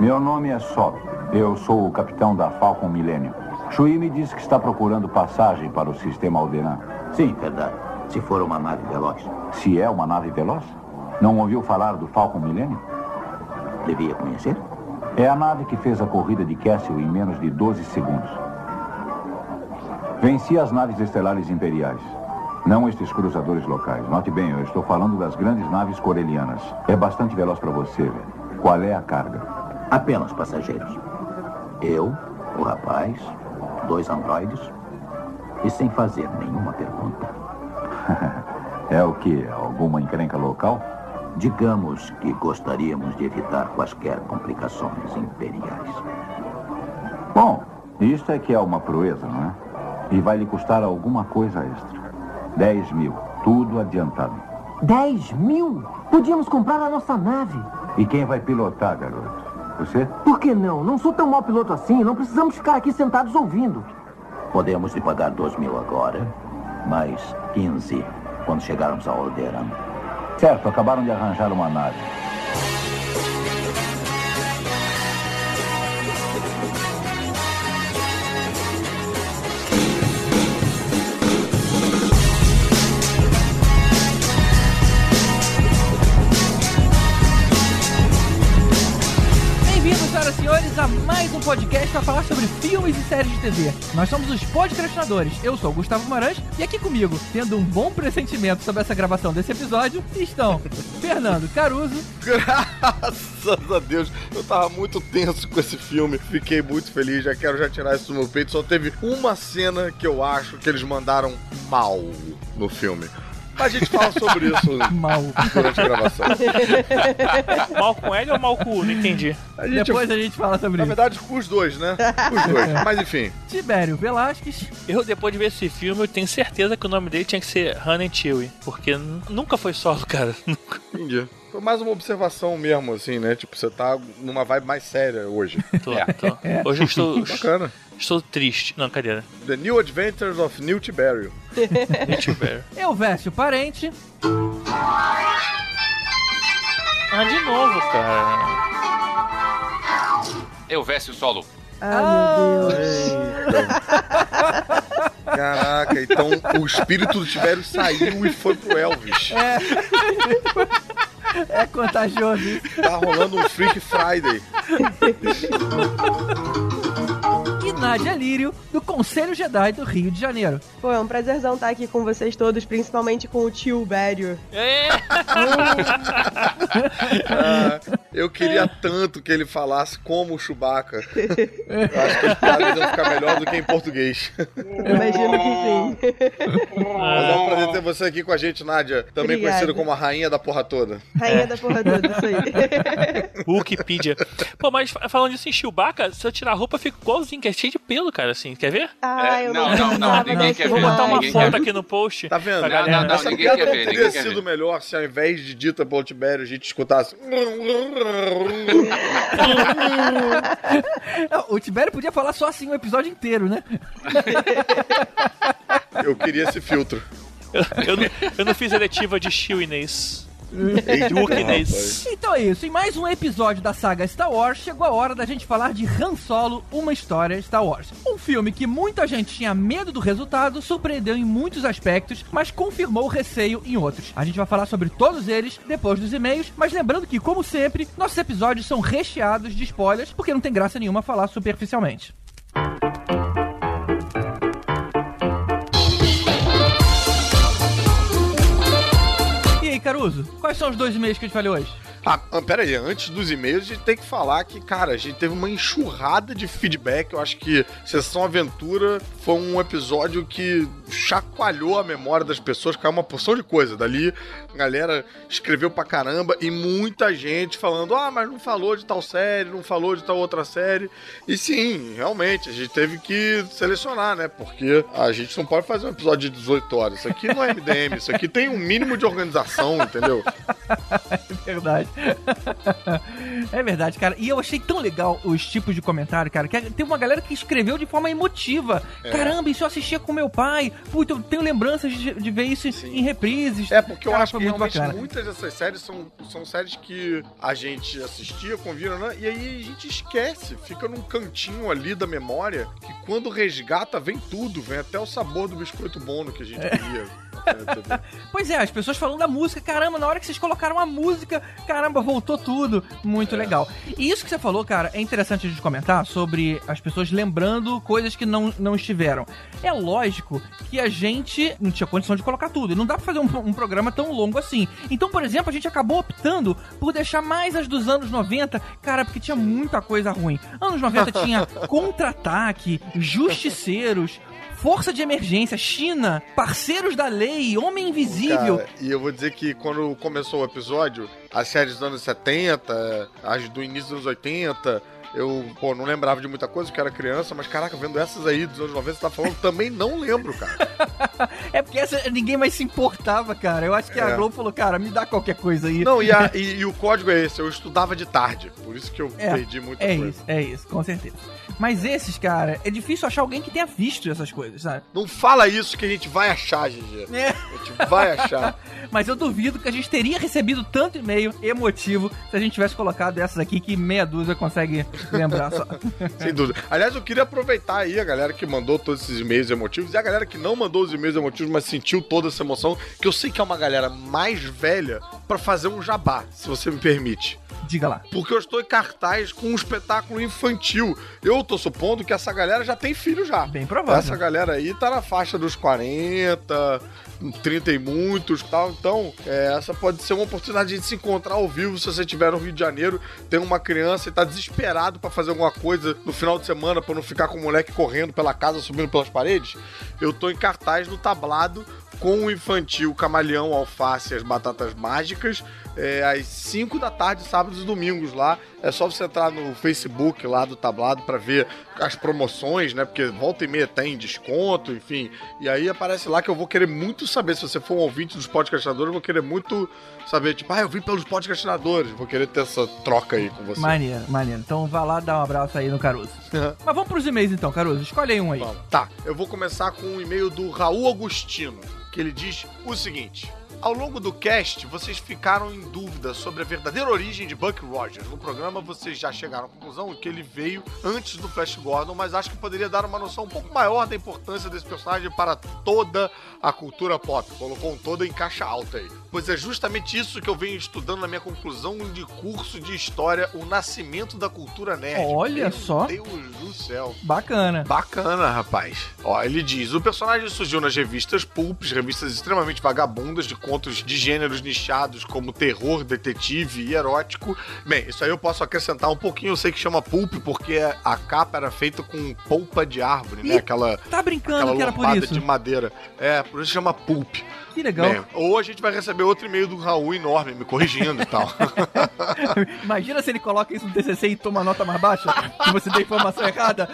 Meu nome é Solo. Eu sou o capitão da Falcon Millennium. Shui me disse que está procurando passagem para o sistema Alderan. Sim, verdade. Se for uma nave veloz. Se é uma nave veloz? Não ouviu falar do Falcon Millennium? Devia conhecer? É a nave que fez a corrida de Castle em menos de 12 segundos. Venci as naves estelares imperiais. Não estes cruzadores locais. Note bem, eu estou falando das grandes naves corelianas. É bastante veloz para você, velho. Qual é a carga? Apenas passageiros. Eu, o rapaz, dois androides e sem fazer nenhuma pergunta. é o que? Alguma encrenca local? Digamos que gostaríamos de evitar quaisquer complicações imperiais. Bom, isto é que é uma proeza, não é? E vai lhe custar alguma coisa extra. 10 mil, tudo adiantado. 10 mil? Podíamos comprar a nossa nave. E quem vai pilotar, garoto? Você? Por que não? Não sou tão mau piloto assim. Não precisamos ficar aqui sentados ouvindo. Podemos lhe pagar 2 mil agora, mais 15 quando chegarmos a Alderan. Certo, acabaram de arranjar uma nave. Podcast para falar sobre filmes e séries de TV. Nós somos os podcastinadores. Eu sou o Gustavo Marães e aqui comigo, tendo um bom pressentimento sobre essa gravação desse episódio, estão Fernando Caruso. Graças a Deus, eu tava muito tenso com esse filme. Fiquei muito feliz, já quero já tirar isso do meu peito. Só teve uma cena que eu acho que eles mandaram mal no filme. A gente fala sobre isso mal. durante a gravação. mal com L ou mal com U? Não entendi. A gente, Depois a gente fala sobre na isso. Na verdade, com os dois, né? Com os dois. Mas enfim. Tibério Velasquez. Eu, depois de ver esse filme, eu tenho certeza que o nome dele tinha que ser Han Chewie. Porque nunca foi solo, cara. Nunca. Entendi. Foi mais uma observação mesmo, assim, né? Tipo, você tá numa vibe mais séria hoje. Tô, é. tô. Hoje eu estou. Bacana. Estou triste. Não, cadê? The New Adventures of New Tiberium. New Tiberium. Eu Vécio Parente. Ah, de novo, cara. Eu Vécio Solo. Ai, meu Deus. Caraca, então o espírito do Tibério saiu e foi pro Elvis. É. É contagioso. Tá rolando um Freak Friday. Nádia Lírio, do Conselho Jedi do Rio de Janeiro. Pô, é um prazerzão estar aqui com vocês todos, principalmente com o tio Bério. É. ah, eu queria tanto que ele falasse como o Chewbacca. Eu acho que as piadas ficar melhor do que em português. Imagino que sim. Mas é um prazer ter você aqui com a gente, Nádia. Também Obrigada. conhecida como a rainha da porra toda. Rainha é. da porra toda, isso aí. Wikipedia. Pô, mas falando disso em Chewbacca, se eu tirar a roupa, eu fico igualzinho, que é cheio de pelo, cara, assim. Quer ver? Ah, É, eu não, não, não, não, ninguém quer Vou ver, botar uma foto aqui no post. Tá vendo? galera. Não, não, Essa ninguém quer ver, não ninguém teria sido melhor se ao invés de dita pelo Tibério a gente escutasse. O Tibério podia falar só assim o episódio inteiro, né? Eu queria esse filtro. Eu, não, eu não fiz eletiva de De Wookness. Então é isso, em mais um episódio da saga Star Wars, chegou a hora da gente falar de Han Solo, uma história Star Wars. Um filme que muita gente tinha medo do resultado, surpreendeu em muitos aspectos, mas confirmou o receio em outros. A gente vai falar sobre todos eles depois dos e-mails, mas lembrando que, como sempre, nossos episódios são recheados de spoilers, porque não tem graça nenhuma falar superficialmente. Aí, Caruso, quais são os dois e-mails que a gente falou hoje? Ah, ah, pera aí, antes dos e-mails, a gente tem que falar que, cara, a gente teve uma enxurrada de feedback. Eu acho que Sessão Aventura foi um episódio que chacoalhou a memória das pessoas, caiu uma porção de coisa. Dali, a galera escreveu pra caramba e muita gente falando: ah, mas não falou de tal série, não falou de tal outra série. E sim, realmente, a gente teve que selecionar, né? Porque a gente não pode fazer um episódio de 18 horas. Isso aqui não é MDM, isso aqui tem um mínimo de organização, entendeu? verdade. É verdade, cara. E eu achei tão legal os tipos de comentário, cara, que teve uma galera que escreveu de forma emotiva. É. Caramba, isso eu assistia com meu pai. Puta, eu tenho lembranças de, de ver isso Sim. em reprises. É, porque eu Cara, acho foi que muito realmente bacana. muitas dessas séries são, são séries que a gente assistia, convira, né? E aí a gente esquece, fica num cantinho ali da memória, que quando resgata, vem tudo, vem até o sabor do biscoito bono que a gente queria. É, Pois é, as pessoas falando da música, caramba, na hora que vocês colocaram a música, caramba, voltou tudo. Muito legal. E isso que você falou, cara, é interessante a gente comentar sobre as pessoas lembrando coisas que não, não estiveram. É lógico que a gente não tinha condição de colocar tudo. E não dá pra fazer um, um programa tão longo assim. Então, por exemplo, a gente acabou optando por deixar mais as dos anos 90, cara, porque tinha muita coisa ruim. Anos 90 tinha contra-ataque, justiceiros. Força de Emergência, China, Parceiros da Lei, Homem Invisível. Cara, e eu vou dizer que quando começou o episódio, as séries dos anos 70, as do início dos anos 80, eu, pô, não lembrava de muita coisa, porque era criança, mas caraca, vendo essas aí dos anos 90, você tá falando, também não lembro, cara. É porque essa ninguém mais se importava, cara. Eu acho que a É. Globo falou, cara, me dá qualquer coisa aí. Não, e, a- e- e o código é esse, eu estudava de tarde, por isso que eu É, perdi muita É coisa. isso, é isso, com certeza. Mas esses, cara, é difícil achar alguém que tenha visto essas coisas, sabe? Não fala isso que a gente vai achar, GG. É. A gente vai achar. Mas eu duvido que a gente teria recebido tanto e-mail emotivo se a gente tivesse colocado essas aqui que meia dúzia consegue lembrar só. Sem dúvida. Aliás, eu queria aproveitar aí a galera que mandou todos esses e-mails emotivos e a galera que não mandou os e-mails emotivos, mas sentiu toda essa emoção, que eu sei que é uma galera mais velha, pra fazer um jabá, se você me permite. Diga lá. Porque eu estou em cartaz com um espetáculo infantil. Eu tô supondo que essa galera já tem filho já. Bem provável. Essa galera aí tá na faixa dos 40, 30 e muitos e tal. Então, é, essa pode ser uma oportunidade de se encontrar ao vivo se você estiver no Rio de Janeiro, tem uma criança e tá desesperado pra fazer alguma coisa no final de semana pra não ficar com o moleque correndo pela casa, subindo pelas paredes. Eu tô em cartaz no tablado com o infantil Camaleão, Alface as Batatas Mágicas, é, às 5 da tarde, sábados e domingos lá. É só você entrar no Facebook lá do tablado pra ver as promoções, né? Porque volta e meia tem desconto, enfim. E aí aparece lá que eu vou querer muito saber. Se você for um ouvinte dos podcastinadores, eu vou querer muito saber, tipo, ah, eu vim pelos podcastinadores. Vou querer ter essa troca aí com você. Maneiro, maneiro. Então vá lá dar um abraço aí no Caruso. Mas vamos pros e-mails então, Caruso. Escolhe aí um aí. Tá, eu vou começar com um e-mail do Raul Agostino, que ele diz o seguinte. Ao longo do cast, vocês ficaram em dúvida sobre a verdadeira origem de Buck Rogers. No programa, vocês já chegaram à conclusão que ele veio antes do Flash Gordon, mas acho que poderia dar uma noção um pouco maior da importância desse personagem para toda a cultura pop. Colocou um todo em caixa alta aí. Pois é justamente isso que eu venho estudando na minha conclusão de curso de história, o nascimento da cultura nerd. Olha Meu só. Deus do céu. Bacana. Bacana, rapaz. Ó, ele diz: o personagem surgiu nas revistas pulps, revistas extremamente vagabundas de contos de gêneros nichados como terror, detetive e erótico. Bem, isso aí eu posso acrescentar um pouquinho. Eu sei que chama pulp porque a capa era feita com polpa de árvore, né? Ih, Aquela, Tá brincando aquela que era por isso? de madeira. É, por isso chama pulp. Que legal. Bem, ou a gente vai receber outro e-mail do Raul enorme me corrigindo e tal. Imagina se ele coloca isso no TCC e toma nota mais baixa, que você deu informação errada.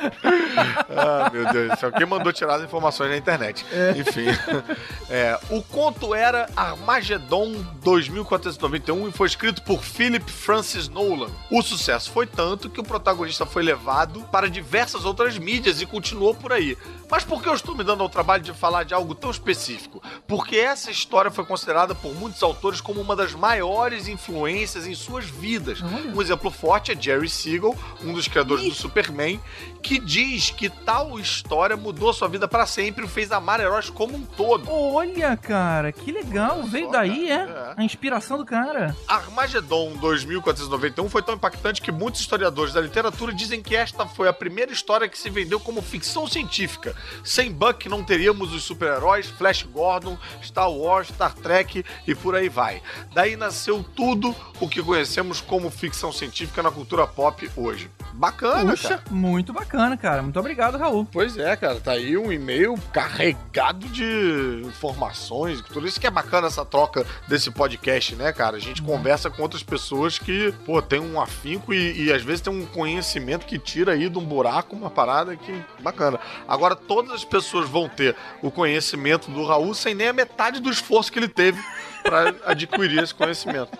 Ah, meu Deus do céu. Quem mandou tirar as informações na internet? Enfim. É, o conto era Armageddon 2491 e foi escrito por Philip Francis Nolan. O sucesso foi tanto que o protagonista foi levado para diversas outras mídias e continuou por aí. Mas por que eu estou me dando ao trabalho de falar de algo tão específico? Porque essa história foi considerada por muitos autores como uma das maiores influências em suas vidas. Um exemplo forte é Jerry Siegel, um dos criadores do Superman, que diz que tal história mudou sua vida para sempre e o fez amar heróis como um todo. Olha, cara, que legal. Veio só, daí, cara. é? A inspiração do cara. Armageddon 2491 foi tão impactante que muitos historiadores da literatura dizem que esta foi a primeira história que se vendeu como ficção científica. Sem Buck não teríamos os super-heróis, Flash Gordon, Star Wars, Star Trek e por aí vai. Daí nasceu tudo o que conhecemos como ficção científica na cultura pop hoje. Bacana, Puxa, cara. muito bacana, cara. Muito obrigado, Raul. Pois é, cara, tá aí um e-mail carregado de informações, tudo isso que é bacana essa troca desse podcast, né, cara? A gente conversa com outras pessoas que, pô, tem um afinco e, e às vezes tem um conhecimento que tira aí de um buraco uma parada que bacana. Agora, todas as pessoas vão ter o conhecimento do Raul sem nem a metade do esforço que ele teve para adquirir esse conhecimento.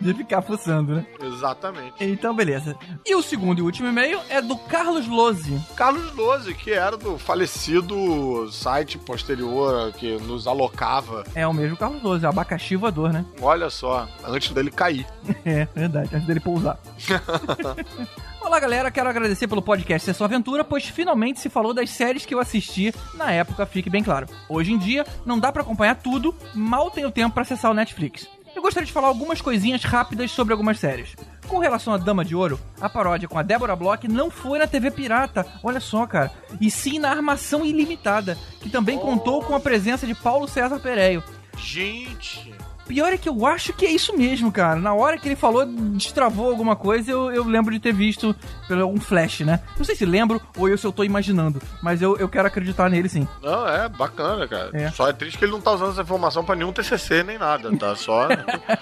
De ficar fuçando, né? Exatamente. Então, beleza. E o segundo e último e-mail é do Carlos Lose. Carlos Lose, que era do falecido site posterior que nos alocava. É o mesmo Carlos Lose, abacaxi voador, né? Olha só, antes dele cair. É, verdade, antes dele pousar. Olá, galera. Quero agradecer pelo podcast Sessão Aventura, pois finalmente se falou das séries que eu assisti na época, fique bem claro. Hoje em dia, não dá pra acompanhar tudo, mal tenho tempo pra acessar o Netflix. Eu gostaria de falar algumas coisinhas rápidas sobre algumas séries. Com relação a Dama de Ouro, a paródia com a Débora Bloch não foi na TV Pirata, olha só, cara, e sim na Armação Ilimitada, que também contou com a presença de Paulo César Pereio. Gente, Pior é que eu acho que é isso mesmo, cara. Na hora que ele falou, destravou alguma coisa, eu, eu lembro de ter visto pelo um flash, né? Não sei se lembro ou eu se eu tô imaginando, mas eu, eu quero acreditar nele sim. não, é bacana, cara. É. Só é triste que ele não tá usando essa informação pra nenhum TCC nem nada, tá? Só.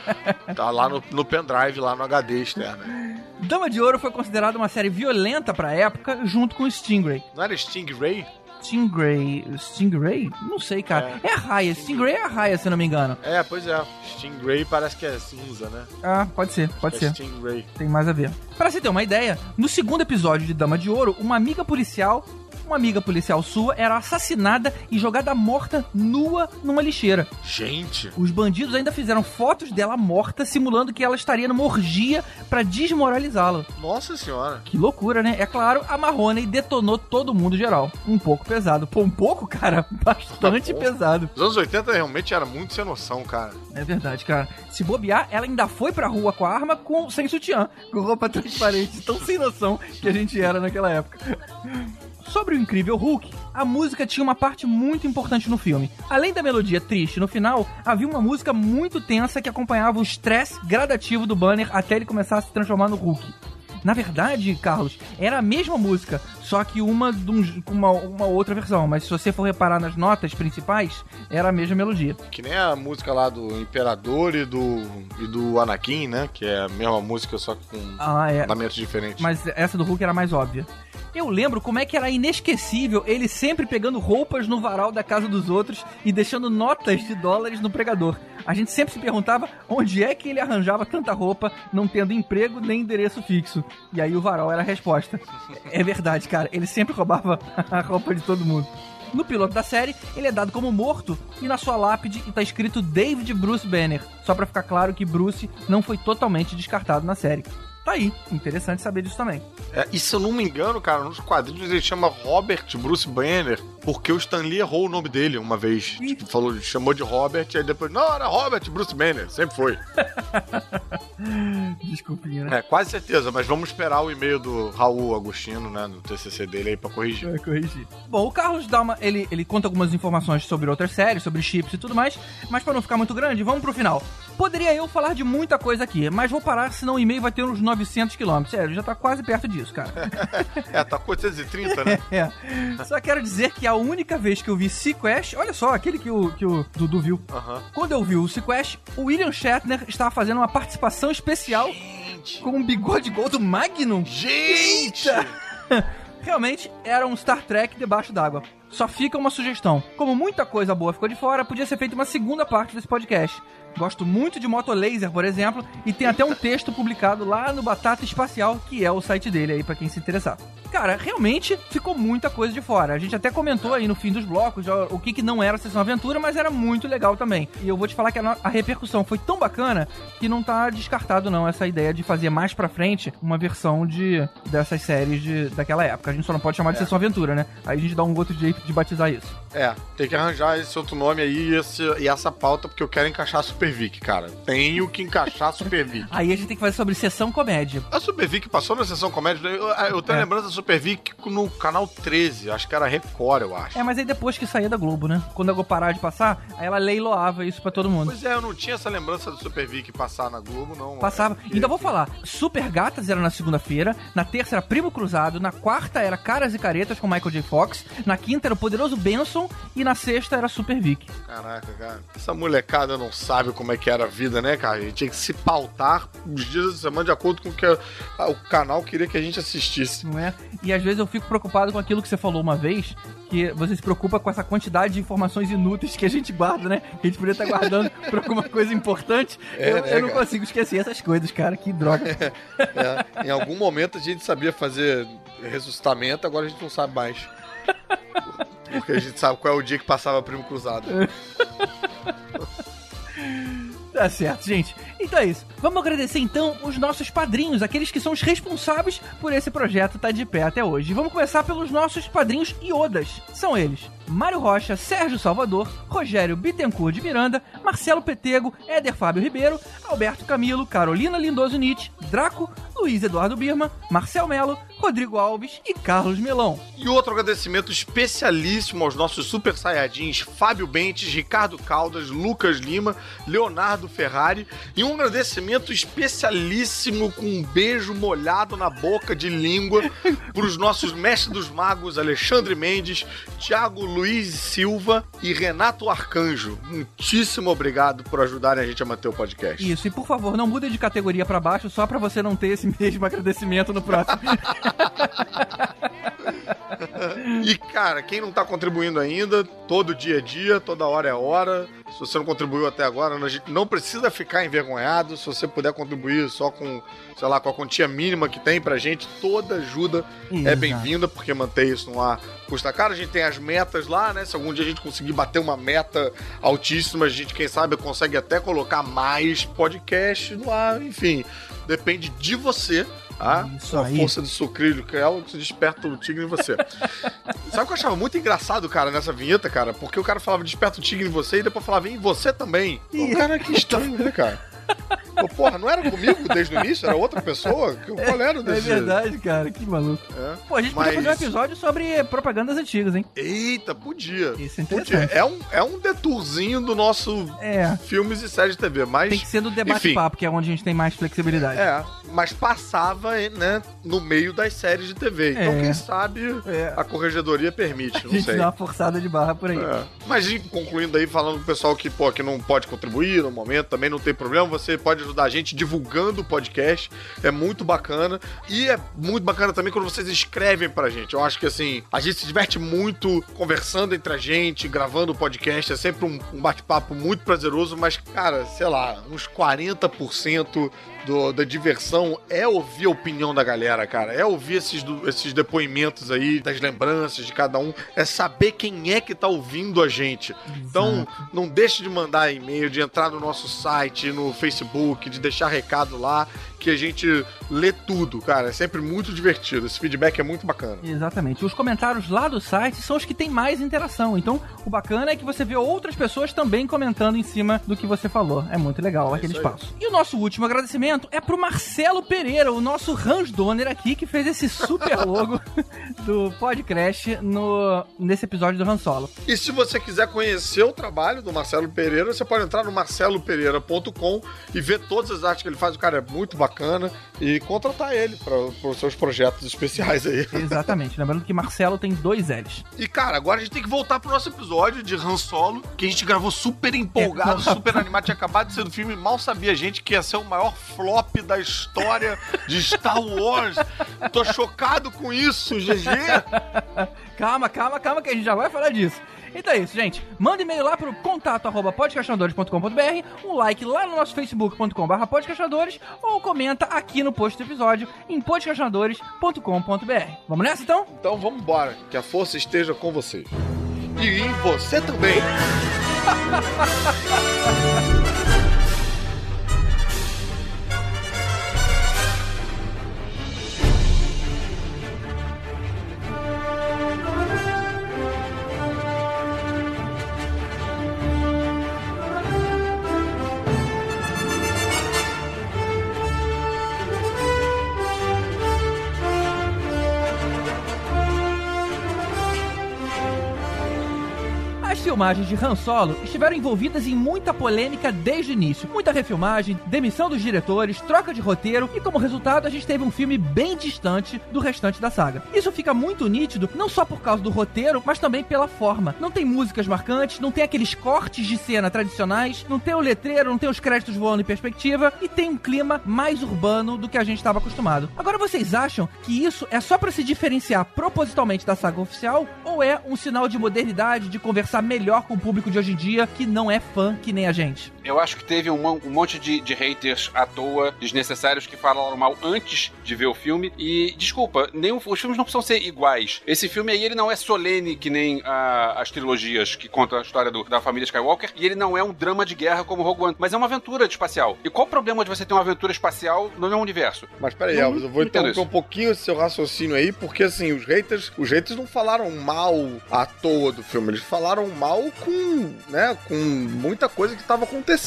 tá lá no, no pendrive, lá no HD externo. Dama de Ouro foi considerada uma série violenta pra época, junto com Stingray. Não era Stingray? Stingray. Stingray? Não sei, cara. É, a raia. Stingray é a raia, se não me engano. É, pois é. Stingray parece que é cinza, né? Ah, pode ser, pode é ser. Stingray. Tem mais a ver. Pra você ter uma ideia, no segundo episódio de Dama de Ouro, uma amiga policial, uma amiga policial sua, era assassinada e jogada morta nua numa lixeira. Gente, Os bandidos ainda fizeram fotos dela morta, simulando que ela estaria numa orgia pra desmoralizá-la. nossa senhora. Que loucura, né? É claro, a Marrone detonou todo mundo geral. Um pouco pesado. Pô, um pouco, cara? Bastante Tá pesado. Os anos 80 realmente era muito sem noção, cara. É verdade, cara. Se bobear, ela ainda foi pra rua com a arma com, sem sutiã, com roupa transparente. Tão sem noção que a gente era naquela época. Sobre o incrível Hulk, a música tinha uma parte muito importante no filme. Além da melodia triste no final, havia uma música muito tensa que acompanhava o estresse gradativo do Banner até ele começar a se transformar no Hulk. Na verdade, Carlos, era a mesma música, só que uma um- com uma, uma outra versão. Mas se você for reparar nas notas principais, era a mesma melodia. Que nem a música lá do Imperador e do, e do Anakin, né? Que é a mesma música, só que com Ah, é. diferentes. Mas essa do Hulk era mais óbvia. Eu lembro como é que era inesquecível ele sempre pegando roupas no varal da casa dos outros e deixando notas de dólares no pregador. A gente sempre se perguntava onde é que ele arranjava tanta roupa, não tendo emprego nem endereço fixo. E aí o varal era a resposta. É verdade, cara, ele sempre roubava a roupa de todo mundo. No piloto da série, ele é dado como morto e na sua lápide está escrito David Bruce Banner, só pra ficar claro que Bruce não foi totalmente descartado na série. Tá aí, interessante saber disso também. É, e se eu não me engano, cara, nos quadrinhos ele chama Robert Bruce Banner, porque o Stan Lee errou o nome dele uma vez. Tipo, falou, chamou de Robert, aí depois, não, era Robert Bruce Banner, sempre foi. Desculpinha, né? É, quase certeza, mas vamos esperar o e-mail do Raul Agostino, né, do TCC dele aí pra corrigir. Vai corrigir. Bom, o Carlos dá uma, ele, ele conta algumas informações sobre outras séries, sobre chips e tudo mais, mas pra não ficar muito grande, vamos pro final. Poderia eu falar de muita coisa aqui, mas vou parar, senão o e-mail vai ter uns 900 quilômetros. Sério, já tá quase perto disso, cara. É, tá com 830, né? é. Só quero dizer que a única vez que eu vi Sequest, olha só, aquele que o, que o Dudu viu. Aham. Quando eu vi o Sequest, o William Shatner estava fazendo uma participação especial Gente! com um bigode gol do Magnum. Gente! Realmente era um Star Trek debaixo d'água. Só fica uma sugestão. Como muita coisa boa ficou de fora, podia ser feita uma segunda parte desse podcast. Gosto muito de Moto Laser, por exemplo, e tem até um texto publicado lá no Batata Espacial, que é o site dele aí pra quem se interessar. Cara, realmente ficou muita coisa de fora. A gente até comentou aí no fim dos blocos o que, que não era Sessão Aventura, mas era muito legal também. E eu vou te falar que a, repercussão foi tão bacana que não tá descartado não essa ideia de fazer mais pra frente uma versão de dessas séries de, daquela época. A gente só não pode chamar de Sessão Aventura, né? Aí a gente dá um outro jeito de batizar isso. É, tem que arranjar esse outro nome aí e, esse- e essa pauta, porque eu quero encaixar a Super Vic, cara. Tenho que encaixar a Super Vic. Aí a gente tem que fazer sobre Sessão Comédia. A Super Vic passou na sessão comédia. Eu, eu tenho É. lembrança da Super Vic no canal 13, acho que era Record, eu acho. É, mas aí depois que saía da Globo, né? Quando a Globo parar de passar, aí ela leiloava isso pra todo mundo. Pois é, eu não tinha essa lembrança do Super Vic passar na Globo, não. Passava. É, porque- Ainda vou falar. Super Gatas era na segunda-feira. Na terça era Primo Cruzado. Na quarta era Caras e Caretas com Michael J. Fox. Na quinta era o Poderoso Benson. E na sexta era Super Vic. Caraca, cara. Essa molecada não sabe como é que era a vida, né, cara? A gente tinha que se pautar os dias da semana de acordo com o que a- o canal queria que a gente assistisse. Não é? E às vezes eu fico preocupado com aquilo que você falou uma vez, que você se preocupa com essa quantidade de informações inúteis que a gente guarda, né? Que a gente poderia estar guardando pra alguma coisa importante. É, eu, né, eu não cara? consigo esquecer essas coisas, cara. Que droga. É, em algum momento a gente sabia fazer ressuscitamento, agora a gente não sabe mais. Porque a gente sabe qual é o dia que passava Primo Cruzado. Tá certo, gente. Então é isso. Vamos agradecer então os nossos padrinhos, aqueles que são os responsáveis por esse projeto estar de pé até hoje. Vamos começar pelos nossos padrinhos iodas. São eles: Mário Rocha, Sérgio Salvador, Rogério Bittencourt de Miranda, Marcelo Petego, Éder Fábio Ribeiro, Alberto Camilo, Carolina Lindoso Nietzsche, Draco, Luiz Eduardo Birma, Marcel Melo, Rodrigo Alves e Carlos Melão. E outro agradecimento especialíssimo aos nossos super saiyajins Fábio Bentes, Ricardo Caldas, Lucas Lima, Leonardo Ferrari. E um agradecimento especialíssimo com um beijo molhado na boca de língua para os nossos mestres dos magos Alexandre Mendes, Thiago Luiz Silva e Renato Arcanjo. Muitíssimo obrigado por ajudarem a gente a manter o podcast. Isso, e por favor, não mude de categoria pra baixo só pra você não ter esse mesmo agradecimento no próximo. E, cara, quem não tá contribuindo ainda, todo dia é dia, toda hora é hora. Se você não contribuiu até agora, a gente não precisa ficar envergonhado. Se você puder contribuir só com, sei lá, com a quantia mínima que tem pra gente, toda ajuda é Exato. bem-vinda, porque manter isso no ar custa caro. A gente tem as metas lá, né? Se algum dia a gente conseguir bater uma meta altíssima, a gente, quem sabe, consegue até colocar mais podcast no ar. Enfim, depende de você. Tá? Isso a aí. força do sucrilho que ela que desperta o tigre em você. Sabe o que eu achava muito engraçado, cara, nessa vinheta, cara? Porque o cara falava desperta o tigre em você e depois falava em você também. O cara, que estranho, né, cara? Pô, porra, não era comigo desde o início? Era outra pessoa? Qual era o É desse? verdade, cara, que maluco. É. Pô, a gente podia Mas- fazer um episódio sobre propagandas antigas, hein? Eita, podia. Isso é Podia. interessante. É um, é um detourzinho do nosso É, filmes e séries de TV, mas. tem que ser do debate-papo, que é onde a gente tem mais flexibilidade. É, mas passava, né, no meio das séries de TV. Então, É. quem sabe É. a corregedoria permite, A não gente sei. dá uma forçada de barra por aí. É. Mas concluindo aí, falando pro pessoal que, pô, que não pode contribuir no momento, também não tem problema, você pode ajudar a gente divulgando o podcast. É muito bacana. E é muito bacana também quando vocês escrevem pra gente. Eu acho que assim, a gente se diverte muito conversando entre a gente, gravando o podcast. É sempre um, um bate-papo muito prazeroso, mas, cara, sei lá, uns 40% do- da diversão é ouvir a opinião da galera, cara. É ouvir esses, esses depoimentos aí, das lembranças de cada um. É saber quem é que tá ouvindo a gente. Então, não deixe de mandar e-mail, de entrar no nosso site, no Facebook, de deixar recado lá, que a gente lê tudo, cara. É sempre muito divertido. Esse feedback é muito bacana. Exatamente. Os comentários lá do site são os que têm mais interação. Então, o bacana é que você vê outras pessoas também comentando em cima do que você falou. É muito legal aquele isso aí. espaço. E o nosso último agradecimento é pro Marcelo Pereira, o nosso Hans Donner aqui, que fez esse super logo do podcast no, nesse episódio do Han Solo. E se você quiser conhecer o trabalho do Marcelo Pereira, você pode entrar no marcelopereira.com e ver todas as artes que ele faz. O cara é muito bacana e contratar ele para os seus projetos especiais aí. Exatamente. Lembrando que Marcelo tem dois L's. E cara, agora a gente tem que voltar pro nosso episódio de Han Solo, que a gente gravou super empolgado, É. super animado. Tinha acabado de ser do filme, mal sabia a gente que ia ser o maior flop da história de Star Wars. Tô chocado com isso, GG. Calma, calma, calma, que a gente já vai falar disso. Então é isso, gente. Manda e-mail lá pro contato arroba podcastinadores.com.br, um like lá no nosso facebook.com barra podcastinadores ou comenta aqui no post do episódio em podcastinadores.com.br. Vamos nessa então? Então vamos embora, que a força esteja com vocês. E em você também. filmagens de Han Solo estiveram envolvidas em muita polêmica desde o início. Muita refilmagem, demissão dos diretores, troca de roteiro e, como resultado, a gente teve um filme bem distante do restante da saga. Isso fica muito nítido, não só por causa do roteiro, mas também pela forma. Não tem músicas marcantes, não tem aqueles cortes de cena tradicionais, não tem o letreiro, não tem os créditos voando em perspectiva e tem um clima mais urbano do que a gente estava acostumado. Agora, vocês acham que isso é só para se diferenciar propositalmente da saga oficial ou é um sinal de modernidade, de conversar melhor com o público de hoje em dia que não é fã que nem a gente? Eu acho que teve um, um monte de, de haters à toa, desnecessários, que falaram mal antes de ver o filme. E, desculpa, nenhum, os filmes não precisam ser iguais. Esse filme aí, ele não é solene que nem ah, as trilogias que contam a história do- da família Skywalker. E ele não é um drama de guerra como Rogue One. Mas é uma aventura espacial. E qual o problema de você ter uma aventura espacial no mesmo universo? Mas peraí, Elvis, eu vou interromper um pouquinho esse seu raciocínio aí, porque assim, os haters, os haters não falaram mal à toa do filme, eles falaram mal com, né, com muita coisa que estava acontecendo.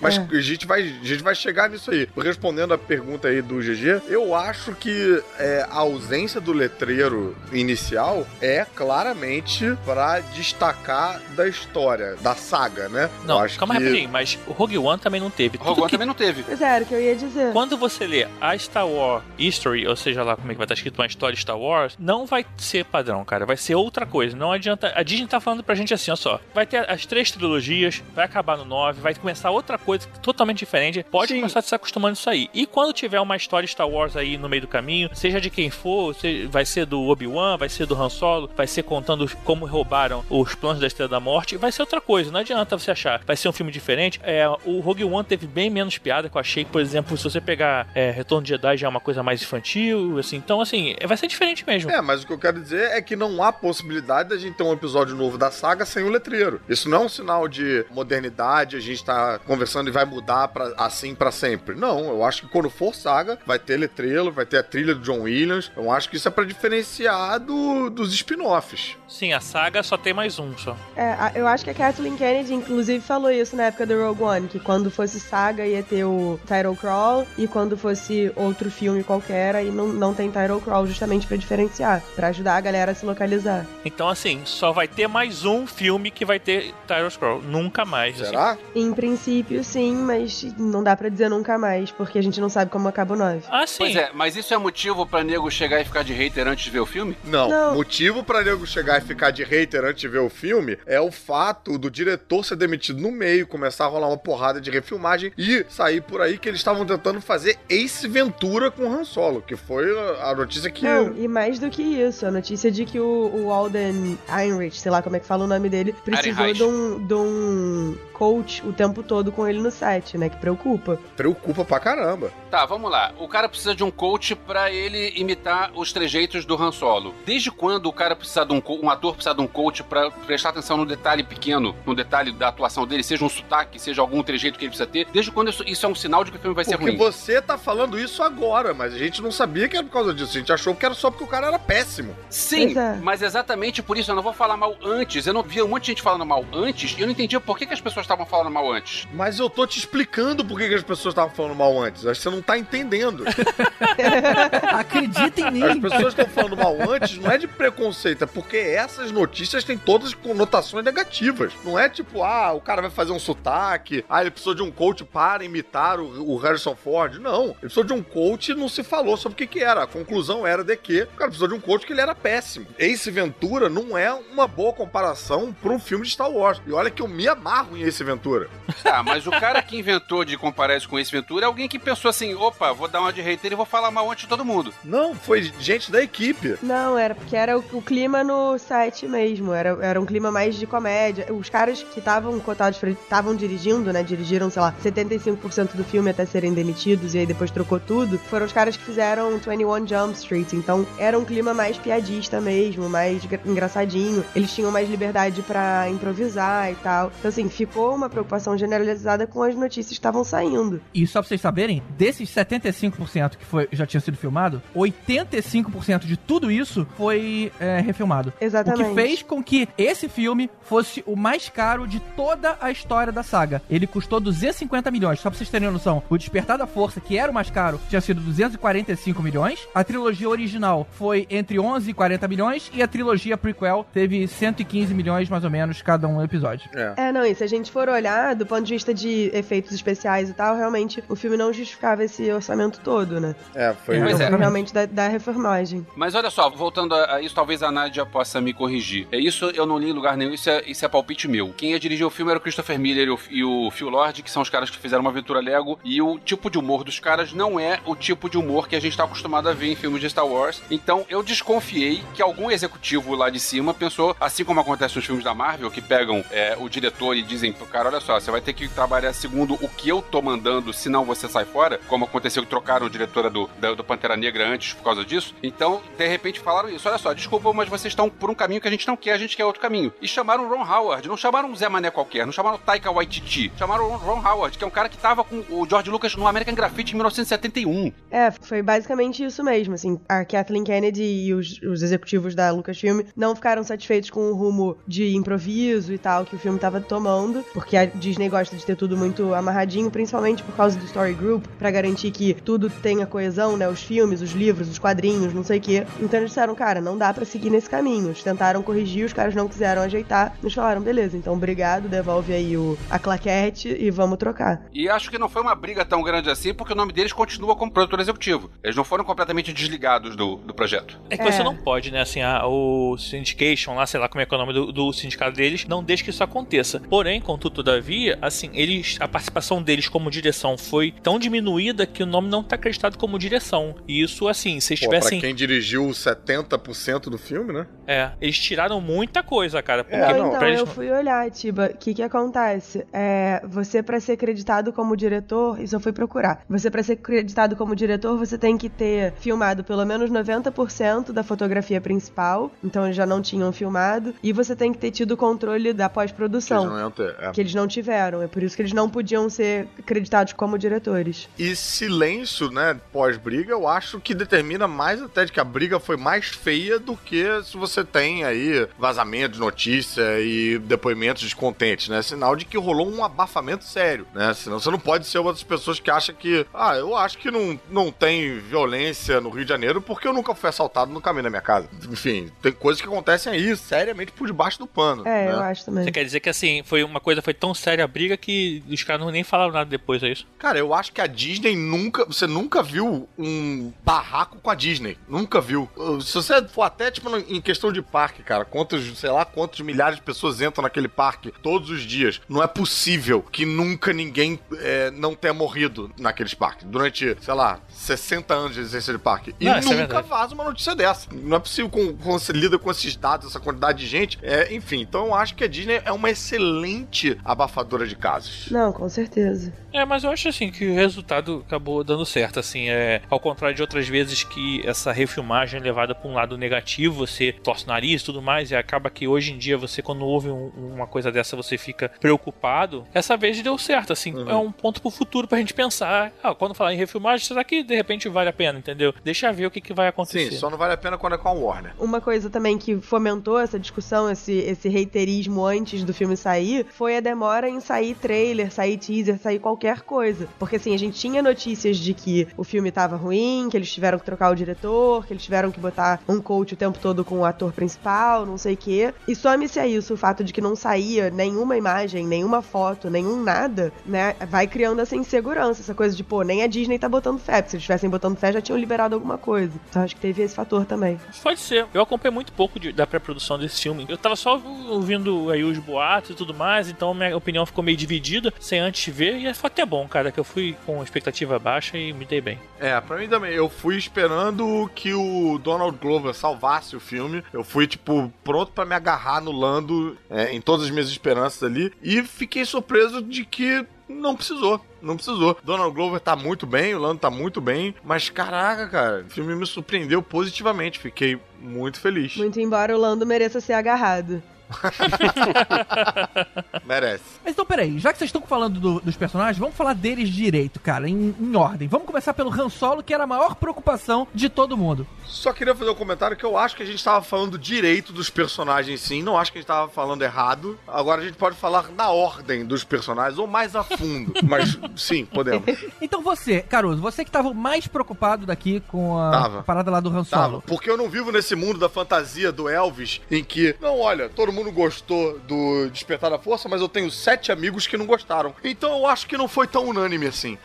Mas É. a, gente vai, a gente vai chegar nisso aí. Respondendo a pergunta aí do GG, eu acho que é, a ausência do letreiro inicial é claramente pra destacar da história, da saga, né? Não, eu acho calma que... rapidinho, mas o Rogue One também não teve. Rogue Tudo One que- também não teve. Pois é, era o que eu ia dizer. Quando você lê a Star Wars History, ou seja lá como é que vai estar escrito uma história Star Wars, não vai ser padrão, cara. Vai ser outra coisa. Não adianta. A Disney tá falando pra gente assim, ó só. Vai ter as três trilogias, vai acabar no 9, vai começar outra coisa totalmente diferente. Pode Sim. começar a se acostumando isso aí. E quando tiver uma história Star Wars aí no meio do caminho, seja de quem for, vai ser do Obi-Wan, vai ser do Han Solo, vai ser contando como roubaram os planos da Estrela da Morte, vai ser outra coisa. Não adianta você achar. Vai ser um filme diferente. É, o Rogue One teve bem menos piada que eu achei, por exemplo, se você pegar é, Retorno de Jedi já é uma coisa mais infantil, assim. Então, assim, vai ser diferente mesmo. É, mas o que eu quero dizer é que não há possibilidade da gente ter um episódio novo da saga sem o letreiro. Isso não é um sinal de modernidade, a gente tá conversando e vai mudar pra, assim pra sempre. Não, eu acho que quando for saga, vai ter letreiro, vai ter a trilha do John Williams. Eu acho que isso é pra diferenciar do- dos spin-offs. Sim, a saga só tem mais um só. É, eu acho que a Kathleen Kennedy, inclusive, falou isso na época do Rogue One, que quando fosse saga ia ter o title crawl, e quando fosse outro filme qualquer, aí não, não tem title crawl, justamente pra diferenciar, pra ajudar a galera a se localizar. Então, assim, só vai ter mais um filme que vai ter Title Scroll. Nunca mais. assim. Será? Em princípio, sim, mas não dá pra dizer nunca mais, porque a gente não sabe como acaba o 9. Ah, sim. Pois é, mas isso é motivo pra nego chegar e ficar de hater antes de ver o filme? Não. Não. Motivo pra nego chegar e ficar de hater antes de ver o filme é o fato do diretor ser demitido no meio, começar a rolar uma porrada de refilmagem e sair por aí que eles estavam tentando fazer Ace Ventura com Han Solo, que foi a notícia que. Não, e mais do que isso, a notícia de que o, o Alden Heinrich, sei lá como é que fala o nome dele, precisou de um, de um coach o tempo todo com ele no set, né? Que preocupa. Preocupa pra caramba. Tá, vamos lá. O cara precisa de um coach pra ele imitar os trejeitos do Han Solo. Desde quando o cara precisa de um, um ator precisa de um coach pra prestar atenção no detalhe pequeno, no detalhe da atuação dele, seja um sotaque, seja algum trejeito que ele precisa ter? Desde quando isso, isso é um sinal de que o filme vai ser Porque ruim? você tá falando isso agora, mas a gente não sabia que era por causa disso. A gente achou que era só porque o cara era péssimo. Sim, é. mas exatamente por isso eu não vou falar mal antes. Eu não vi um monte de gente falando mal antes e eu não entendia por que, que as pessoas estavam falando mal antes. Mas eu tô te explicando por que que as pessoas estavam falando mal antes. Acho que você não tá entendendo. Acreditem em As mim. pessoas estão falando mal antes, não é de preconceito, é porque essas notícias têm todas conotações negativas. Não é tipo, ah, o cara vai fazer um sotaque, ah, ele precisou de um coach para imitar o, o Harrison Ford. Não, ele precisou de um coach e não se falou sobre o que, que era. A conclusão era de que o cara precisou de um coach que ele era péssimo. Ace Ventura não é uma boa comparação para um filme de Star Wars. E olha que eu me amarro em Ace Ventura. Tá, mas o cara que inventou de comparar isso com esse Ventura é alguém que pensou assim: opa, vou dar uma de hater e vou falar mal antes de todo mundo. Não, foi gente da equipe. Não, era porque era o, o clima no set mesmo. Era, era um clima mais de comédia. Os caras que estavam cotados estavam dirigindo, né? Dirigiram, sei lá, 75% do filme até serem demitidos e aí depois trocou tudo. Foram os caras que fizeram 21 Jump Street. Então era um clima mais piadista mesmo, mais gra- engraçadinho. Eles tinham mais liberdade pra improvisar e tal. Então, assim, ficou uma preocupação generalizada com as notícias que estavam saindo. E só pra vocês saberem, desses 75% que foi, já tinha sido filmado, 85% de tudo isso foi é, refilmado. Exatamente. O que fez com que esse filme fosse o mais caro de toda a história da saga. Ele custou 250 milhões, só pra vocês terem noção. O Despertar da Força, que era o mais caro, tinha sido 245 milhões. A trilogia original foi entre 11 e 40 milhões. E a trilogia prequel teve 115 milhões milhões, mais ou menos, cada um episódio. É, não, e se a gente for olhar do ponto de vista de efeitos especiais e tal, realmente o filme não justificava esse orçamento todo, né? É, foi. É, Pois é. realmente da, da reformagem. Mas olha só, voltando a, a isso, talvez a Nádia possa me corrigir. É isso eu não li em lugar nenhum, isso é, isso é palpite meu. Quem ia dirigir o filme era o Christopher Miller e o, e o Phil Lord, que são os caras que fizeram uma aventura Lego, e o tipo de humor dos caras não é o tipo de humor que a gente tá acostumado a ver em filmes de Star Wars. Então eu desconfiei que algum executivo lá de cima pensou, assim como acontece nos filmes da Marvel, que pegam é, o diretor e dizem pro cara, olha só, você vai ter que trabalhar segundo o que eu tô mandando, senão você sai fora, como aconteceu que trocaram a diretora do, do Pantera Negra antes por causa disso. Então, de repente falaram isso, olha só, desculpa, mas vocês estão por um caminho que a gente não quer, a gente quer outro caminho. E chamaram o Ron Howard, não chamaram um Zé Mané qualquer, não chamaram o Taika Waititi, chamaram o Ron Howard, que é um cara que tava com o George Lucas no American Graffiti em 1971. É, foi basicamente isso mesmo, assim, a Kathleen Kennedy e os, os executivos da Lucasfilm não ficaram satisfeitos com o rumo de improviso e tal que o filme tava tomando, porque a Disney gosta de ter tudo muito amarradinho, principalmente por causa do Story Group, pra garantir que tudo tenha coesão, né, os filmes, os livros, os quadrinhos, não sei o quê. Então eles disseram, cara, não dá pra seguir nesse caminho. Eles tentaram corrigir, os caras não quiseram ajeitar, eles falaram, beleza, então obrigado, devolve aí o, a claquete e vamos trocar. E acho que não foi uma briga tão grande assim, porque o nome deles continua como produtor executivo. Eles não foram completamente desligados do, do projeto. É que É. você não pode, né? Assim, a- o syndication lá, sei lá como é que é o nome do, do sindicato deles, não deixa que isso aconteça. Porém, contudo, todavia, assim, eles, a participação deles como direção foi tão diminuída que o nome não tá acreditado como direção. E isso, assim, se eles Pô, pra tivessem. quem dirigiu 70% do filme, né? É, eles tiraram muita coisa, cara. Porque É, Não, então, pra eles eu fui olhar, Tiba, o que que acontece? É, você, pra ser acreditado como diretor, isso eu fui procurar. Você, pra ser acreditado como diretor, você tem que ter filmado pelo menos 90% da fotografia principal, então eles já não tinham filmado, e você tem que ter tido controle da pós-produção. ter, é. Que eles não tiveram, é por isso que eles não podiam ser acreditados como diretores. E silêncio, né, pós-briga, eu acho que determina mais até de que a briga foi mais feia do que se você tem aí vazamento de notícia e depoimentos descontentes, né? Sinal de que rolou um abafamento sério, né? Senão você não pode ser uma das pessoas que acha que, ah, eu acho que não, não tem violência no Rio de Janeiro porque eu nunca fui assaltado no caminho da minha casa. Enfim, tem coisas que acontecem aí seriamente por debaixo do pano. É, né? eu acho também. Você quer dizer que assim, foi uma coisa, foi tão séria briga que os caras não nem falaram nada depois, é isso? Cara, eu acho que a Disney nunca. Você nunca viu um barraco com a Disney. Nunca viu. Uh, Se você for até, tipo, em questão de parque, cara, quantos, sei lá, quantos milhares de pessoas entram naquele parque todos os dias. Não é possível que nunca ninguém é, não tenha morrido naqueles parques. Durante, sei lá, 60 anos de existência de parque. E Não, é nunca verdade. vaza uma notícia dessa. Não é possível com, com você lida com esses dados, essa quantidade de gente. É, enfim, então eu acho que a Disney é uma excelente abafadora de casos. Não, com certeza. É, mas eu acho assim que o resultado acabou dando certo, assim, é ao contrário de outras vezes que essa refilmagem é levada para um lado negativo, você torce o nariz e tudo mais, e acaba que hoje em dia você quando ouve um- uma coisa dessa você fica preocupado. Essa vez deu certo, assim, Uhum. é um ponto pro futuro pra gente pensar. Ah, quando falar em refilmagem, será que de repente vale a pena, entendeu? Deixa ver o que, que vai acontecer. Sim, só não vale a pena quando é com a Warner. Uma coisa também que fomentou essa discussão, esse, esse reiterismo antes do filme sair, foi a demora em sair trailer, sair teaser, sair qualquer coisa. Porque assim, a gente tinha notícias de que o filme tava ruim, que eles tiveram que trocar o diretor, que eles tiveram que botar um coach o tempo todo com o ator principal, não sei o quê. E some-se a isso o fato de que não saía nenhuma imagem, nenhuma foto, nenhum nada, né? Vai criando essa insegurança, essa coisa de, pô, nem a Disney tá botando fé. Se eles estivessem botando fé, já tinham liberado alguma coisa. Então acho que teve esse fator também. Pode ser. Eu acompanhei muito pouco de- da pré-produção desse filme. Eu tava só ouvindo aí os boatos e tudo mais, então minha opinião ficou meio dividida, sem antes ver, e foi até bom, cara, que eu fui com expectativa baixa e me dei bem. É, pra mim também. Eu fui esperando que o Donald Glover salvasse o filme. Eu fui, tipo, pronto pra me agarrar no Lando é, em todas as minhas esperanças ali. E fiquei surpreso de que não precisou. Não precisou. Donald Glover tá muito bem, o Lando tá muito bem. Mas caraca, cara, o filme me surpreendeu positivamente. Fiquei muito feliz. Muito embora o Lando mereça ser agarrado. Merece. Mas então, peraí, já que vocês estão falando do- dos personagens, vamos falar deles direito, cara, em, em ordem. Vamos começar pelo Han Solo, que era a maior preocupação de todo mundo. Só queria fazer um comentário que eu acho que a gente tava falando direito dos personagens, sim. Não acho que a gente tava falando errado. Agora a gente pode falar na ordem dos personagens, ou mais a fundo. Mas sim, podemos. Então você, Caruso, você que tava mais preocupado daqui com a Tava. parada lá do Han Tava. Solo. Porque eu não vivo nesse mundo da fantasia do Elvis em que, não, olha, todo mundo mundo gostou do Despertar da Força, mas eu tenho sete amigos que não gostaram. Então eu acho que não foi tão unânime assim.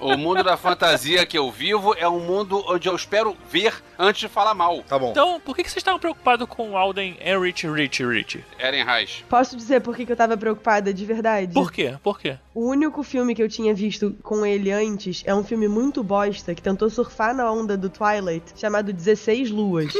O mundo da fantasia que eu vivo é um mundo onde eu espero ver antes de falar mal. Tá bom. Então, por que, vocês estavam preocupados com o Alden Rich Rich Rich? Eren Reich. Posso dizer por que, eu tava preocupada de verdade? Por quê? Por quê? O único filme que eu tinha visto com ele antes é um filme muito bosta que tentou surfar na onda do Twilight, chamado 16 Luas.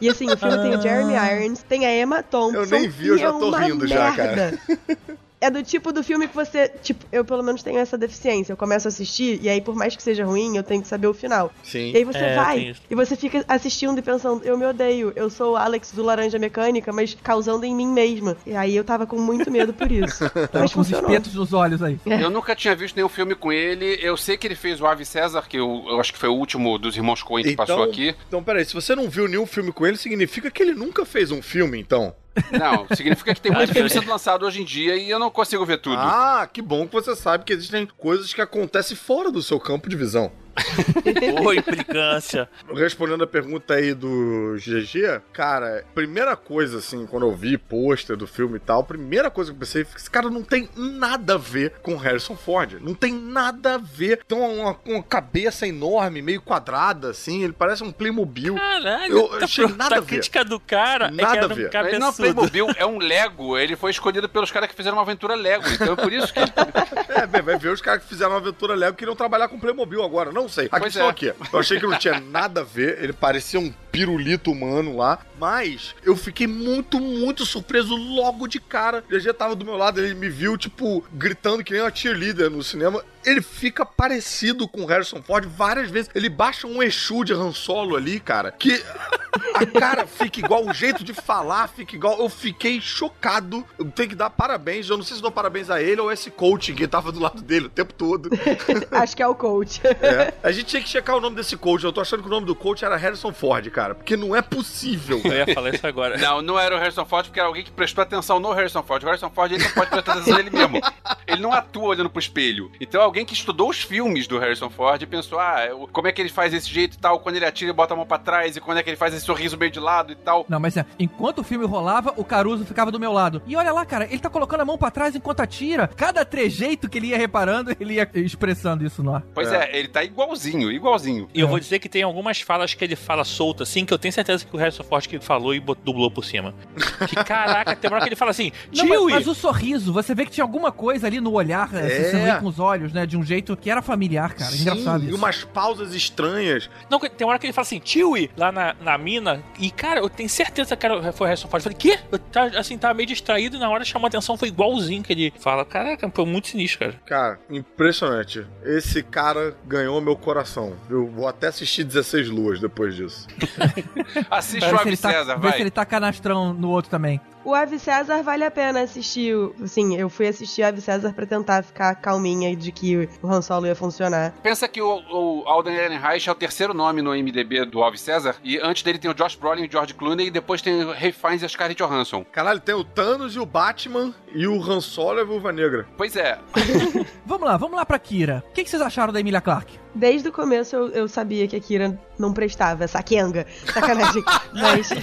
E assim, o filme tem o Jeremy Irons, tem a Emma Thompson. Eu nem vi, eu já é tô uma rindo já, merda. É do tipo do filme que você. Tipo, eu pelo menos tenho essa deficiência. Eu começo a assistir, e aí, por mais que seja ruim, eu tenho que saber o final. Sim. E aí você É, vai, e você fica assistindo e pensando, eu me odeio, eu sou o Alex do Laranja Mecânica, mas causando em mim mesma. E aí eu tava com muito medo por isso. Tava mas com os funcionou. espetos nos olhos aí. Eu nunca tinha visto nenhum filme com ele. Eu sei que ele fez o Ave César, que eu, eu acho que foi o último dos irmãos Coen que passou aqui. Então, peraí, se você não viu nenhum filme com ele, significa que ele nunca fez um filme, então. Não, significa que tem muito filme sendo lançado hoje em dia e eu não consigo ver tudo. Ah, que bom que você sabe que existem coisas que acontecem fora do seu campo de visão. Ô, implicância. Respondendo a pergunta aí do GG, cara, primeira coisa, assim, quando eu vi pôster do filme e tal, primeira coisa que eu pensei, esse cara não tem nada a ver com Harrison Ford. Não tem nada a ver. Então, uma, uma cabeça enorme, meio quadrada, assim, ele parece um Playmobil. Caralho, Eu tá achei pronto. nada a a ver. crítica do cara Nada é que a ver. um Ele não é. Playmobil, é um Lego. Ele foi escolhido pelos caras que fizeram uma aventura Lego. Então é por isso que. É, bem, vai ver os caras que fizeram uma aventura Lego queriam trabalhar com Playmobil agora. Não sei. A Pois questão é. aqui. Eu achei que não tinha nada a ver. Ele parecia um pirulito humano lá. Mas eu fiquei muito, muito surpreso logo de cara. Ele já tava do meu lado, ele me viu, tipo, gritando que nem uma cheerleader no cinema. Ele fica parecido com o Harrison Ford várias vezes. Ele baixa um Exu de Han Solo ali, cara, que a cara fica igual, o jeito de falar fica igual. Eu fiquei chocado. Eu tenho que dar parabéns. Eu não sei se dou parabéns a ele ou a esse coaching que tava do lado dele o tempo todo. Acho que é o coach. É. A gente tinha que checar o nome desse coach. Eu tô achando que o nome do coach era Harrison Ford, cara. Porque não é possível. Eu ia falar isso agora. Não, não era o Harrison Ford, porque era alguém que prestou atenção no Harrison Ford. O Harrison Ford ele não pode prestar atenção nele mesmo. Ele não atua olhando pro espelho. Então alguém que estudou os filmes do Harrison Ford e pensou, ah, como é que ele faz esse jeito e tal, quando ele atira e bota a mão pra trás, e quando é que ele faz esse sorriso meio de lado e tal. Não, mas é, enquanto o filme rolava, o Caruso ficava do meu lado. E olha lá, cara, ele tá colocando a mão pra trás enquanto atira. Cada trejeito que ele ia reparando, ele ia expressando isso no ar. Pois é, ele tá igualzinho, igualzinho. E eu vou dizer que tem algumas falas que ele fala solto, assim, que eu tenho certeza que o Harrison Ford que falou e dublou por cima. Que caraca, tem uma hora que ele fala assim, Não, mas, mas o sorriso, você vê que tinha alguma coisa ali no olhar, é. É. você vê com os olhos, né? De um jeito que era familiar, cara. Engraçado Sim, isso. E umas pausas estranhas. Não, tem uma hora que ele fala assim, Chewie, lá na, na mina. E, cara, eu tenho certeza que era- foi o Harrison Ford. Eu falei, quê? Eu tá, assim, tava meio distraído e na hora chamou a atenção, foi igualzinho que ele fala. Caraca, foi muito sinistro, cara. Cara, impressionante. Esse cara ganhou meu coração. Eu vou até assistir 16 luas depois disso. Assiste o ver César, vai. se ele tá canastrão no outro também. O Ave César vale a pena assistir. o- Assim, eu fui assistir Ave César pra tentar ficar calminha de que o Han Solo ia funcionar. Pensa que o, o Alden Ehrenreich é o terceiro nome no MDB do Ave César, e antes dele tem o Josh Brolin e o George Clooney, e depois tem o Ray Fiennes e a Scarlett Johansson. Caralho, tem o Thanos e o Batman e o Han Solo e a Viúva Negra. Pois é, Vamos lá, vamos lá pra Kira. O que, que vocês acharam da Emilia Clarke? Desde o começo eu, eu sabia que a Kira não prestava, essa Kenga. Sacanagem. Mas,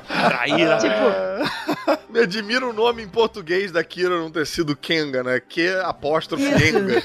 Traíra. tipo, Me admira o nome em português da Kira não ter sido Kenga, né? Que apóstrofe. Kenga.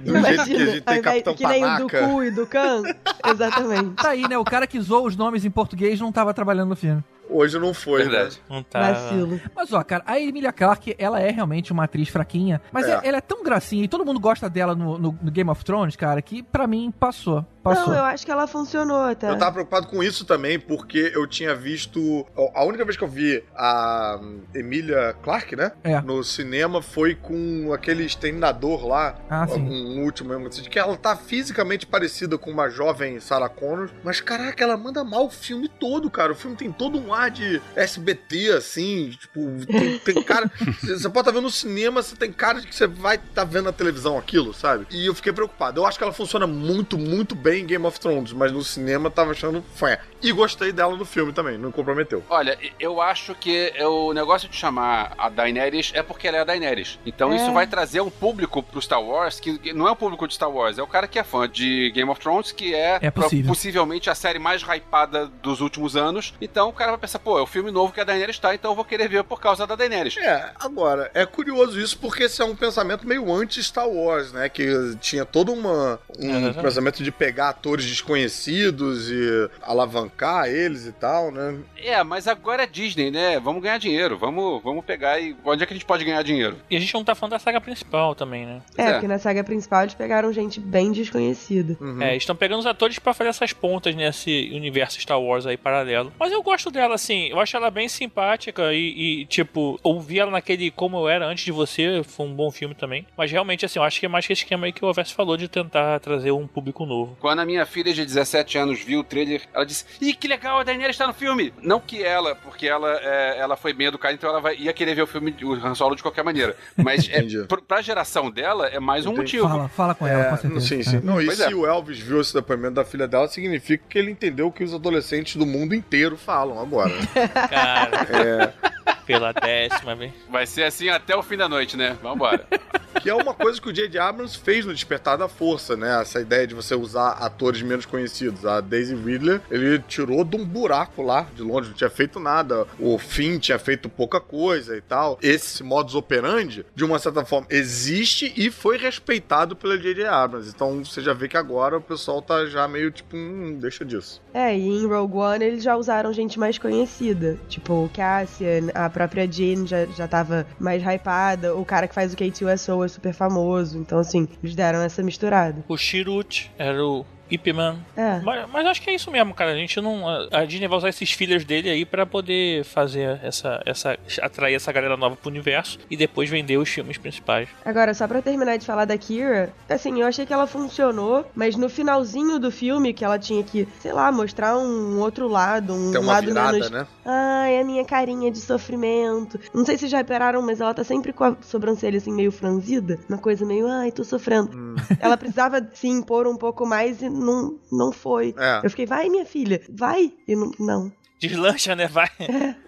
Do jeito que a gente tem Capitão que nem o do Panaca. cu e do Khan. Exatamente. Tá aí, né? O cara que zoou os nomes em português não tava trabalhando no filme. Hoje não foi, verdade. Não tá. Vacilo. Mas ó, cara, a Emilia Clarke, ela é realmente uma atriz fraquinha, mas É. é- ela é tão gracinha e todo mundo gosta dela no, no- no Game of Thrones, cara, que pra mim passou. Passou. Não, eu acho que ela funcionou até. Eu tava preocupado com isso também, porque eu tinha visto. A única vez que eu vi a Emilia Clarke, né? É. No cinema foi com aquele exterminador lá. Ah, sim. Um último mesmo. assim, Que ela tá fisicamente parecida com uma jovem Sarah Connor. Mas caraca, ela manda mal o filme todo, cara. O filme tem todo um ar de SBT, assim. Tipo, tem, tem cara. você pode estar vendo no cinema, você tem cara de que você vai estar vendo na televisão aquilo, sabe? E eu fiquei preocupado. Eu acho que ela funciona muito, muito bem bem em Game of Thrones, mas no cinema tava achando fã. E gostei dela no filme também, não comprometeu. Olha, eu acho que é o negócio de chamar a Daenerys é porque ela é a Daenerys. Então É. isso vai trazer um público pro Star Wars que não é o público de Star Wars, é o cara que é fã de Game of Thrones, que é, É possível. possivelmente a série mais hypada dos últimos anos. Então o cara vai pensar, pô, é o filme novo que a Daenerys tá, então eu vou querer ver por causa da Daenerys. É, agora, é curioso isso porque esse é um pensamento meio anti-Star Wars, né? Que tinha todo uma, um Exatamente. pensamento de pegar atores desconhecidos e alavancar eles e tal, né? É, mas agora é Disney, né? Vamos ganhar dinheiro, vamos, vamos pegar e onde é que a gente pode ganhar dinheiro? E a gente não tá falando da saga principal também, né? É, É. porque na saga principal eles pegaram gente bem desconhecida. Uhum. É, estão pegando os atores pra fazer essas pontas nesse universo Star Wars aí paralelo. Mas eu gosto dela, assim, eu acho ela bem simpática e, e, tipo, ouvir ela naquele Como Eu Era Antes de Você foi um bom filme também. Mas realmente, assim, eu acho que é mais que esse esquema aí que o Overso falou de tentar trazer um público novo. Quando a minha filha de 17 anos viu o trailer, ela disse: Ih, que legal, a Daenerys está no filme. Não que ela, porque ela, é, ela foi bem educada, então ela vai, ia querer ver o filme, o Han Solo de qualquer maneira. Mas é, Entendi. pr- pra geração dela, é mais um Entendi. motivo. Fala, fala com ela, com É, certeza. sim, sim. Não, e Pois se é. o Elvis viu esse depoimento da filha dela, significa que ele entendeu o que os adolescentes do mundo inteiro falam agora. Cara, É, pela décima vez. Vai ser assim até o fim da noite, né? Vambora. que é uma coisa que o J.J. Abrams fez no Despertar da Força, né? Essa ideia de você usar atores menos conhecidos. A Daisy Ridley, ele tirou de um buraco lá, de longe, não tinha feito nada. O Finn tinha feito pouca coisa e tal. Esse modus operandi, de uma certa forma, existe e foi respeitado pelo J.J. Abrams. Então você já vê que agora o pessoal tá já meio tipo, hum, deixa disso. É, e em Rogue One eles já usaram gente mais conhecida. Tipo, o Cassian, a própria Jean já, já tava mais hypada. O cara que faz o K2SO é super famoso. Então, assim, eles deram essa misturada. O Chirrut era o Ip Man. É. Mas, mas acho que é isso mesmo, cara. A gente não. a- Disney vai usar esses fillers dele aí pra poder fazer essa. essa atrair essa galera nova pro universo e depois vender os filmes principais. Agora, só pra terminar de falar da Kira, assim, eu achei que ela funcionou, mas no finalzinho do filme, que ela tinha que, sei lá, mostrar um outro lado, um Tem uma lado virada, menos. né? Ai, a minha carinha de sofrimento. Não sei se já repararam, mas ela tá sempre com a sobrancelha assim meio franzida. Uma coisa meio, ai, tô sofrendo. Hum. Ela precisava se impor um pouco mais e não, não foi. É. Eu fiquei, vai, minha filha, vai. E não. não. Deslancha, né? Vai.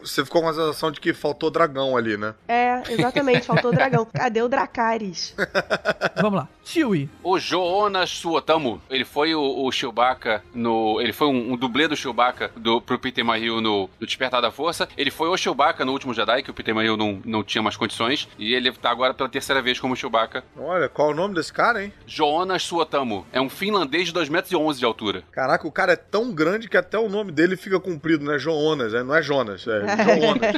Você ficou com a sensação de que faltou dragão ali, né? É, exatamente, faltou o dragão. Cadê o Dracarys? Vamos lá. Chewie. O Jonas Suotamu, ele foi o, o Chewbacca no. Ele foi um, um dublê do Chewbacca do, pro Peter Mayhew no, no Despertar da Força. Ele foi o Chewbacca no último Jedi, que o Peter Mayhew não, não tinha mais condições. E ele tá agora pela terceira vez como Chewbacca. Olha, qual é o nome desse cara, hein? Jonas Suotamu. É um finlandês de 2,11 metros de altura. Caraca, o cara é tão grande que até o nome dele fica comprido, né? Jonas, né? não é Jonas, é Jonas.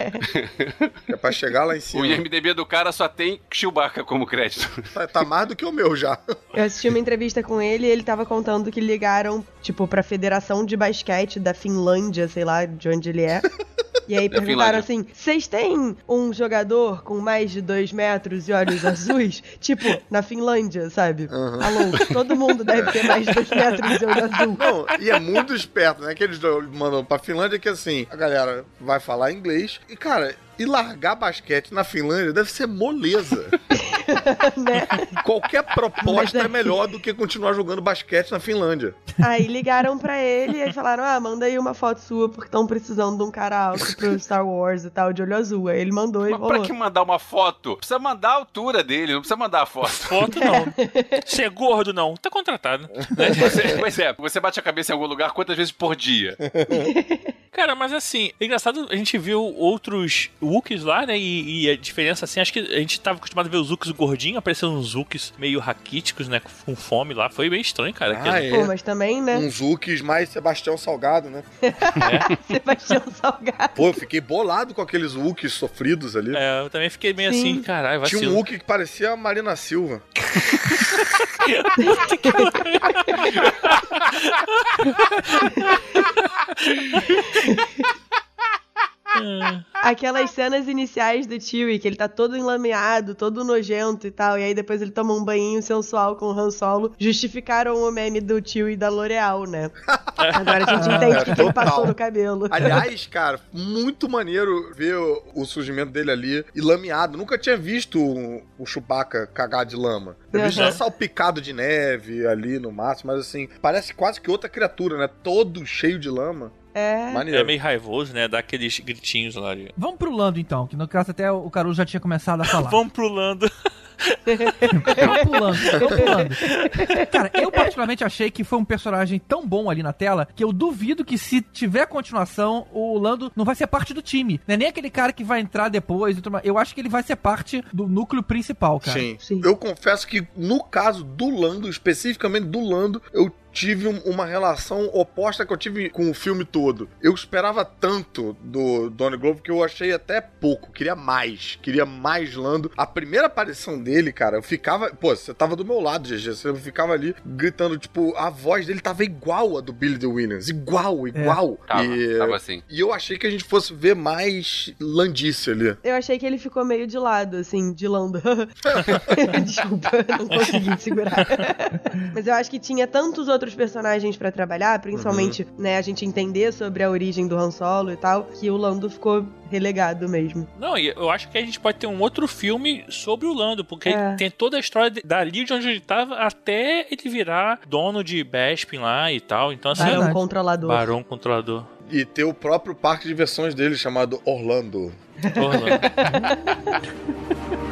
é pra chegar lá em O cima. IMDB do cara só tem Chewbacca como crédito. Tá, tá mais do que o meu já. Eu assisti uma entrevista com ele e ele tava contando que ligaram, tipo, pra Federação de Basquete da Finlândia, sei lá de onde ele é. E aí Da perguntaram assim: vocês têm um jogador com mais de dois metros e olhos azuis? tipo, na Finlândia, sabe? Alô, todo mundo deve ter mais de dois metros e olho azul. Não, e é muito esperto, né? Que eles mandam pra Finlândia que assim, a galera vai falar inglês. E, cara, e largar basquete na Finlândia deve ser moleza. né? Qualquer proposta Mas é é melhor do que continuar jogando basquete na Finlândia. Aí ligaram pra ele e falaram: ah, manda aí uma foto sua porque estão precisando de um cara alto pro Star Wars e tal, de olho azul. Aí ele mandou e Mas pra que mandar uma foto? Precisa mandar a altura dele, não precisa mandar a foto. Foto não. Ser gordo não. Tá contratado. Né? Você- pois é, você bate a cabeça em algum lugar quantas vezes por dia? Cara, mas assim, é engraçado, a gente viu outros Wookiees lá, né? E, e a diferença, assim, acho que a gente tava acostumado a ver os Wookiees gordinhos, aparecendo uns Wookiees meio raquíticos, né? Com fome lá. Foi bem estranho, cara. Ah, é. Pô, mas também, né? Uns Zooks mais Sebastião Salgado, né? Sebastião Salgado. Pô, eu fiquei bolado com aqueles Wookies sofridos ali. É, eu também fiquei meio Sim. assim, caralho, Tinha um vacilo. Wookie que parecia a Marina Silva. Aquelas cenas iniciais do Chewie, que ele tá todo enlameado, todo nojento e tal, e aí depois ele toma um banhinho sensual com o Han Solo, justificaram o meme do Chewie da L'Oreal, né? Agora a gente entende o que, que ele passou no cabelo. Aliás, cara, muito maneiro ver o, o surgimento dele ali e lameado. Nunca tinha visto o, o Chewbacca cagar de lama. Eu vi Uhum. só salpicado de neve ali no máximo, mas assim, parece quase que outra criatura, né? Todo cheio de lama. É. Maneiro. É meio raivoso, né? Dá aqueles gritinhos lá de. Vamos pro Lando então, que no caso até o Caruso já tinha começado a falar. Vamos pro Lando. Vamos pulando, vamos. Cara, eu particularmente achei que foi um personagem tão bom ali na tela que eu duvido que se tiver continuação, o Lando não vai ser parte do time. Não é nem aquele cara que vai entrar depois e tudo mais. Eu acho que ele vai ser parte do núcleo principal, cara. Sim. Sim. Eu confesso que no caso do Lando, especificamente do Lando, eu tive um- uma relação oposta que eu tive com o filme todo. Eu esperava tanto do Donnie Glover que eu achei até pouco. Queria mais. Queria mais Lando. A primeira aparição dele, cara, eu ficava. Pô, você tava do meu lado, GG. Você ficava ali gritando, tipo, a voz dele tava igual a do Billy The Williams. Igual, igual. Tava, E, tava assim. e eu achei que a gente fosse ver mais Landice ali. Eu achei que ele ficou meio de lado, assim, de lando. Desculpa, não consegui segurar. Mas eu acho que tinha tantos outros personagens pra trabalhar, principalmente, né, a gente entender sobre a origem do Han Solo e tal, que o Lando ficou relegado mesmo. Não, e eu acho que a gente pode ter um outro filme sobre o Lando, porque É. tem toda a história dali de onde ele tava até ele virar dono de Bespin lá e tal. Então, assim, Barão verdade. controlador. Barão Controlador. E ter o próprio parque de diversões dele chamado Orlando. Orlando.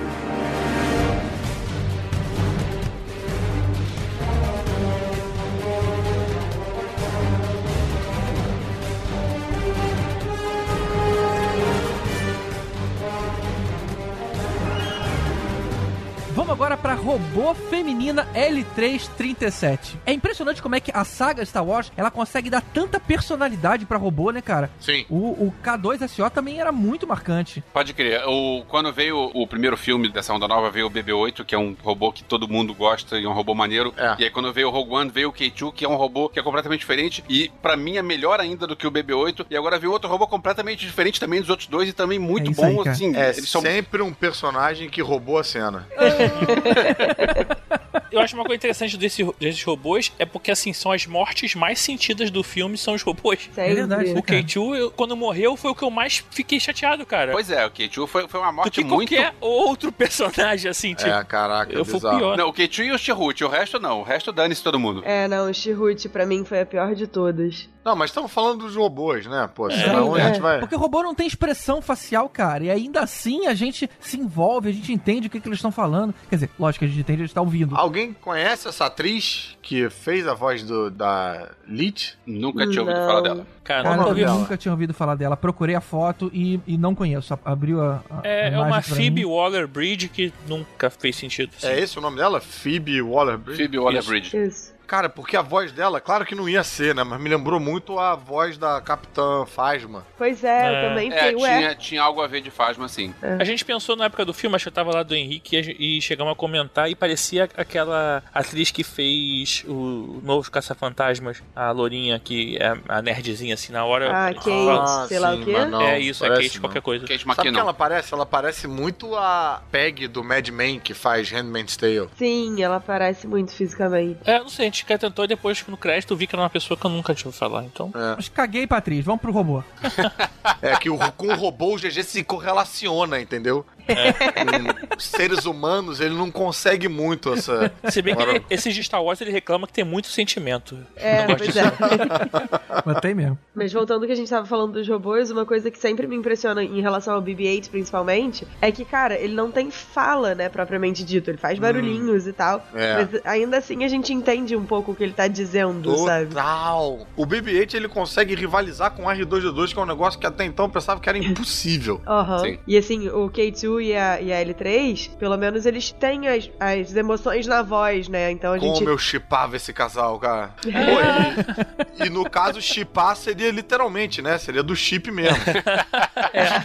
Vamos agora pra robô feminina L337. É impressionante como é que a saga Star Wars ela consegue dar tanta personalidade pra robô, né, cara? Sim. O, o K2SO também era muito marcante. Pode crer. O, quando veio o primeiro filme dessa onda nova, veio o BB-8, que é um robô que todo mundo gosta e é um robô maneiro. É. E aí quando veio o Rogue One, veio o K2, que é um robô que é completamente diferente. E pra mim é melhor ainda do que o BB-8. E agora veio outro robô completamente diferente também dos outros dois e também muito É aí, bom, cara. assim. É eles são sempre um personagem que roubou a cena. Eu acho uma coisa interessante desse, desses robôs é porque, assim, são as mortes mais sentidas do filme, são os robôs. É verdade. O cara. K2, eu- quando morreu, foi o que eu mais fiquei chateado, cara. Pois é, o K2 foi, foi uma do morte que muito. qualquer outro personagem, assim, tipo. É, caraca, eu fui pior. Não, o K2 e o Chirrut, o resto não. O resto dane-se todo mundo. É, não, o Chihut pra mim foi a pior de todas. Não, mas estamos falando dos robôs, né? Pô, É, senão a é. gente vai... Porque o robô não tem expressão facial, cara. E ainda assim a gente se envolve, a gente entende o que, que eles estão falando. Quer dizer, lógico que a gente entende, a gente tá ouvindo. Alguém conhece essa atriz que fez a voz do, da Lit? Nunca tinha ouvido Não. falar dela. Cara, ouvi. dela? nunca tinha ouvido falar dela. Procurei a foto e, e não conheço. Abriu a, a É, é uma Phoebe mim. Waller-Bridge que nunca fez sentido. assim. É esse o nome dela? Phoebe Waller-Bridge? Phoebe Waller-Bridge. Isso. Cara, porque a voz dela, claro que não ia ser, né? Mas me lembrou muito a voz da Capitã Phasma. Pois é, É. eu também É, tinha, tinha algo a ver de Fasma, sim. A gente pensou na época do filme, acho que eu tava lá do Henrique e e chegamos a comentar e parecia aquela atriz que fez o Novos Caça-Fantasmas, a Lourinha, que é a nerdzinha assim na hora. Ah, Kate, fala- sei lá o quê. não, é isso, é Kate não. qualquer coisa. Kate Sabe o que McKinnon. ela parece? Ela parece muito a Peg do Mad Men que faz Handmaid's Tale. Sim, ela parece muito fisicamente. É, não sei, a gente tentou e depois no crédito vi que era uma pessoa que eu nunca tinha ouvido falar, então. Mas caguei, Patrícia. Vamos pro robô. É que o, com o robô o GG se correlaciona, entendeu? Com seres humanos, ele não consegue muito essa. Se bem que ele, esse de Star Wars ele reclama que tem muito sentimento. É, Não pois disso. é. Botei mesmo. Mas voltando ao que a gente tava falando dos robôs, uma coisa que sempre me impressiona em relação ao BB-8 principalmente, é que, cara, ele não tem fala, né, propriamente dito. Ele faz barulhinhos e tal. É. Mas ainda assim a gente entende um pouco o que ele tá dizendo, sabe? Total! O BB-8 ele consegue rivalizar com o R2D2, que é um negócio que até então eu pensava que era impossível. Aham. Sim. E assim, o K2 e a, e a L3, pelo menos eles têm as, as emoções na voz, né? Então a gente. Como eu chipava esse casal, cara. Pô, E no caso, chipar seria literalmente, né? Seria do chip mesmo.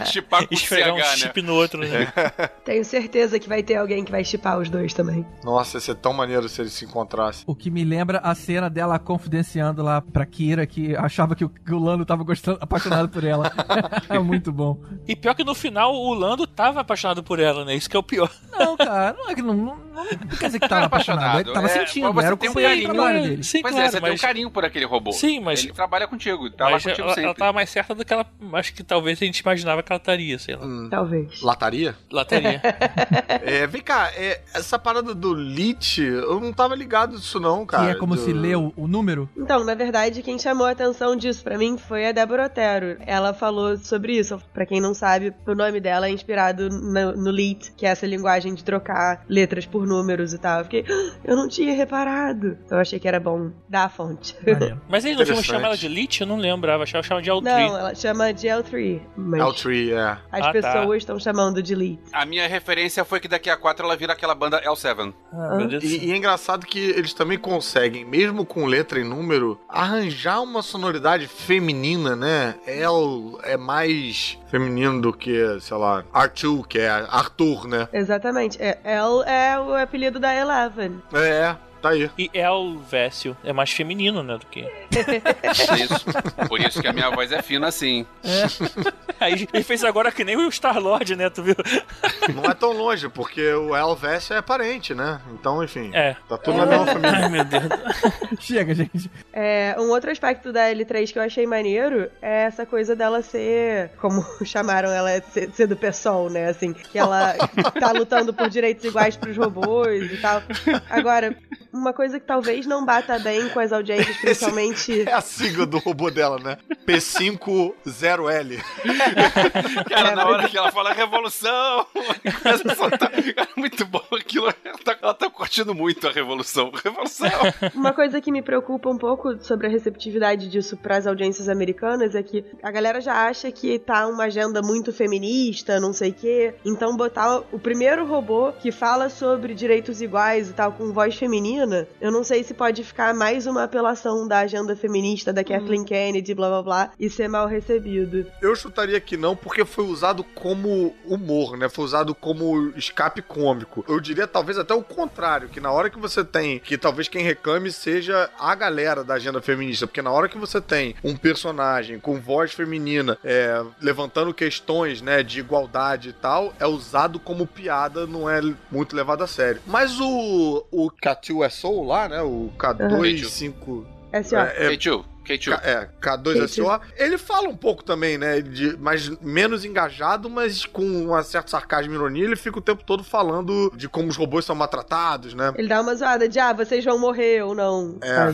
Chipar com Esfregar um CH, né? chip no outro, né? Tenho certeza que vai ter alguém que vai chipar os dois também. Nossa, ia ser tão maneiro se eles se encontrassem. O que me lembra a cena dela confidenciando lá pra Kira que achava que o, que o Lando tava gostando, apaixonado por ela. é muito bom. E pior que no final o Lando tava apaixonado por ela, né? Isso que é o pior. Não, cara, não é que não, não quer dizer que tava apaixonado. Ele tava é, sentindo, mas você era o tem um companheiro de carinho, trabalho né? dele. Sim, Pois claro, é, você tem um mas- carinho por aquele robô. Sim, mas- Ele trabalha contigo, tá Mas contigo ela, sempre. ela tava mais certa do que ela. Acho que talvez a gente imaginava que ela estaria, sei lá. Talvez. Lataria? Lá estaria. É, vem cá, é, essa parada do Lich, eu não tava ligado nisso não, cara. Que é como Do- se lê o, o número. Então, na verdade, quem chamou a atenção disso pra mim foi a Débora Otero. Ela falou sobre isso. Pra quem não sabe, o nome dela é inspirado no, no Lit, que é essa linguagem de trocar letras por números e tal. Eu fiquei, "Ah, eu não tinha reparado. Então eu achei que era bom dar a fonte. Maneiro. Mas eles no filme ela de Lich? Eu não lembrava. Achava que chamava de L3. Não, ela chama de L3. Mas É o Tree, é. as Ah, tá. pessoas estão chamando de Lit. A minha referência foi que daqui a quatro ela vira aquela banda L7. Ah. E, e é engraçado que eles também conseguem, mesmo com letra e número, arranjar uma sonoridade feminina, né? El é mais feminino do que, sei lá, Arthur, que é Arthur, né? Exatamente. É, L é o apelido da Eleven. É, tá aí. E Elvésio é mais feminino, né? Do que. É isso. Por isso que a minha voz é fina assim. Aí ele fez agora que nem o Star-Lord, né? Tu viu? Não é tão longe, porque o Elvis é parente, né? Então, enfim, É. tá tudo na mesma família. Ai, meu Deus. Chega, gente. É, um outro aspecto da L3 que eu achei maneiro é essa coisa dela ser, como chamaram ela, ser, ser do PSOL, né? Assim, que ela tá lutando por direitos iguais pros robôs e tal. Agora, uma coisa que talvez não bata bem com as audiências, principalmente. É a sigla do robô dela, né? P50L. Cara, É, na mas- hora que ela fala revolução, começa a soltar. Cara, muito bom aquilo. Ela tá, ela tá curtindo muito a revolução. Revolução. Uma coisa que me preocupa um pouco sobre a receptividade disso para as audiências americanas é que a galera já acha que tá uma agenda muito feminista, não sei o quê. Então botar o primeiro robô que fala sobre direitos iguais e tal com voz feminina, eu não sei se pode ficar mais uma apelação da agenda feminista da Kathleen Kennedy, blá blá blá, e ser mal recebido. Eu chutaria que não, porque foi usado como humor, né? Foi usado como escape cômico. Eu diria talvez até o contrário, que na hora que você tem, que talvez quem reclame seja a galera da agenda feminista, porque na hora que você tem um personagem com voz feminina é, levantando questões, né, de igualdade e tal, é usado como piada, não é muito levado a sério. Mas o, o K2SO lá, né, o K25... É assim, ó. É, é, K2. K2. K- É, K2SO. Ele fala um pouco também, né? De, mas menos engajado, mas com um certo sarcasmo e ironia. Ele fica o tempo todo falando de como os robôs são maltratados, né? Ele dá uma zoada de, ah, vocês vão morrer ou não, É.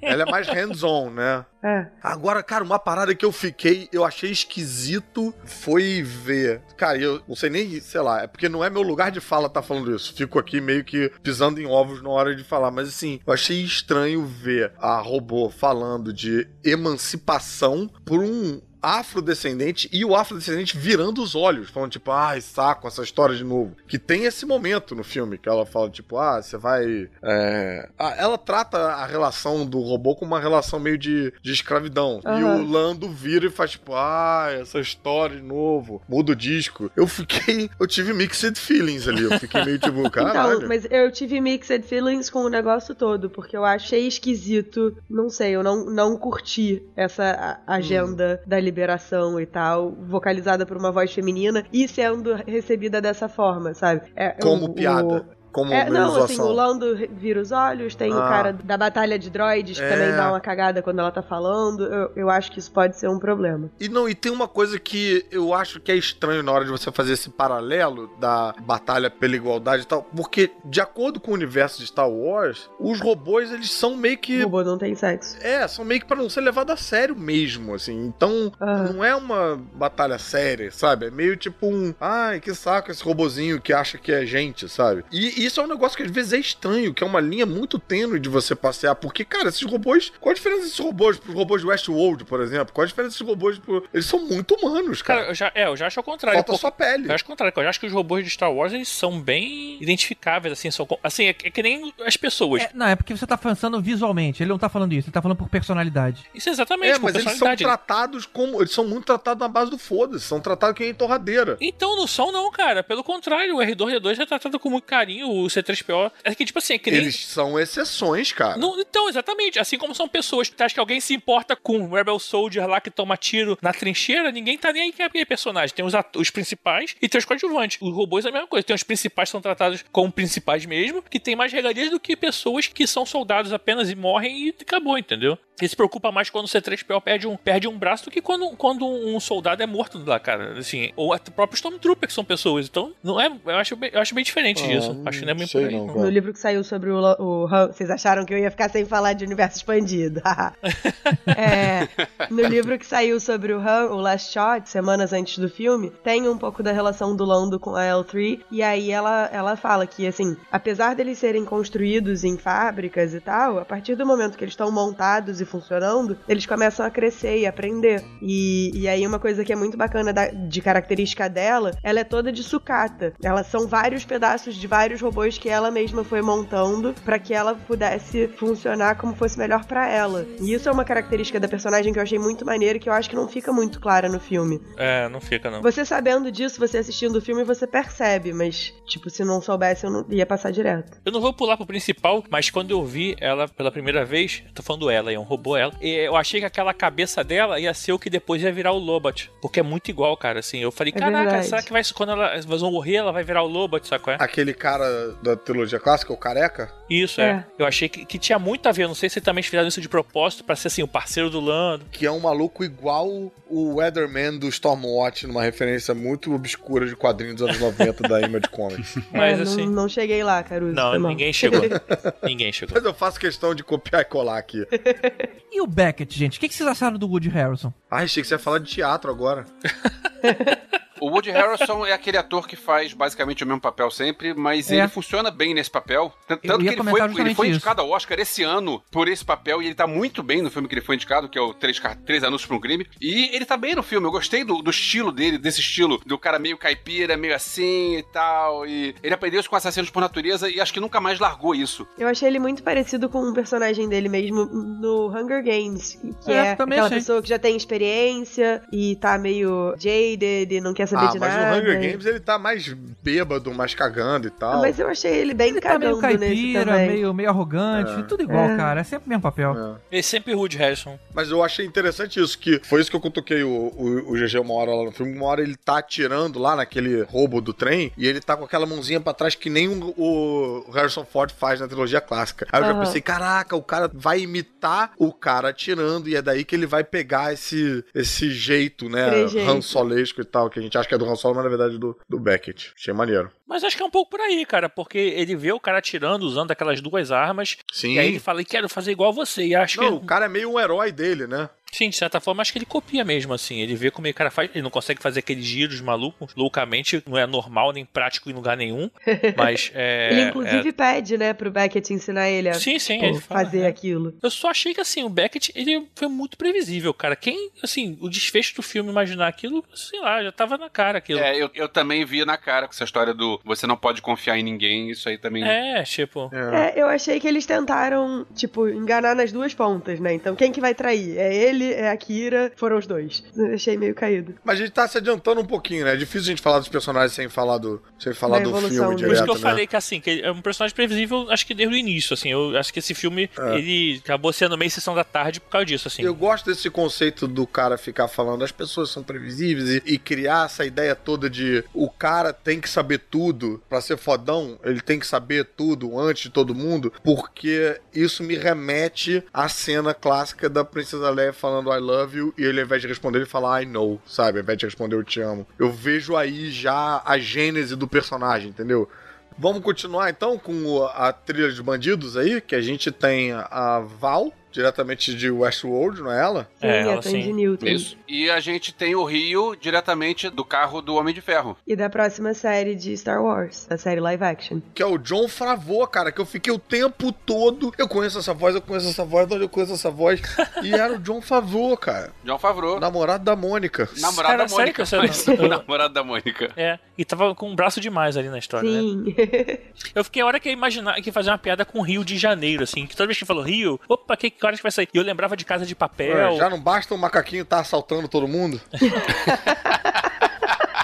Ele é mais hands-on, né? É. Agora, cara, uma parada que eu fiquei, eu achei esquisito foi ver. Cara, eu não sei nem, sei lá, é porque não é meu lugar de fala tá falando isso. Fico aqui meio que pisando em ovos na hora de falar, mas assim, eu achei estranho ver a robô falando de emancipação por um afrodescendente e o afrodescendente virando os olhos, falando tipo, ai, saco essa história de novo. Que tem esse momento no filme que ela fala tipo, ah, você vai. é, ah, ela trata a relação do robô como uma relação meio de, de escravidão. E Aham. o Lando vira e faz tipo, ah, essa história de novo, muda o disco. Eu fiquei, eu tive mixed feelings ali. Eu fiquei meio tipo, caralho. Então, mas eu tive mixed feelings com o negócio todo, porque eu achei esquisito, não sei, eu não, não curti essa agenda da liberação e tal, vocalizada por uma voz feminina e sendo recebida dessa forma, sabe? É, Como o- piada. O- Como É, não, assim, o Lando vira os olhos, tem o Ah. cara da batalha de droids que É. também dá uma cagada quando ela tá falando. Eu, eu acho que isso pode ser um problema. E não, e tem uma coisa que eu acho que é estranho na hora de você fazer esse paralelo da batalha pela igualdade e tal, porque de acordo com o universo de Star Wars, os robôs eles são meio O que robô não tem sexo. é, são meio que pra não ser levado a sério mesmo, assim. Então, Aham. não é uma batalha séria, sabe? É meio tipo um, ai, que saco esse robozinho que acha que é gente, sabe? E isso é um negócio que às vezes é estranho, que é uma linha muito tênue de você passear. Porque, cara, esses robôs. Qual a diferença desses robôs pros robôs de Westworld, por exemplo? Qual a diferença desses robôs pro. Eles são muito humanos, cara. Cara, eu já, é, eu já acho ao contrário. Falta porque- só pele. Eu acho o contrário, eu já acho que os robôs de Star Wars eles são bem identificáveis, assim, são, assim, é, é que nem as pessoas. É, não, é porque você tá pensando visualmente. Ele não tá falando isso, ele tá falando por personalidade. Isso é exatamente, É, mas eles são tratados como. Eles são muito tratados na base do foda-se. São tratados que nem torradeira. Então, não são não, cara. Pelo contrário, o R2D2 é tratado com muito carinho, o C3PO. É que, tipo assim, é que nem... Eles são exceções, cara. Não, então, exatamente. Assim como são pessoas que acham que alguém se importa com um Rebel Soldier lá que toma tiro na trincheira, ninguém tá nem aí com aquele personagem. Tem os, os principais e tem os coadjuvantes. Os robôs é a mesma coisa. Tem os principais que são tratados como principais mesmo, que tem mais regalias do que pessoas que são soldados apenas e morrem e acabou, entendeu? Ele se preocupa mais quando o C3PO perde um, perde um braço do que quando, quando um soldado é morto lá, cara. Assim, ou até o próprio Stormtrooper, que são pessoas. Então, não é. Eu acho bem, eu acho bem diferente Ah, disso. Acho não é bem sei por aí. não, cara. No livro que saiu sobre o, o Han, vocês acharam que eu ia ficar sem falar de universo expandido. É, no livro que saiu sobre o Han, o Last Shot, semanas antes do filme, tem um pouco da relação do Lando com a L3, e aí ela, ela fala que, assim, apesar deles serem construídos em fábricas e tal, a partir do momento que eles estão montados e funcionando, eles começam a crescer e aprender. E, e aí uma coisa que é muito bacana da- de característica dela, ela é toda de sucata. Elas são vários pedaços de vários robôs que ela mesma foi montando para que ela pudesse funcionar como fosse melhor pra ela. E isso é uma característica da personagem que eu achei muito maneira e que eu acho que não fica muito clara no filme. É, não fica, não. Você sabendo disso, você assistindo o filme, você percebe, mas, tipo, se não soubesse, eu não ia passar direto. Eu não vou pular pro principal, mas quando eu vi ela pela primeira vez, tô falando ela, é um robô ela, e eu achei que aquela cabeça dela ia ser o que depois ia virar o Lobot. Porque é muito igual, cara, assim. Eu falei, É caraca, verdade. será que vai, quando ela, elas vão morrer, ela vai virar o Lobot, sabe qual é? Aquele cara da trilogia clássica, o careca, Isso, é. É. Eu achei que, que tinha muito a ver, não sei se também fizeram isso de propósito pra ser, assim, o parceiro do Lando. que é um maluco igual o Weatherman do Stormwatch, numa referência muito obscura de quadrinhos dos anos 90 da Image Comics. Mas, É, assim- não, não cheguei lá, Caruso. Não, mal. ninguém chegou. ninguém chegou. Mas eu faço questão de copiar e colar aqui. E o Beckett, gente? O que que vocês acharam do Woody Harrison? Ai, achei que você ia falar de teatro agora. O Woody Harrelson é aquele ator que faz basicamente o mesmo papel sempre, mas É. ele funciona bem nesse papel. Tanto que ele foi, ele foi indicado ao Oscar esse ano por esse papel e ele tá muito bem no filme que ele foi indicado, que é o Três, Três Anúncios para um Crime. E ele tá bem no filme. Eu gostei do, do estilo dele, desse estilo, do cara meio caipira, meio assim e tal. E ele aprendeu isso com Assassinos por Natureza e acho que nunca mais largou isso. Eu achei ele muito parecido com um personagem dele mesmo no Hunger Games, que É, é, também aquela achei. pessoa que já tem experiência e tá meio jaded e não quer saber Ah, de mas nada. no Hunger Games ele tá mais bêbado, mais cagando e Ah, tal. Mas eu achei ele bem Ele tá meio cagando nesse caipira, meio, meio arrogante, tudo igual, É. cara. É sempre o mesmo papel. É. Ele sempre o Woody Harrison. Mas eu achei interessante isso, que foi isso que eu cutuquei o, o, o GG uma hora lá no filme. Uma hora ele tá atirando lá naquele roubo do trem e ele tá com aquela mãozinha pra trás que nem o, o Harrison Ford faz na trilogia clássica. Aí eu já Aham. pensei, caraca, o cara vai imitar o cara atirando e é daí que ele vai pegar esse, esse jeito, né, Solesco e tal, que a gente acha que é do Han Solo, mas na verdade é do, do Beckett. Achei maneiro. Mas acho que é um pouco por aí, cara, porque ele vê o cara atirando, usando aquelas duas armas, Sim. e aí ele fala, quero fazer igual você, e acho Não, o que... cara é meio um herói dele, né? Sim, de certa forma, acho que ele copia mesmo, assim. Ele vê como o cara faz. Ele não consegue fazer aqueles giros malucos, loucamente. Não é normal, nem prático em lugar nenhum. Mas é. Ele inclusive pede, né, pro Beckett ensinar ele é... a Sim, sim, ele fala, fazer é. aquilo. Eu só achei que, assim, o Beckett, ele foi muito previsível, cara. Quem, assim, o desfecho do filme imaginar aquilo, sei lá, já tava na cara aquilo. É, eu, eu também vi na cara com essa história do você não pode confiar em ninguém, isso aí também. É, tipo. É. É, eu achei que eles tentaram, tipo, enganar nas duas pontas, né? Então quem que vai trair? É ele, é a Kira, foram os dois. Eu achei meio caído. Mas a gente tá se adiantando um pouquinho, né? É difícil a gente falar dos personagens sem falar do, sem falar Da do filme dele. Por isso direto, que eu né? falei que, assim, que é um personagem previsível, acho que desde o início, assim. Eu acho que esse filme, É. ele acabou sendo meio sessão da tarde por causa disso, assim. Eu gosto desse conceito do cara ficar falando as pessoas são previsíveis e, e criar essa ideia toda de o cara tem que saber tudo pra ser fodão, ele tem que saber tudo antes de todo mundo, porque isso me remete à cena clássica da Princesa Leia falando I love you e ele ao invés de responder ele fala I know, sabe? Ao invés de responder eu te amo. Eu vejo aí já a gênese do personagem, entendeu? Vamos continuar então com a trilha de bandidos aí, que a gente tem a Val, diretamente de Westworld, não é ela? Sim, É, a ela Tandy sim. Newton. Isso. E a gente tem o Rio diretamente do carro do Homem de Ferro. E da próxima série de Star Wars, da série live action. Que é o John Favreau, cara, que eu fiquei o tempo todo. Eu conheço essa voz, eu conheço essa voz, onde eu conheço essa voz. e era o John Favreau, cara. John Favreau. Namorado da Mônica. Namorado Cara, da sério Mônica. eu- namorado da Mônica. É, e tava com um braço demais ali na história, né? Sim. Eu fiquei a hora que ia imaginar que ia fazer uma piada com Rio de Janeiro, assim, que toda vez que falou Rio, opa, que, que hora que vai sair? E eu lembrava de Casa de Papel. Ué, já não basta o macaquinho tá assaltando todo mundo?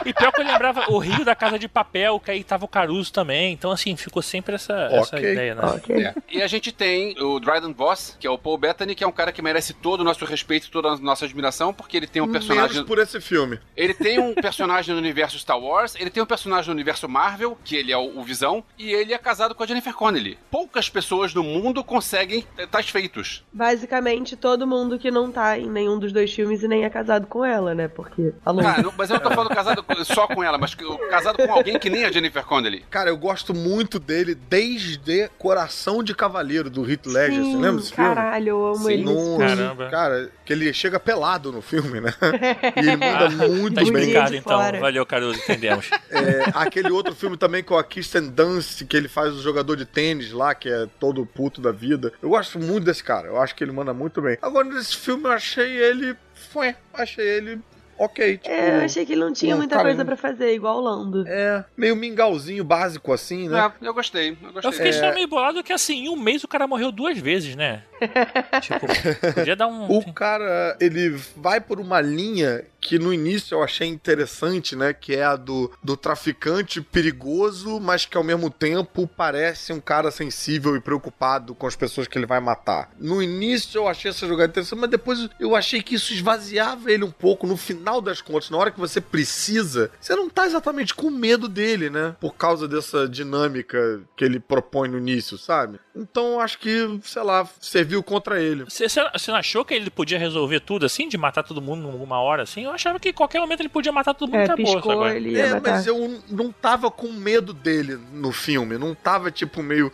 E pior que eu lembrava o Rio da Casa de Papel, que aí tava o Caruso também. Então, assim, ficou sempre essa, essa Ok. ideia, né? ok. É. E a gente tem o Dryden Voss, que é o Paul Bettany, que é um cara que merece todo o nosso respeito, toda a nossa admiração, porque ele tem um personagem. Menos por esse filme. Ele tem um personagem no universo Star Wars, ele tem um personagem no universo Marvel, que ele é o, o Visão, e ele é casado com a Jennifer Connelly. Poucas pessoas no mundo conseguem tais feitos. Basicamente, todo mundo que não tá em nenhum dos dois filmes e nem é casado com ela, né? Porque. Alô. Ah, não- mas eu não tô falando casado com- só com ela, mas casado com alguém que nem a Jennifer Connelly. Cara, eu gosto muito dele desde Coração de Cavaleiro, do Heath Ledger. Você lembra desse filme? Caralho, eu amo Sim. ele. Nossa. Caramba. cara, que ele chega pelado no filme, né? E ele manda muito Tá bem. explicado, de então. fora. Valeu, Caruso, entendemos. É, aquele outro filme também com a Kirsten Dunst, que ele faz o jogador de tênis lá, que é todo puto da vida. Eu gosto muito desse cara, eu acho que ele manda muito bem. Agora, nesse filme, eu achei ele. Foi, achei ele ok. Tipo, É, eu achei que ele não tinha um muita cara- coisa pra fazer, igual o Lando. É, meio mingauzinho básico assim, né? É, eu gostei, eu Eu gostei. fiquei só meio bolado que, assim, em um mês o cara morreu duas vezes, né? tipo, podia dar um... O cara, ele vai por uma linha que no início eu achei interessante, né? Que é a do, do traficante perigoso, mas que ao mesmo tempo parece um cara sensível e preocupado com as pessoas que ele vai matar. No início eu achei essa jogada interessante, mas depois eu achei que isso esvaziava ele um pouco. No final das contas, na hora que você precisa, você não tá exatamente com medo dele, né? Por causa dessa dinâmica que ele propõe no início, sabe? Então acho que, sei lá, serviu contra ele. Você, não achou que ele podia resolver tudo assim, de matar todo mundo numa hora assim? Eu achava que em qualquer momento ele podia matar todo mundo É, e acabou, piscou, ele ia É, matar. mas eu não tava com medo dele no filme. Não tava, tipo, meio.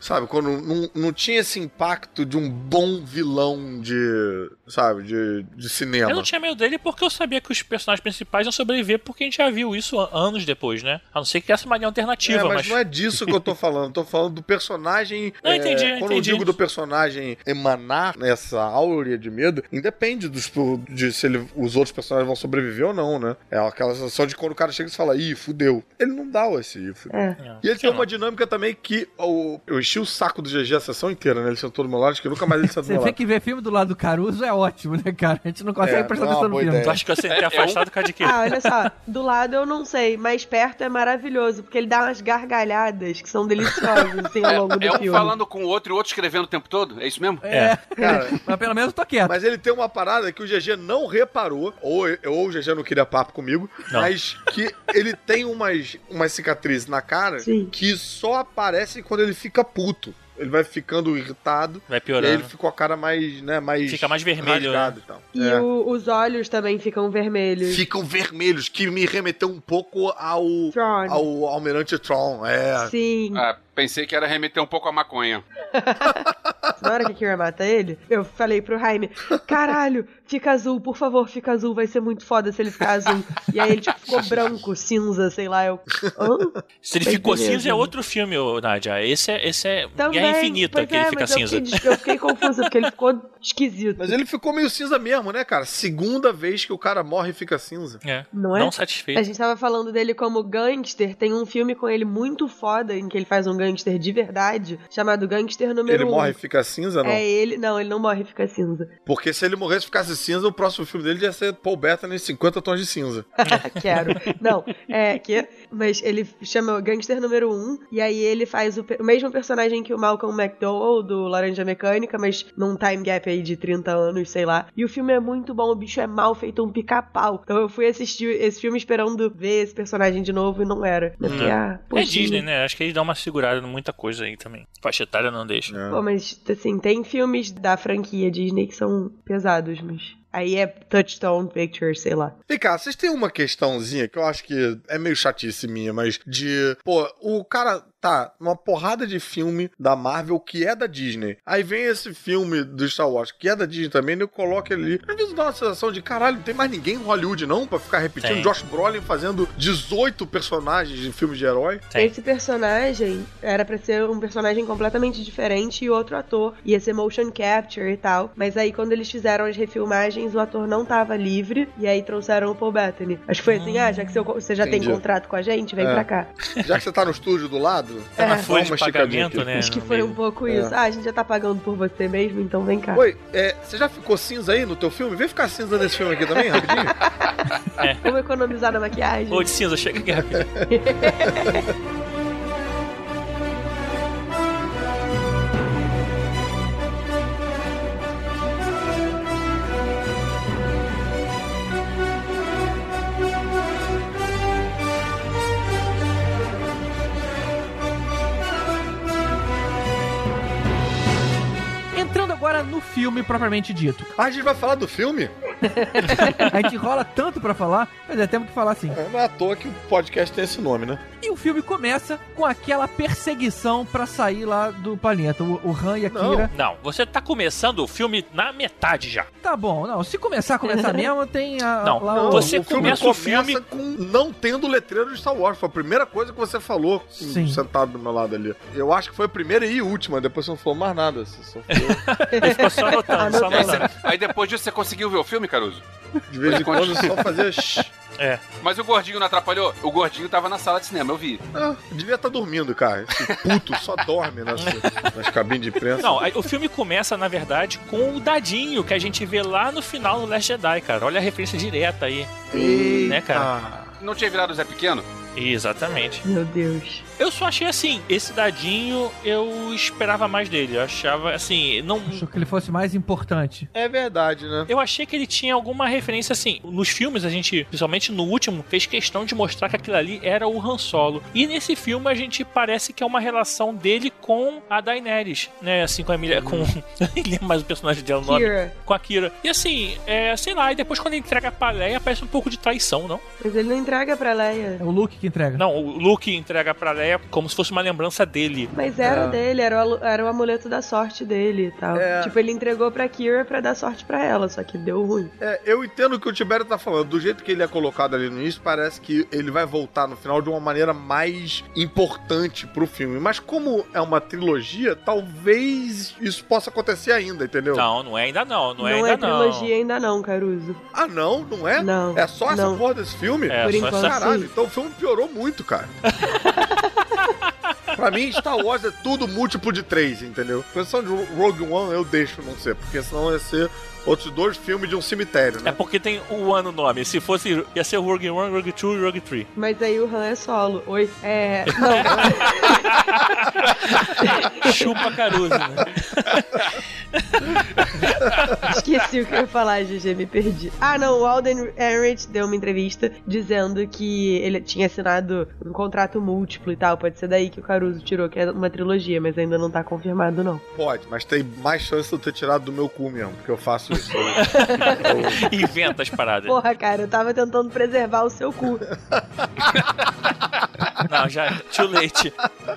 Sabe, quando não, não tinha esse impacto de um bom vilão de. Sabe, de, de cinema. Eu não tinha medo dele porque eu sabia que os personagens principais iam sobreviver porque a gente já viu isso an- anos depois, né? A não ser que essa é uma alternativa, É, mas, mas... não é disso que eu tô falando. Eu tô falando do personagem. Não, é, entendi, Quando entendi. eu digo do personagem emanar essa áurea de medo, independe dos, de se ele- os outros personagens vão sobreviver ou não, né? É aquela sensação de quando o cara chega e fala, ih, fudeu. Ele não dá esse ih, fudeu. É. É. E ele Sei tem uma dinâmica também que o- eu enchi o saco do GG a sessão inteira, né? Ele sentou do meu lado, acho que nunca mais ele sentou do Você meu vê lado. que ver filme do lado do Caruso é ótimo, né, cara? A gente não consegue É, prestar é atenção no filme. ideia. Tu acha que eu sentei afastado por causa de quê? Ah, olha só, do lado eu não sei, mas perto é maravilhoso, porque ele dá umas gargalhadas que são deliciosas, assim, ao longo do É filme. Falando com o outro e o outro escrevendo o tempo todo? É isso mesmo? É, Cara, mas pelo menos eu tô quieto. mas ele tem uma parada que o GG não reparou, ou, ou o GG não queria papo comigo, Não. mas que ele tem umas, umas cicatrizes na cara Sim. que só aparecem quando ele fica puto. Ele vai ficando irritado. Vai E aí piorando. ele fica com a cara mais, né, mais... Fica mais vermelho, rasgada e tal. E É. o- os olhos também ficam vermelhos. Ficam vermelhos, que me remeteu um pouco ao... Tron. Ao Almirante Tron, é. Sim. Ah, pensei que era remeter um pouco a maconha. Na hora que a Kira mata ele, eu falei pro Jaime, caralho, fica azul, por favor, fica azul, vai ser muito foda se ele ficar azul. E aí ele, tipo, ficou branco, cinza, sei lá, eu... Hã? Se ele ficou cinza é outro filme, ô, Nádia. Esse é, esse é Também, Guerra Infinita que ele é, fica mas eu cinza. fiquei, eu fiquei confusa, porque ele ficou esquisito. Mas ele ficou meio cinza mesmo, né, cara? Segunda vez que o cara morre e fica cinza. É. Não é? Não satisfeito. A gente tava falando dele como gangster, tem um filme com ele muito foda, em que ele faz um gangster de verdade, chamado Gangster Número Ele 1. morre e fica cinza, não? É ele, não, ele não morre e fica cinza. Porque se ele morresse e ficasse cinza, o próximo filme dele ia ser Paul Bettany em 50 tons de cinza. Quero. Não, é que. Mas ele chama Gangster número 1. E aí ele faz o, o mesmo personagem que o Malcolm McDowell do Laranja Mecânica, mas num time gap aí de 30 anos, sei lá. E o filme é muito bom, o bicho é mal feito um pica-pau. Então eu fui assistir esse filme esperando ver esse personagem de novo e não era. Eu fiquei, ah, É. Disney, né? Acho que eles dão uma segurada em muita coisa aí também. Faixa etária não deixa. É. Pô, mas assim, tem filmes da franquia Disney que são pesados, mas. Aí é Touchstone Pictures, sei lá. Vem cá, vocês têm uma questãozinha que eu acho que é meio chatice minha, mas de. Pô, o cara tá numa porrada de filme da Marvel que é da Disney. Aí vem esse filme do Star Wars que é da Disney também, e coloca ele ali. Às vezes dá uma sensação de caralho, não tem mais ninguém em Hollywood não pra ficar repetindo. Tem. Josh Brolin fazendo 18 personagens de filmes de herói. Tem. Esse personagem era pra ser um personagem completamente diferente e outro ator. Ia ser motion capture e tal. Mas aí, quando eles fizeram as refilmagens, o ator não tava livre. E aí trouxeram o Paul Bettany. Acho que foi assim: ah, já que você já Entendi. tem contrato com a gente, vem É. pra cá. Já que você tá no estúdio do lado, Tá na É. folha de pagamento, né? Acho que foi um pouco isso. Ah, a gente já tá pagando por você mesmo, então vem cá. Oi, é, você já ficou cinza aí no teu filme? Vem ficar cinza nesse filme aqui também, rapidinho. Vamos economizar na maquiagem. Ô, de cinza, chega aqui rapidinho. filme propriamente dito. Ah, a gente vai falar do filme? A gente rola tanto pra falar, mas é temos que falar assim. É, não é à toa que o podcast tem esse nome, né? E o filme começa com aquela perseguição pra sair lá do planeta. O, o Han e a Não. Kira. Não, você tá começando o filme na metade já. Tá bom, não. Se começar, começar mesmo, tem a. Não, lá não, o- você o filme começa o começa filme- com não tendo letreiro de Star Wars. Foi a primeira coisa que você falou Sim. sentado do meu lado ali. Eu acho que foi a primeira e última, depois você não falou mais nada. Você só falou Ele ficou só anotando, só Anotando. Aí, depois disso você conseguiu ver o filme, Caruso? de vez em quando só fazia. É. Mas o gordinho não atrapalhou? O gordinho tava na sala de cinema, eu vi. Ah, devia estar dormindo, cara. Esse puto só dorme nas, nas cabines de imprensa. Não, o filme começa, na verdade, com o dadinho que a gente vê lá no final do Last Jedi, cara. Olha a referência direta aí. Eita. né, cara? Não tinha virado o Zé Pequeno? Exatamente. Meu Deus. Eu só achei assim, esse dadinho eu esperava mais dele. Eu achava assim, não. Achou que ele fosse mais importante. É verdade, né? Eu achei que ele tinha alguma referência assim. Nos filmes, a gente, principalmente no último, fez questão de mostrar que aquilo ali era o Han Solo. E nesse filme a gente parece que é uma relação dele com a Daenerys, né? Assim, com a Emilia. Com. Eu nem lembro mais o personagem dela, o nome. Kira. Com a Kira. E assim, é, sei lá, e depois quando ele entrega pra Leia, parece um pouco de traição, não? Mas ele não entrega pra Leia. É o Luke que entrega. Não, o Luke entrega pra Leia como se fosse uma lembrança dele. Mas era É. dele, era o, era o amuleto da sorte dele e tal. É. Tipo, ele entregou pra Kira pra dar sorte pra ela, só que deu ruim. É, eu entendo o que o Tibério tá falando. Do jeito que ele é colocado ali no início, parece que ele vai voltar no final de uma maneira mais importante pro filme. Mas como é uma trilogia, talvez isso possa acontecer ainda, entendeu? Não, não é ainda não, não é não ainda é trilogia ainda não, Caruso. Ah, não? Não é? Não. É só essa não. porra desse filme? É, Por só enquanto, Caralho, sim. então o filme piorou muito, cara. pra mim, Star Wars é tudo múltiplo de três, entendeu? Com exceção de Rogue One, eu deixo não ser, porque senão ia ser outros dois filmes de um cemitério, É né? porque tem o ano nome. Se fosse, ia ser Rogue One, Rogue 2 e Rogue 3. Mas aí o Han é solo. Oi. É. Não. Chupa Caruso, né? Esqueci o que eu ia falar, GG, me perdi. Ah, não, o Alden Ehrenreich deu uma entrevista dizendo que ele tinha assinado um contrato múltiplo e tal. Pode ser daí que o Caruso tirou, que é uma trilogia, mas ainda não tá confirmado, não. Pode, mas tem mais chance de eu ter tirado do meu cu mesmo, porque eu faço isso. Eu- Inventa as paradas. Porra, cara, eu tava tentando preservar o seu cu. Não, já, too late.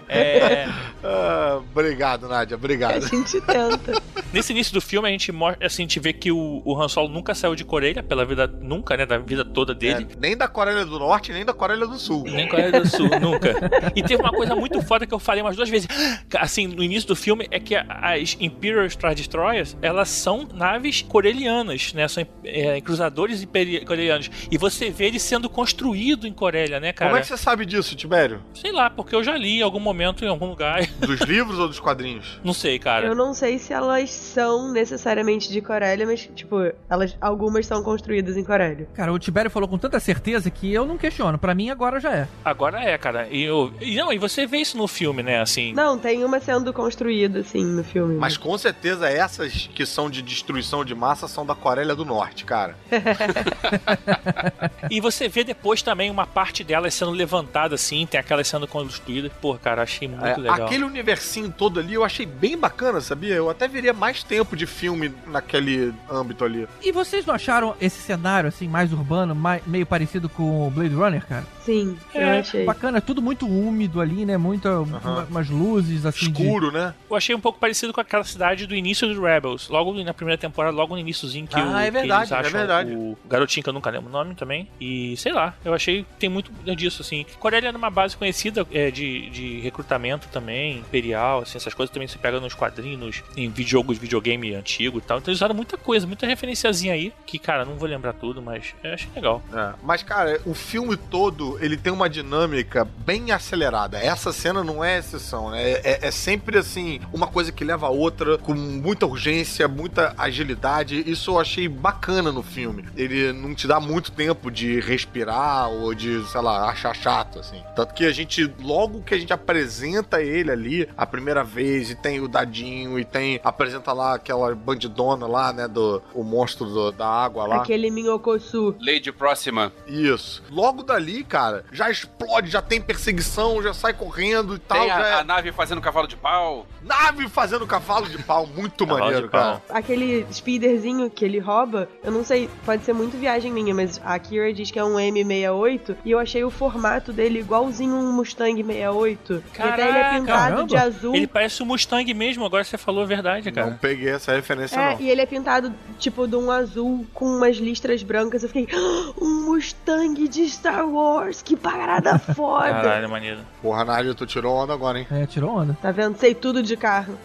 É, Ah, obrigado, Nádia, A obrigado. gente tenta. nesse início do filme, a gente, assim, a gente vê que o, o Han Solo nunca saiu de Coreia, pela vida, nunca, né, da vida toda dele. É, nem da Coreia do Norte, nem da Coreia do Sul. Nem Coreia do Sul, nunca. E teve uma coisa muito foda que eu falei umas duas vezes. Assim, no início do filme, é que as Imperial Star Destroyers, elas são naves corelianas, né? São é, cruzadores imperi- corelianos. E você vê ele sendo construído em Coreia, né, cara? Como é que você sabe disso, Tibério? Sei lá, porque eu já li em algum momento, em algum lugar. Dos livros ou dos quadrinhos? Não sei, cara. Eu não sei se elas são necessariamente de Corélia, mas, tipo, elas, algumas são construídas em Corélia. Cara, o Tibério falou com tanta certeza que eu não questiono. Pra mim, agora já é. Agora é, cara. E, eu, e não, e você vê isso no filme, né? Assim. Não, tem uma sendo construída, assim, no filme. Mas com certeza essas que são de destruição de massa são da Coreia do Norte, cara. E você vê depois também uma parte delas sendo levantada, assim, tem aquelas sendo construídas. Pô, cara, achei muito É, legal. Aquele universinho todo ali eu achei bem bacana, sabia? Eu até veria mais mais tempo de filme naquele âmbito ali. E vocês não acharam esse cenário, assim, mais urbano, mai- meio parecido com o Blade Runner, cara? Sim, eu É, achei. Bacana, é tudo muito úmido ali, né? Muita, uma- umas luzes, assim, de- Escuro, né? Eu achei um pouco parecido com aquela cidade do início do Rebels. Logo na primeira temporada, logo no iníciozinho que, Ah, o, é que verdade, eles é acham verdade. o garotinho que eu nunca lembro o nome também. E sei lá, eu achei que tem muito disso, assim. Coreia era uma base conhecida é, de, de recrutamento também, imperial, assim, essas coisas também se pega nos quadrinhos, em videojogos, videogame antigo e tal. Então eles usaram muita coisa, muita referenciazinha aí, que, cara, não vou lembrar tudo, mas eu achei legal. É. Mas, cara, o filme todo, ele tem uma dinâmica bem acelerada. Essa cena não é exceção, né? É, é sempre, assim, uma coisa que leva a outra, com muita urgência, muita agilidade. Isso eu achei bacana no filme. Ele não te dá muito tempo de respirar ou de, sei lá, achar chato, assim. Tanto que a gente, logo que a gente apresenta ele ali, a primeira vez, e tem o dadinho, e tem, apresenta lá aquela bandidona lá, né, do o monstro do- da água lá. Aquele Minhokosu. Lady Próxima. Isso. Logo dali, cara, já explode, já tem perseguição, já sai correndo e tal. Tem já a, é a nave fazendo cavalo de pau. nave fazendo cavalo de pau. Muito maneiro, cara. Aquele speederzinho que ele rouba, eu não sei, pode ser muito viagem minha, mas a Kira diz que é um M68 e eu achei o formato dele igualzinho um Mustang 68. e até ele é pintado caramba. de azul. Ele parece o Mustang mesmo, agora você falou a verdade, cara. Não peguei essa referência, É, não. e ele é pintado tipo de um azul com umas listras brancas. Eu fiquei, "Ah, um Mustang de Star Wars, que parada foda. Caralho, maneiro. Porra, Nádia, tu tirou onda agora, hein? É, tirou onda. Tá vendo? Sei tudo de carro.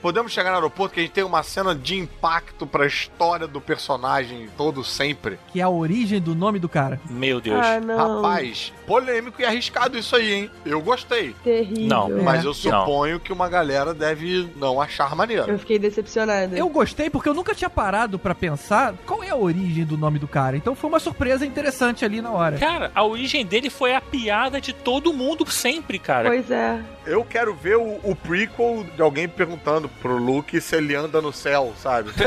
Podemos chegar no aeroporto que a gente tem uma cena de impacto pra história do personagem todo sempre. Que é a origem do nome do cara. Meu Deus. Ah, não. Rapaz, polêmico e arriscado isso aí, hein? Eu gostei. Terrível. Não, Mas É. eu suponho que uma galera deve não achar maneiro. Eu fiquei decepcionada. Eu gostei porque eu nunca tinha parado pra pensar qual é a origem do nome do cara. Então foi uma surpresa interessante ali na hora. Cara, a origem dele foi a piada de todo mundo sempre, cara. Pois é. Eu quero ver o, o prequel de alguém perguntando pro Luke se ele anda no céu, sabe?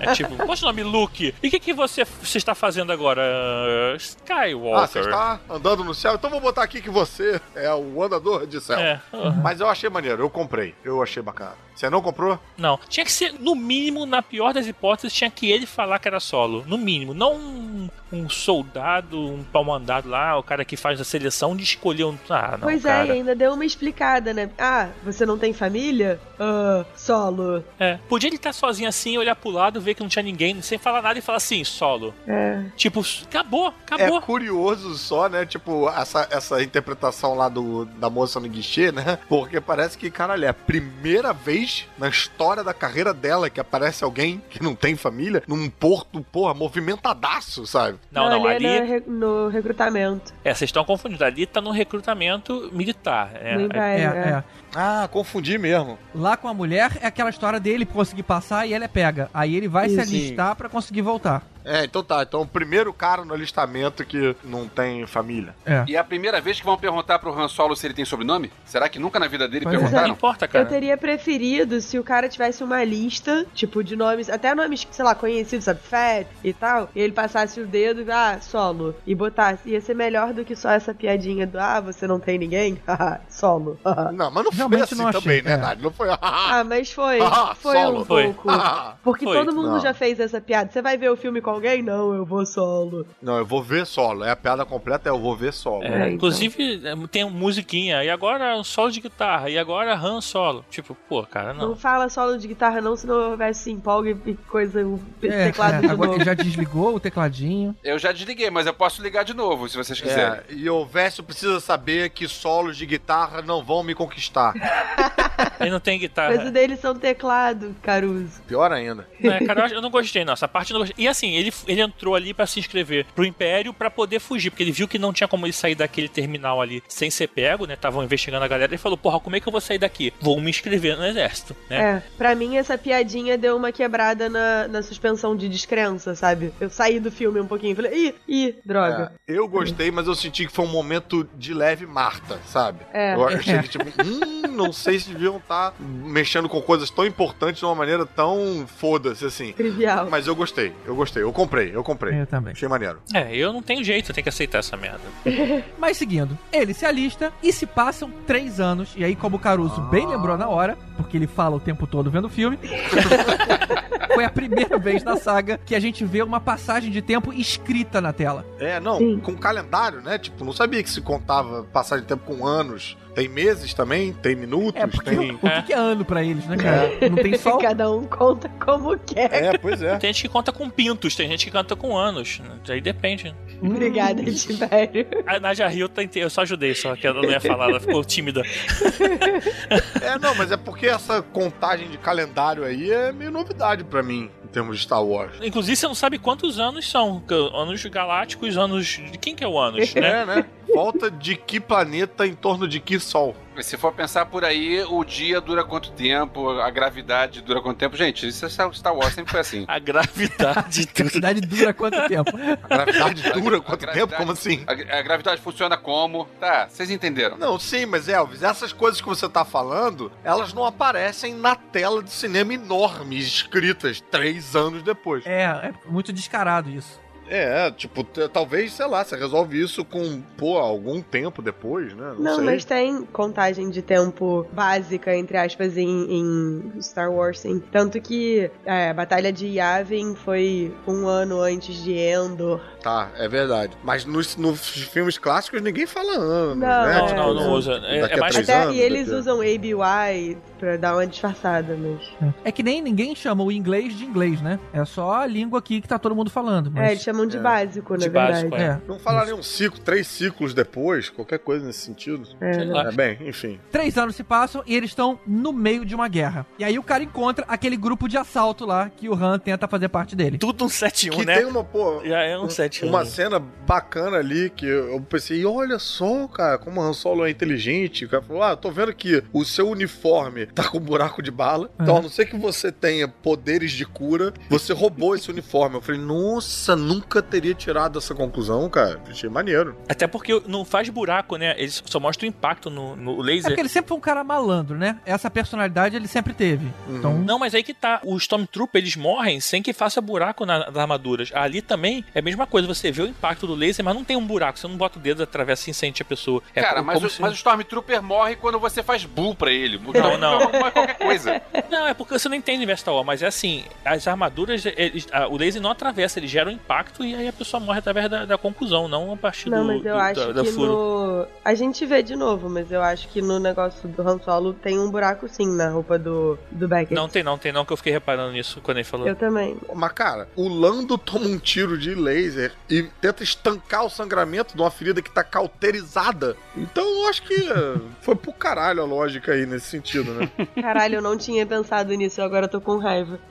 É tipo, qual é o seu nome, Luke? E o que, que você, você está fazendo agora? Ah, Skywalker. você está andando no céu? Então vou botar aqui que você é o andador de céu. É. Mas eu achei maneiro, eu comprei. Eu achei bacana. Você não comprou? Não, tinha que ser, no mínimo, na pior das hipóteses, tinha que ele falar que era solo. No mínimo. Não um, um soldado, um pau mandado lá, o cara que faz a seleção de escolher um. Ah, não. pois é, cara. e ainda deu uma explicada, né? Ah, você não tem família? Ah, solo. É. Podia ele estar sozinho assim, olhar pro lado, ver que não tinha ninguém, sem falar nada e falar assim, solo. É. Tipo, acabou, acabou. É curioso só, né? Tipo, essa, essa interpretação lá do, da moça no guichê, né? Porque parece que, caralho, é a primeira vez na história da carreira dela que aparece alguém que não tem família num porto, porra, movimentadaço, sabe? Não, não, ele ali. é no, re- no recrutamento. É, vocês estão confundindo. Ali tá no recrutamento militar. É, no É, é. é. Ah, confundi mesmo. Lá com a mulher é aquela história dele conseguir passar e ela é pega. Aí ele vai se alistar pra conseguir voltar. É, então tá. Então o primeiro cara no alistamento que não tem família. É. E é a primeira vez que vão perguntar pro Han Solo se ele tem sobrenome? Será que nunca na vida dele Pois é. Não perguntaram? importa, Eu cara. teria preferido se o cara tivesse uma lista, tipo, de nomes, até nomes, sei lá, conhecidos, sabe, Fat e tal, e ele passasse o dedo e, ah, solo, e botasse. Ia ser melhor do que só essa piadinha do, ah, você não tem ninguém? Haha, solo. haha. Não, mas não foi Realmente assim não achei, também, né, é. Nádia? Não foi. ah, mas foi. Ah, Foi solo. um Foi. pouco. Ah, Porque Foi. todo mundo Não. já fez essa piada. Você vai ver o filme com alguém? Não, eu vou solo. não, eu vou ver solo. É a piada completa, é eu vou ver solo. É, É, então. Inclusive, é, tem uma musiquinha, e agora um solo de guitarra, e agora Han solo. Tipo, pô, cara, Não. não. fala solo de guitarra, não, senão vai se empolga e coisa, o É, teclado é, de agora novo. ele já desligou o tecladinho. Eu já desliguei, mas eu posso ligar de novo, se vocês quiserem. É, e o Vécio precisa saber que solos de guitarra não vão me conquistar. Ele não tem Mas o guitarra. deles são teclado, Caruso. Pior ainda. É, cara, eu não gostei, não. Essa parte eu não gostei. E assim, ele, ele entrou ali pra se inscrever pro Império pra poder fugir, porque ele viu que não tinha como ele sair daquele terminal ali sem ser pego, né? Estavam investigando a galera. Ele falou, porra, como é que eu vou sair daqui? Vou me inscrever no exército, né? É, pra mim essa piadinha deu uma quebrada na, na suspensão de descrença, sabe? Eu saí do filme um pouquinho e falei, ih, ih, droga. É, eu gostei, mas eu senti que foi um momento de leve Marta, sabe? É. Eu achei que, tipo, hum, não sei se deviam estar mexendo com coisas tão importantes de uma maneira tão foda-se assim. Trivial. Mas eu gostei, eu gostei, eu comprei, eu comprei. Eu também. Achei maneiro. É, eu não tenho jeito, eu tenho que aceitar essa merda. Mas seguindo, ele se alista e se passam três anos. E aí, como o Caruso bem lembrou na hora, porque ele fala o tempo todo vendo o filme, foi a primeira vez na saga que a gente vê uma passagem de tempo escrita na tela. É, não, Sim. com calendário, né? Tipo, não sabia que se contava passagem de tempo com anos. Tem meses também, tem minutos, É, tem. o, o que que é ano pra eles, né, cara? Não tem só. Cada um conta como quer. É, pois é. Tem gente que conta com pintos, tem gente que canta com anos. Aí depende. Obrigada, Tibério. A Nadia Rio, eu tentei- eu só ajudei, só que ela não ia falar, ela ficou tímida. É, não, mas é porque essa contagem de calendário aí é meio novidade pra mim, termos de Star Wars. Inclusive, você não sabe quantos anos são. que- Anos galácticos, anos. De quem que é o anos, né? É, né? Volta de que planeta em torno de que sol? Mas Se for pensar por aí, o dia dura quanto tempo, a gravidade dura quanto tempo. Gente, isso é Star Wars, sempre foi assim. A gravidade. A cidade dura quanto tempo? A gravidade dura A quanto gravidade- tempo? Como assim? A, a gravidade funciona como? Tá, vocês entenderam. Não, sim, mas Elvis, essas coisas que você tá falando, elas não aparecem na tela de cinema enorme, escritas três anos depois. É, é muito descarado isso. É, tipo, talvez, sei lá, você resolve isso com, pô, algum tempo depois, né? Não, Não, mas tem contagem de tempo básica, entre aspas, em, em Star Wars, sim. Tanto que é, a Batalha de Yavin foi um ano antes de Endor. Tá, é verdade. Mas nos, nos filmes clássicos ninguém fala anos, Não, né? Não, É, não, não Daqui usa. É, a é mais. três Até, anos, e eles daqui usam ABY pra dar uma disfarçada, mas... É que nem ninguém chama o inglês de inglês, né? É só a língua aqui que tá todo mundo falando. É, Mas... eles chamam de é. básico, De na verdade. básico, é. É. Não falaria um ciclo, três ciclos depois, qualquer coisa nesse sentido. É, né? É, bem, enfim. Três anos se passam e eles estão no meio de uma guerra. E aí o cara encontra aquele grupo de assalto lá que o Han tenta fazer parte dele. Tudo um 7-1, que né? tem uma, pô, Já é um 7-1. uma cena bacana ali que eu pensei, olha só, cara, como o Han Solo é inteligente. O cara falou, ah, tô vendo que o seu uniforme tá com buraco de bala. Então, a não ser que você tenha poderes de cura, você roubou esse uniforme. Eu falei, nossa, nunca teria tirado essa conclusão, cara. Achei maneiro. Até porque não faz buraco, né? Eles só mostram o impacto no, no É laser. porque ele sempre foi um cara malandro, né? Essa personalidade ele sempre teve. Uhum. Então, Não, mas aí que tá. Os Stormtrooper, eles morrem sem que faça buraco na- nas armaduras. Ali também é a mesma coisa. Você vê o impacto do laser, mas não tem um buraco. Você não bota o dedo, atravessa e sente a pessoa. É Cara, mas como o, se- mas o Stormtrooper morre quando você faz bull pra ele. O Não, não. Morre qualquer coisa. Não, é porque você não entende universo Star Wars, mas é assim, as armaduras, eles- a- o laser não atravessa, ele gera um impacto e aí a pessoa morre através da, da conclusão, não a partir Não, do, mas eu do- acho da, que no. A gente vê de novo, mas eu acho que no negócio do Han Solo tem um buraco sim na roupa do, do Beckett. Não tem não, tem não, que eu fiquei reparando nisso quando ele falou. Eu também. Mas, cara, o Lando toma um tiro de laser e tenta estancar o sangramento de uma ferida que tá cauterizada. Então eu acho que eh, foi pro caralho a lógica aí nesse sentido, né? Caralho, eu não tinha pensado nisso, agora eu tô com raiva.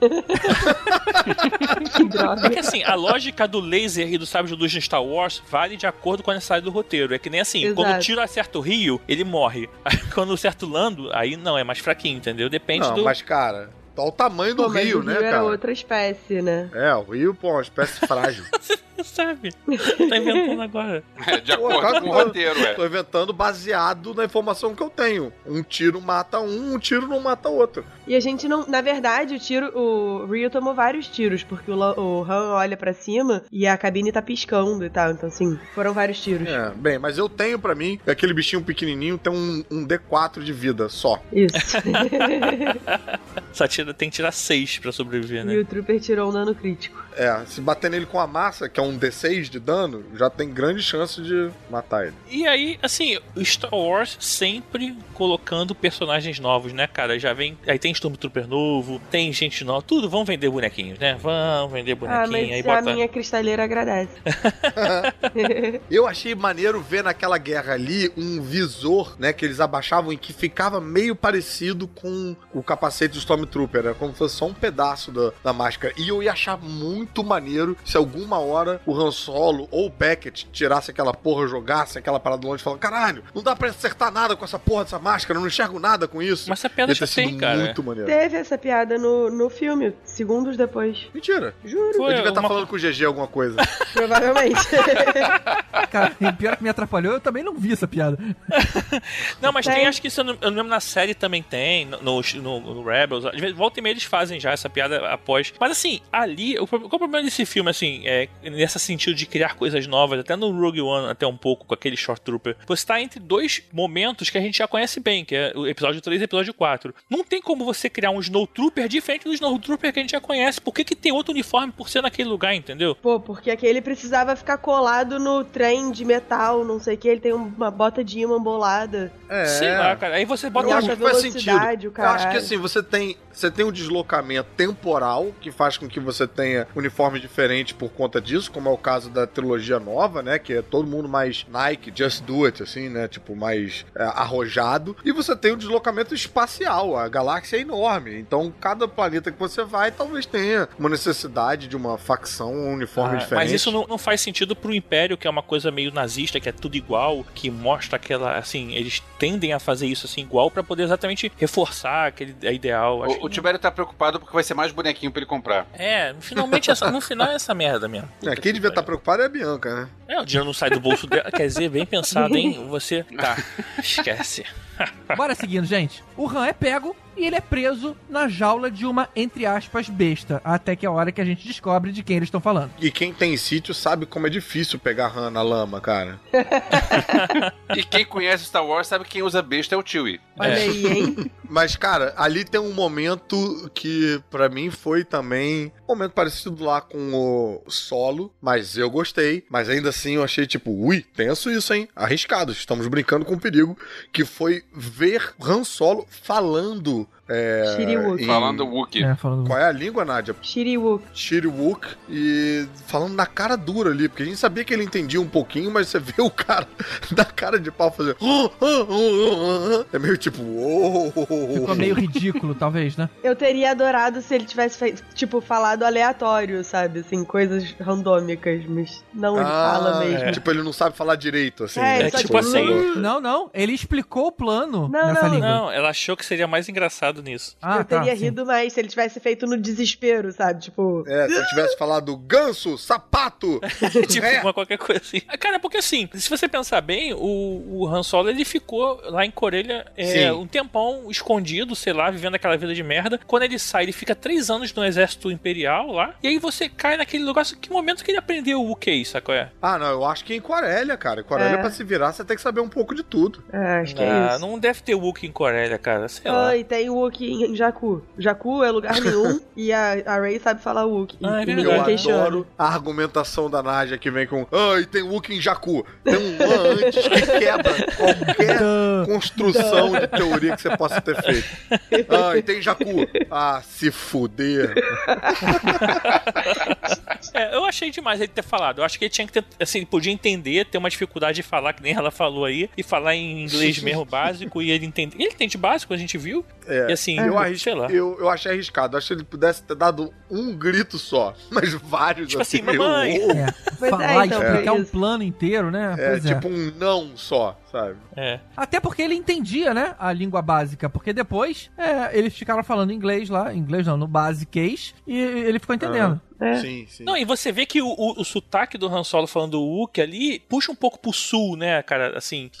que droga. Porque assim, a lógica do laser e do sabre de luz no Star Wars vale de acordo com a necessidade do roteiro. É que nem assim, Exato. quando o tiro acerta o Rio, ele morre. Aí, quando acerta o Lando, aí não, é mais fraquinho, entendeu? Depende Não, do. mas, cara, olha o tamanho do Pô, mas rio, o né, Rio era cara? outra espécie, né? É, o rio, pô, é uma espécie frágil. Sabe? tá inventando agora. É, de acordo com o roteiro, é. Tô inventando baseado na informação que eu tenho. Um tiro mata um, um tiro não mata outro. E a gente não. Na verdade, o tiro. O Rio tomou vários tiros, porque o, o Han olha pra cima e a cabine tá piscando e tal. Então, assim, foram vários tiros. É, bem, mas eu tenho pra mim, que aquele bichinho pequenininho tem um, um D4 de vida só. Isso. Só tira, tem que tirar seis pra sobreviver, e né? o Trooper tirou um dano crítico. É, se bater nele com a massa, que é um D6 de dano, já tem grande chance de matar ele. E aí, assim, o Star Wars sempre colocando personagens novos, né, cara? Já vem. Aí tem Stormtrooper novo, tem gente nova, tudo. Vão vender bonequinhos, né? Vão vender Ah, bonequinho. mas aí a bota. minha cristaleira agradece. Eu achei maneiro ver naquela guerra ali um visor, né, que eles abaixavam e que ficava meio parecido com o capacete do Stormtrooper, era como se fosse só um pedaço da, da máscara. E eu ia achar muito maneiro se alguma hora o Han Solo ou o Beckett tirasse aquela porra, jogasse aquela parada longe e falasse: caralho, não dá pra acertar nada com essa porra dessa máscara, eu não enxergo nada com isso. Mas essa piada já tem, cara. muito maneiro. Teve essa piada no, no filme, segundos depois. Mentira. Juro, Foi eu devia estar uma- falando com o GG alguma coisa. provavelmente. Cara, e pior que me atrapalhou, eu também não vi essa piada. Não, mas Tem. tem, acho que isso eu não, eu não lembro na série também tem, no, no, no Rebels. Às vezes, volta e meia eles fazem já essa piada após. Mas assim, ali, qual o problema desse filme, assim, é nesse sentido de criar coisas novas, até no Rogue One, até um pouco, com aquele Short Trooper. Você tá entre dois momentos que a gente já conhece bem, que é o episódio 3 e o episódio 4. Não tem como você criar um Snow Trooper diferente do Snow Trooper que a gente já conhece. Por que, que tem outro uniforme por ser naquele lugar, entendeu? Pô, porque aquele precisava ficar colado no trem de metal, não sei o que, ele tem uma bota de imã bolada. É. Sei lá, cara. Aí você bota Eu um acho alta que faz sentido. velocidade, o Eu acho que assim, você tem, você tem um deslocamento temporal que faz com que você tenha uniforme diferente por conta disso, como é o caso da trilogia nova, né? Que é todo mundo mais Nike, just do it, assim, né? Tipo, mais é, arrojado. E você tem um deslocamento espacial. A galáxia é enorme. Então, cada planeta que você vai, talvez tenha uma necessidade de uma facção, um uniforme Ah, diferente. Mas isso não, não faz sentido pro Império, que é uma coisa meio nazista, que é tudo igual, que mostra aquela, assim, eles tendem a fazer isso assim igual pra poder exatamente reforçar aquele ideal. Acho O, o Tibério tá preocupado porque vai ser mais bonequinho pra ele comprar. É, finalmente essa- no final é essa merda mesmo. É, quem devia estar preocupado é a Bianca, né? É, o dinheiro não sai do bolso dela. Quer dizer, bem pensado, hein? Você. Tá, esquece. Bora seguindo, gente. O Han é pego e ele é preso na jaula de uma, entre aspas, besta. Até que é a hora que a gente descobre de quem eles estão falando. E quem tem sítio sabe como é difícil pegar rã na lama, cara. E quem conhece Star Wars sabe que quem usa besta é o Chewie. Olha É. aí, hein? Mas, cara, ali tem um momento que pra mim foi também momento parecido lá com o solo, mas eu gostei. Mas ainda assim eu achei tipo, ui, tenso isso, hein? Arriscado, estamos brincando com perigo. Que foi ver Han Solo falando. É, Shiriwook. em- Falando Wookiee. É, falando. Qual é a língua, Nádia? Shiriwook. Shiriwook e falando na cara dura ali, porque a gente sabia que ele entendia um pouquinho, mas você vê o cara da cara de pau fazer. É meio tipo. Ficou meio ridículo, talvez, né? Eu teria adorado se ele tivesse feito, tipo, falado aleatório, sabe? Assim, coisas randômicas, mas não, ele Ah, fala mesmo. Tipo, ele não sabe falar direito, assim. É, né? É só tipo assim. Não, não. Ele explicou o plano Não, nessa não, língua. Não, ela achou que seria mais engraçado nisso. Ah, eu tá, teria sim. rido mais se ele tivesse feito no desespero, sabe? Tipo, É, se ele tivesse falado ganso, sapato. tipo, É. uma qualquer coisa assim. Ah, Cara, porque assim, se você pensar bem, o, o Han Solo ele ficou lá em Corelha é, um tempão escondido, sei lá, vivendo aquela vida de merda. Quando ele sai, ele fica três anos no exército imperial lá. E aí você cai naquele lugar. só Que momento que ele aprendeu o que, sacou? É? Ah, não, eu acho que em Corélia, cara. Em Corélia, É. pra se virar, você tem que saber um pouco de tudo. é, acho que é Ah, isso. não deve ter Wookiee em Coreia, cara. Sei lá. E tem o Wookie em Jakku. Jakku é lugar nenhum e a, a Ray sabe falar Wookie. Ah, é verdade. Eu adoro a argumentação da Nádia que vem com. Ah, e tem Wookiee em Jakku. Tem um an antes que quebra qualquer construção de teoria que você possa ter feito. Ah, e tem Jakku. Ah, se fuder. É, eu achei demais ele ter falado. Eu acho que ele tinha que ter, assim, ele podia entender, ter uma dificuldade de falar, que nem ela falou aí, e falar em inglês mesmo básico, e ele entende. Ele entende básico, a gente viu. É. Assim, Eu, sei arrisco, lá. eu, eu achei arriscado. Eu acho que ele pudesse ter dado um grito só, mas vários Tipo assim, meio, mamãe. É, é, falar, então, explicar é um plano inteiro, né? É, Pois é. tipo um não só, sabe? É. Até porque ele entendia, né? A língua básica. Porque depois é, eles ficaram falando inglês lá. Inglês não, no basiquês. E ele ficou entendendo. É. Sim, sim. Não, e você vê que o, o, o sotaque do Han Solo falando o Wookiee ali puxa um pouco pro sul, né, cara? Assim.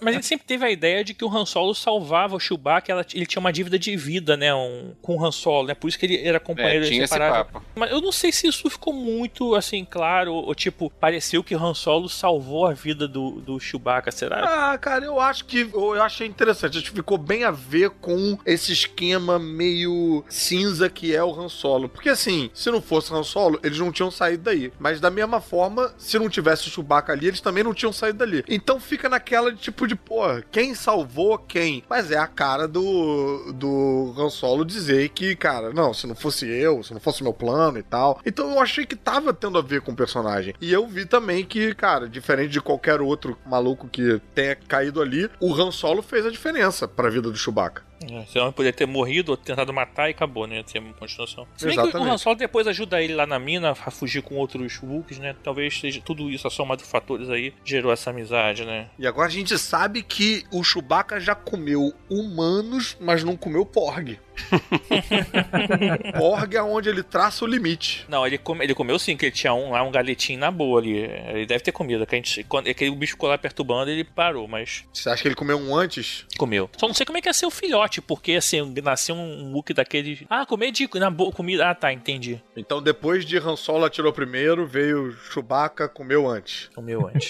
Mas a gente sempre teve a ideia de que o Han Solo salvava o Chewbacca, ela- ele tinha uma dívida de vida, né, um, com o Han Solo, né? Por isso que ele era companheiro É, tinha esse inseparável. papo. Mas eu não sei se isso ficou muito, assim, claro, ou, tipo, pareceu que o Han Solo salvou a vida do, do Chewbacca, será? Ah, cara, eu acho que eu achei interessante. Acho que ficou bem a ver com esse esquema meio cinza que é o Han Solo. Porque assim, se não fosse Han Solo, eles não tinham saído daí. Mas da mesma forma, se não tivesse o Chewbacca ali, eles também não tinham saído dali. Então fica naquela de tipo de, pô, quem salvou quem? Mas é a cara do, do Han Solo dizer que, cara, não, se não fosse eu, se não fosse meu plano e tal. Então eu achei que tava tendo a ver com o personagem. E eu vi também que, cara, diferente de qualquer outro maluco que tenha caído ali, o Han Solo fez a diferença pra vida do Chewbacca. É, esse homem poderia ter morrido ou tentado matar e acabou, né? Ter uma continuação. Se bem que o Exatamente. Han Solo depois ajuda ele lá na mina a fugir com outros Wookiees, né? Talvez seja tudo isso, a soma de fatores aí, gerou essa amizade, né? E agora a gente sabe que o Chewbacca já comeu humanos, mas não comeu Porg. Porg é onde ele traça o limite. Não, ele, come- ele comeu sim, que ele tinha um lá, um galetinho na boa ali. Ele deve ter comido. Que a gente, quando aquele bicho ficou lá perturbando, ele parou, mas Você acha que ele comeu um antes? comeu. Só não sei como é que ia ser o filhote, porque assim, nasceu um Wookiee daquele. Ah, comer de na boa comida. Ah, tá, entendi. Então depois de Han Solo atirou primeiro, veio Chewbacca, comeu antes. Comeu antes.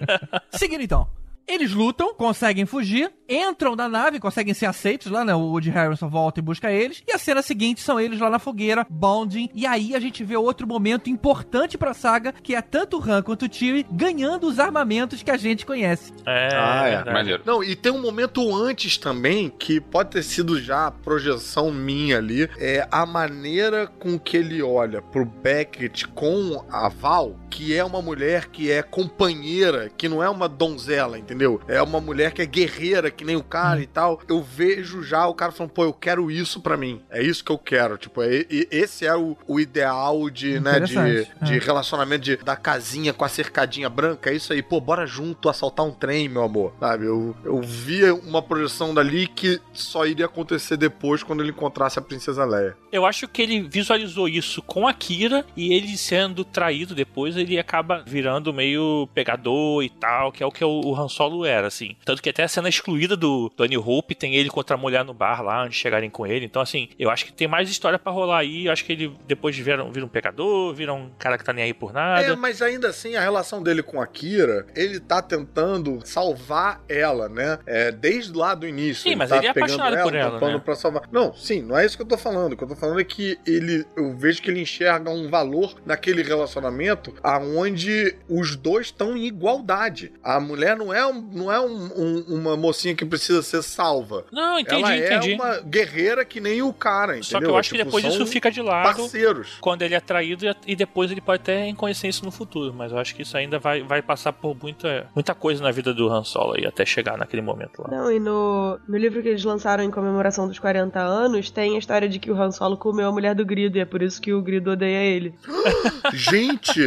Seguindo então. Eles lutam, conseguem fugir, entram na nave, conseguem ser aceitos lá, né? O Woody Harrison volta e busca eles. E a cena seguinte são eles lá na fogueira, bonding. E aí a gente vê outro momento importante pra saga, que é tanto o Han quanto o Chewie ganhando os armamentos que a gente conhece. É, Ah, é. verdade. Maneiro. Não, e tem um momento antes também, que pode ter sido já a projeção minha ali, é a maneira com que ele olha pro Beckett com a Val, que é uma mulher que é companheira, que não é uma donzela, entendeu? É uma mulher que é guerreira, que nem o cara e tal. Eu vejo já o cara falando, pô, eu quero isso pra mim. É isso que eu quero. Tipo, é, e- esse é o, o ideal de, né, de, Interessante, de é. relacionamento de, da casinha com a cercadinha branca. É isso aí, pô, bora junto assaltar um trem, meu amor. Sabe? Eu, eu via uma projeção dali que só iria acontecer depois quando ele encontrasse a Princesa Leia. Eu acho que ele visualizou isso com a Kira e ele sendo traído depois, ele acaba virando meio pegador e tal, que é o que o o Han Solo era, assim. Tanto que até a cena excluída do, New Hope tem ele contra a mulher no bar lá, antes de chegarem com ele. Então, assim, eu acho que tem mais história pra rolar aí. Eu acho que ele depois vira, vira um pegador, vira um cara que tá nem aí por nada. É, mas ainda assim, a relação dele com a Kira, ele tá tentando salvar ela, né? É, desde lá do início. Sim, mas tá ele é apaixonado por ela, né? Pra salvar. Não, sim, não é isso que eu tô falando. O que eu tô falando é que ele, eu vejo que ele enxerga um valor naquele relacionamento aonde os dois estão em igualdade. A mulher não é, um- não é um- um- uma mocinha que precisa ser salva. Não, entendi, ela entendi. é uma guerreira que nem o cara, entendeu? Só que eu acho que Tipo, depois são isso fica de lado. Parceiros. quando ele é traído e- depois ele pode até conhecer isso no futuro. Mas eu acho que isso ainda vai, vai passar por muita, muita coisa na vida do Han Solo aí, até chegar naquele momento lá. Não, e no, no livro que eles lançaram em comemoração dos 40 anos, tem a história de que o Han Solo comeu a mulher do Grido, e é por isso que o Grido odeia ele. Gente,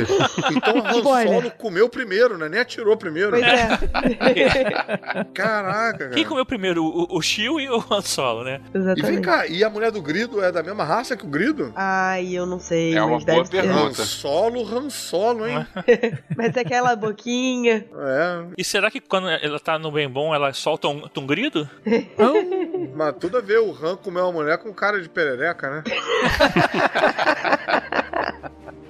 então o Han Spoiler. Solo comeu primeiro, né? Nem atirou primeiro. Pois é. Caraca, cara. Quem comeu primeiro, o, o Shio e o Han Solo, né? E vem Exatamente. cá, e a mulher do Grido é da mesma raça que o Grido? Ai, eu não sei, É uma boa pergunta. Han Solo, Han Solo, hein? Mas é aquela boquinha. É, E será que quando ela tá no bem bom, ela solta um, um grido? mas tudo a ver o Han comer uma mulher com cara de perereca, né?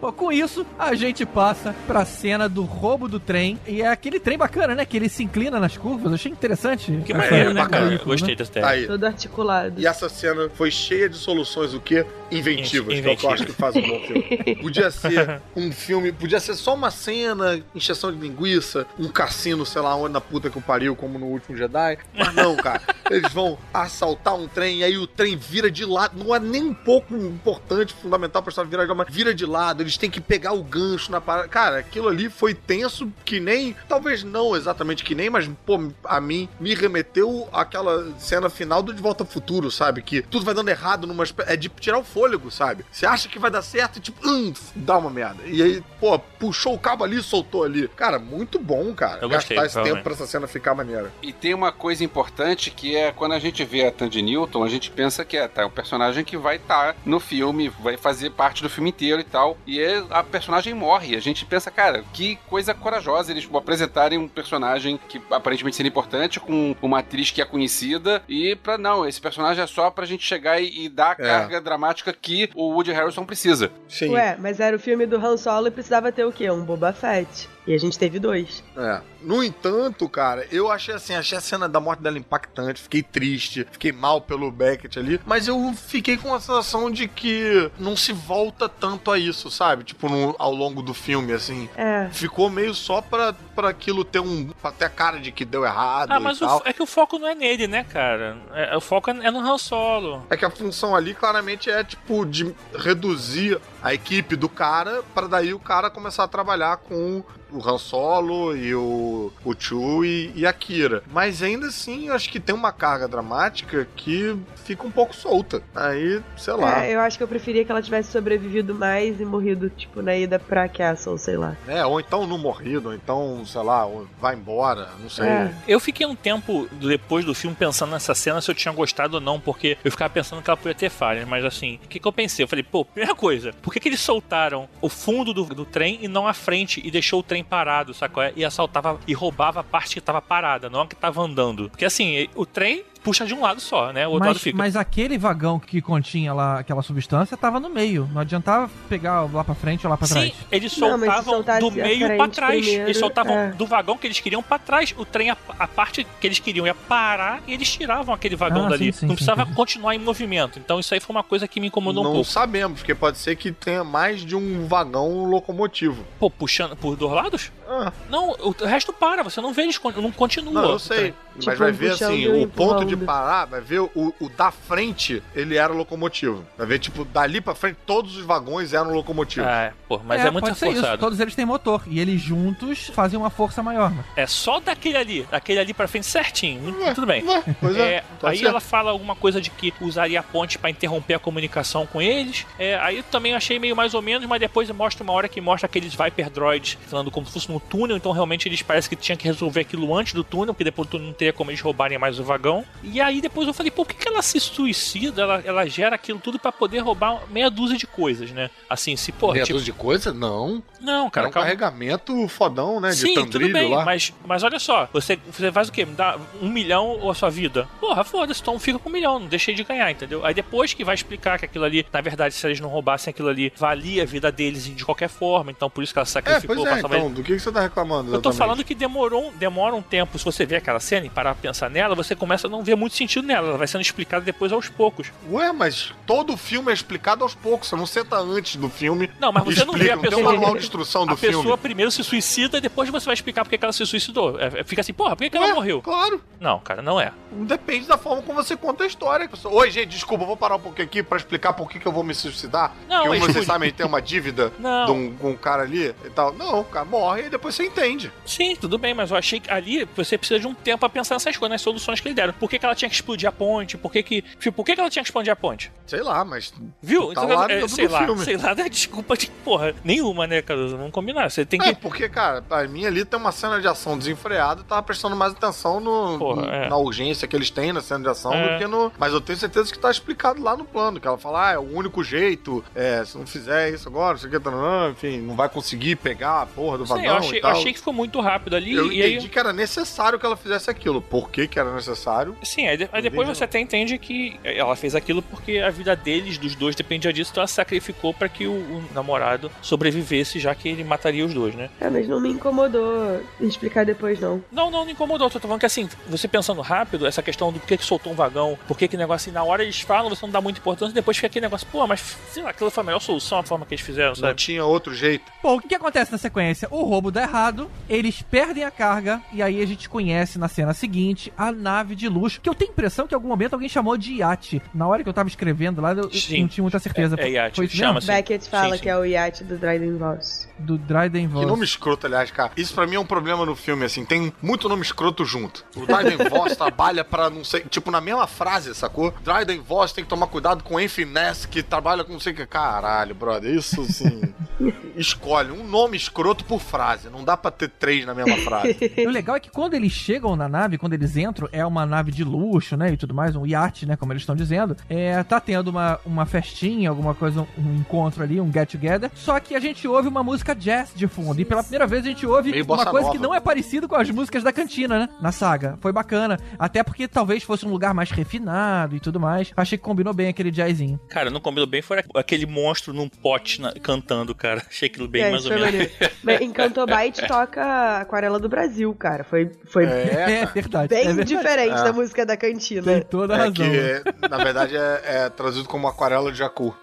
Pô, com isso, a gente passa pra cena do roubo do trem. E é aquele trem bacana, né? Que ele se inclina nas curvas. Eu achei interessante. Que maneiro, né, bacana. Gostei dessa Tá ideia. aí. Todo articulado. E essa cena foi cheia de soluções, o quê? Inventivas, que é o que eu acho que faz um bom filme. Podia ser um filme, podia ser só uma cena, encheção de linguiça, um cassino, sei lá onde na puta que o pariu, como no último Jedi. Mas não, cara. Eles vão assaltar um trem e aí o trem vira de lado. Não é nem um pouco importante, fundamental pra história virar de lado, mas vira de lado. Eles têm que pegar o gancho na parada. Cara, aquilo ali foi tenso que nem. Talvez não exatamente que nem, mas, pô, a mim me remeteu àquela cena final do De Volta ao Futuro, sabe? Que tudo vai dando errado numa. É de tirar o fôlego, sabe? Você acha que vai dar certo e tipo, hum, dá uma merda. E aí, pô, puxou o cabo ali e soltou ali. Cara, muito bom, cara. Eu gostei, Gastar esse tempo pra essa cena ficar maneira. E tem uma coisa importante que é quando a gente vê a Tandy Newton, a gente pensa que é, tá, é um personagem que vai estar no filme, vai fazer parte do filme inteiro e tal. E é- a personagem morre. A gente pensa, cara, que coisa corajosa eles apresentarem um personagem que aparentemente seria importante com uma atriz que é conhecida e pra não, esse personagem é só pra gente chegar e, e dar a É. carga dramática que o Woody Harrison precisa. Sim. Ué, mas era o filme do Han Solo e precisava ter o quê? Um Boba Fett. E a gente teve dois. É. No entanto, cara, eu achei assim, achei a cena da morte dela impactante, fiquei triste, fiquei mal pelo Beckett ali, mas eu fiquei com a sensação de que não se volta tanto a isso, sabe? Tipo, no- ao longo do filme, assim. É. Ficou meio só pra, pra aquilo ter um. pra ter a cara de que deu errado Ah, e mas o é que o foco não é nele, né, cara? É- o foco é é no Han Solo. É que a função ali claramente é, tipo, de reduzir a equipe do cara, pra daí o cara começar a trabalhar com o Han Solo e o, o Chewie e a Kira. Mas ainda assim, eu acho que tem uma carga dramática que fica um pouco solta. Aí, sei lá. É, eu acho que eu preferia que ela tivesse sobrevivido mais e morrido, tipo, na ida pra Castle, sei lá. É, ou então não morrido, ou então, sei lá, vai embora, não sei. É. Eu fiquei um tempo depois do filme pensando nessa cena se eu tinha gostado ou não, porque eu ficava pensando que ela podia ter falhas, mas assim, o que, que eu pensei? Eu falei, pô, primeira coisa, por que, que eles soltaram o fundo do, do trem e não a frente e deixou o trem parado, sacou? E assaltava e roubava a parte que tava parada, não a que tava andando. Porque assim, o trem puxa de um lado só, né? O outro lado Mas, fica. mas aquele vagão que continha lá aquela substância tava no meio. Não adiantava pegar lá pra frente ou lá pra Sim, trás. eles Não, mas se soltavam soltasse do meio pra trás. primeiro, eles soltavam é. do vagão que eles queriam pra trás. O trem, a, a parte que eles queriam ia parar e eles tiravam aquele vagão Ah, dali. sim, sim, Não sim, precisava sim. continuar em movimento. Então isso aí foi uma coisa que me incomodou um Não pouco. sabemos, porque pode ser que tenha mais de um vagão locomotivo. Pô, puxando por dois lados? Ah, Não, o resto para, você não vê eles não continuam. não, eu sei. Tipo, mas vai ver assim, o ponto de parar, vai ver o, o da frente, ele era locomotivo. Vai ver, tipo, dali pra frente, todos os vagões eram locomotivos. É, pô, mas é, muito ser isso. forçado. Todos eles têm motor. E eles juntos fazem uma força maior. né? É só daquele ali, daquele ali pra frente certinho. Tudo bem. Pois é. É, pode aí ser. ela fala alguma coisa de que usaria a ponte pra interromper a comunicação com eles. É, aí eu também achei meio mais ou menos, mas depois mostra uma hora que mostra aqueles Viper Droids falando como se fosse no túnel, então realmente eles parecem que tinham que resolver aquilo antes do túnel, porque depois do túnel não teria como eles roubarem mais o vagão. E aí depois eu falei, por que, que ela se suicida? Ela, ela gera aquilo tudo pra poder roubar meia dúzia de coisas, né? Assim, se, pô, Meia tipo, dúzia de coisa? Não. não, Cara, cara, um calma. carregamento fodão, né? De Sim, tudo bem, lá. mas, mas olha só, você, você faz o quê? Me dá um milhão ou a sua vida? Porra, foda-se, então fica com um milhão, não deixei de ganhar, entendeu? Aí depois que vai explicar que aquilo ali, na verdade, se eles não roubassem aquilo ali, valia a vida deles de qualquer forma, então por isso que ela É, sacrificou, pois é, então, do que, que você tá reclamando? eu tô exatamente? falando que demorou, um- demora um tempo. Se você vê aquela cena e parar pra pensar nela, você começa a não ver muito sentido nela. Ela vai sendo explicada depois aos poucos. Ué, mas todo filme é explicado aos poucos. Você não senta antes do filme. Não, mas você não vê a explica, pessoa- Tem um manual de instrução do a filme. pessoa primeiro se suicida e depois você vai explicar por que ela se suicidou. É, fica assim, porra, por que, que ela morreu? Claro. Não, cara, não é. Depende da forma como você conta a história. Oi, gente, desculpa, eu vou parar um pouquinho aqui pra explicar por que, que eu vou me suicidar. Não, Porque vocês sabem, tem uma dívida Não. de um, com um cara ali e tal. Não, o cara morre e depois você entende. Sim, tudo bem, mas eu achei que ali você precisa de um tempo pra pensar nessas coisas, nas soluções que eles deram. Por que, que ela tinha que explodir a ponte? Por que que. Tipo, por que, que ela tinha que expandir a ponte? Sei lá, mas. Viu? Tá Então, lá é, sei lá, filme. sei lá, não é desculpa de porra nenhuma, né, Caruso? Vamos combinar. Você tem que. É, porque, cara, pra mim ali tem uma cena de ação desenfreada e tava prestando mais atenção no, Porra, é. na urgência que eles têm na cena de ação É. do que no. Mas eu tenho certeza que tá explicado lá no plano. Que ela fala, ah, é o único jeito, é, se não fizer isso agora, não sei o que, enfim, não vai conseguir pegar a porra do vagão eu, achei, tal. eu achei que ficou muito rápido ali. Eu e aí, entendi que era necessário que ela fizesse aquilo. Por que que era necessário? Sim, aí, aí depois você até entende que ela fez aquilo porque a vida deles, dos dois, dependia disso, então ela sacrificou pra que o, o namorado sobrevivesse, já que ele mataria os dois, né? É, mas não me incomodou explicar depois, não. Não, não, não incomodou. Tô falando que assim, você pensando rápido, essa questão do porquê que soltou um vagão, por que que negócio assim, na hora eles falam, você não dá muita importância, depois fica aquele negócio, pô, mas sei lá, aquilo foi a melhor solução, a forma que eles fizeram, Não sabe? tinha outro jeito. Bom, o que, que acontece na sequência? O roubo dá errado, eles perdem a carga, e aí a gente conhece na cena seguinte a nave de luxo, que eu tenho a impressão que em algum momento alguém chamou de iate. Na hora que eu tava escrevendo lá, eu, Sim. não tinha muita certeza. É, é iate, Foi isso chama mesmo? Sim. Beckett fala sim, sim. que é o iate do Dryden Voss. Do Dryden Que Voss. nome escroto, aliás, cara. Isso pra mim é um problema no filme, assim. Tem muito nome escroto junto. O Dryden Voss trabalha pra não sei. Tipo, na mesma frase, sacou? Dryden Voss tem que tomar cuidado com Enfinesse, que trabalha com não sei o que. Caralho, brother. Isso, assim. escolhe um nome escroto por frase. Não dá pra ter três na mesma frase. O legal é que quando eles chegam na nave, quando eles entram, é uma nave de luxo, né? E tudo mais, um iate, né? Como eles estão dizendo. É, tá tendo uma, uma festinha, alguma coisa, um encontro ali, um get together. Só que a gente ouve uma música jazz de fundo. E pela primeira vez a gente ouve Meio uma coisa nova. que não é parecido com as músicas da cantina, né? Na saga. Foi bacana. Até porque talvez fosse um lugar mais refinado e tudo mais. Achei que combinou bem aquele jazzinho. Cara, não combinou bem, foi aquele monstro num pote na- cantando, cara. Achei aquilo bem é, mais ou foi menos. maneiro. Mas Encanto Bite toca Aquarela do Brasil, cara. Foi, foi É, É, verdade. bem é verdade. diferente É. da música da cantina. Tem toda a É razão. que, na verdade, é, é traduzido como aquarela de Jacu.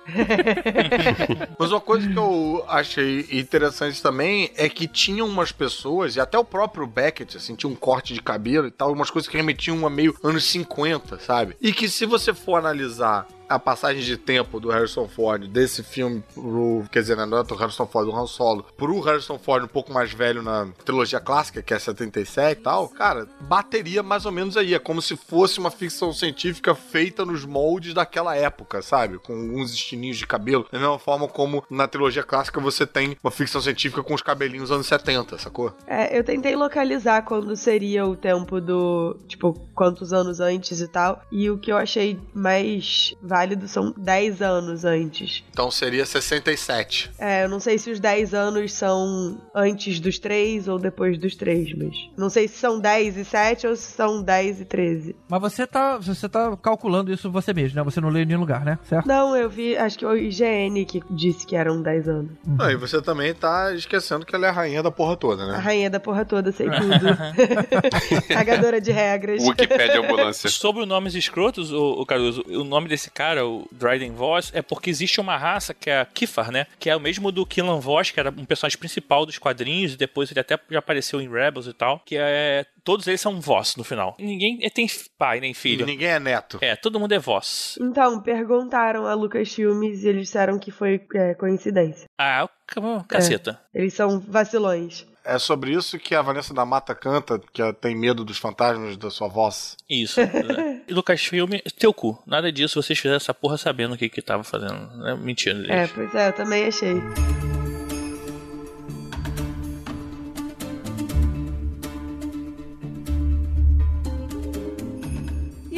Mas uma coisa que eu achei interessante também é que tinham umas pessoas, e até o próprio Beckett, assim, tinha um corte de cabelo e tal, umas coisas que remetiam a meio anos 50, sabe? E que se você for analisar a passagem de tempo do Harrison Ford desse filme pro. Quer dizer, né, não é do Harrison Ford, do Han Solo, pro Harrison Ford um pouco mais velho na trilogia clássica, que é 77 e tal, cara, bateria mais ou menos aí. É como se fosse uma ficção científica feita nos moldes daquela época, sabe? Com alguns estilinhos de cabelo. Da mesma forma como na trilogia clássica você tem uma ficção científica com os cabelinhos anos 70, sacou? É, eu tentei localizar quando seria o tempo do. Tipo, quantos anos antes e tal. E o que eu achei mais válido são 10 anos antes. Então seria 67. É, eu não sei se os 10 anos são antes dos 3 ou depois dos 3, mas. Não sei se são 10 e 7 ou se são 10 e 13. Mas você tá, você tá calculando isso você mesmo, né? Você não leu em nenhum lugar, né? Certo? Não, eu vi, acho que o IGN que disse que eram 10 anos. Ah, e você também tá esquecendo que ela é a rainha da porra toda, A né? rainha da porra toda, sei tudo. Cagadora de regras. Wikipedia ambulância. Sobre os nomes escrotos, o, o Caruso, o nome desse cara, o Dryden Voss, é porque existe uma raça que é a Kifar, né? Que é o mesmo do Killan Voss, que era um personagem principal dos quadrinhos, e depois ele até já apareceu em Rebels e tal, que é... Todos eles são Voss no final. Ninguém tem pai nem filho. Ninguém é neto. É, todo mundo é Voss. Então, perguntaram a Lucas Filmes e eles disseram que foi é, coincidência. Ah, o caceta. Eles são vacilões. É sobre isso que a Vanessa da Mata canta, que ela tem medo dos fantasmas da sua voz. Isso. e Lucasfilm, teu cu. Nada disso, vocês fizeram essa porra sabendo o que que tava fazendo. É mentira deles. É, pois é, eu também achei.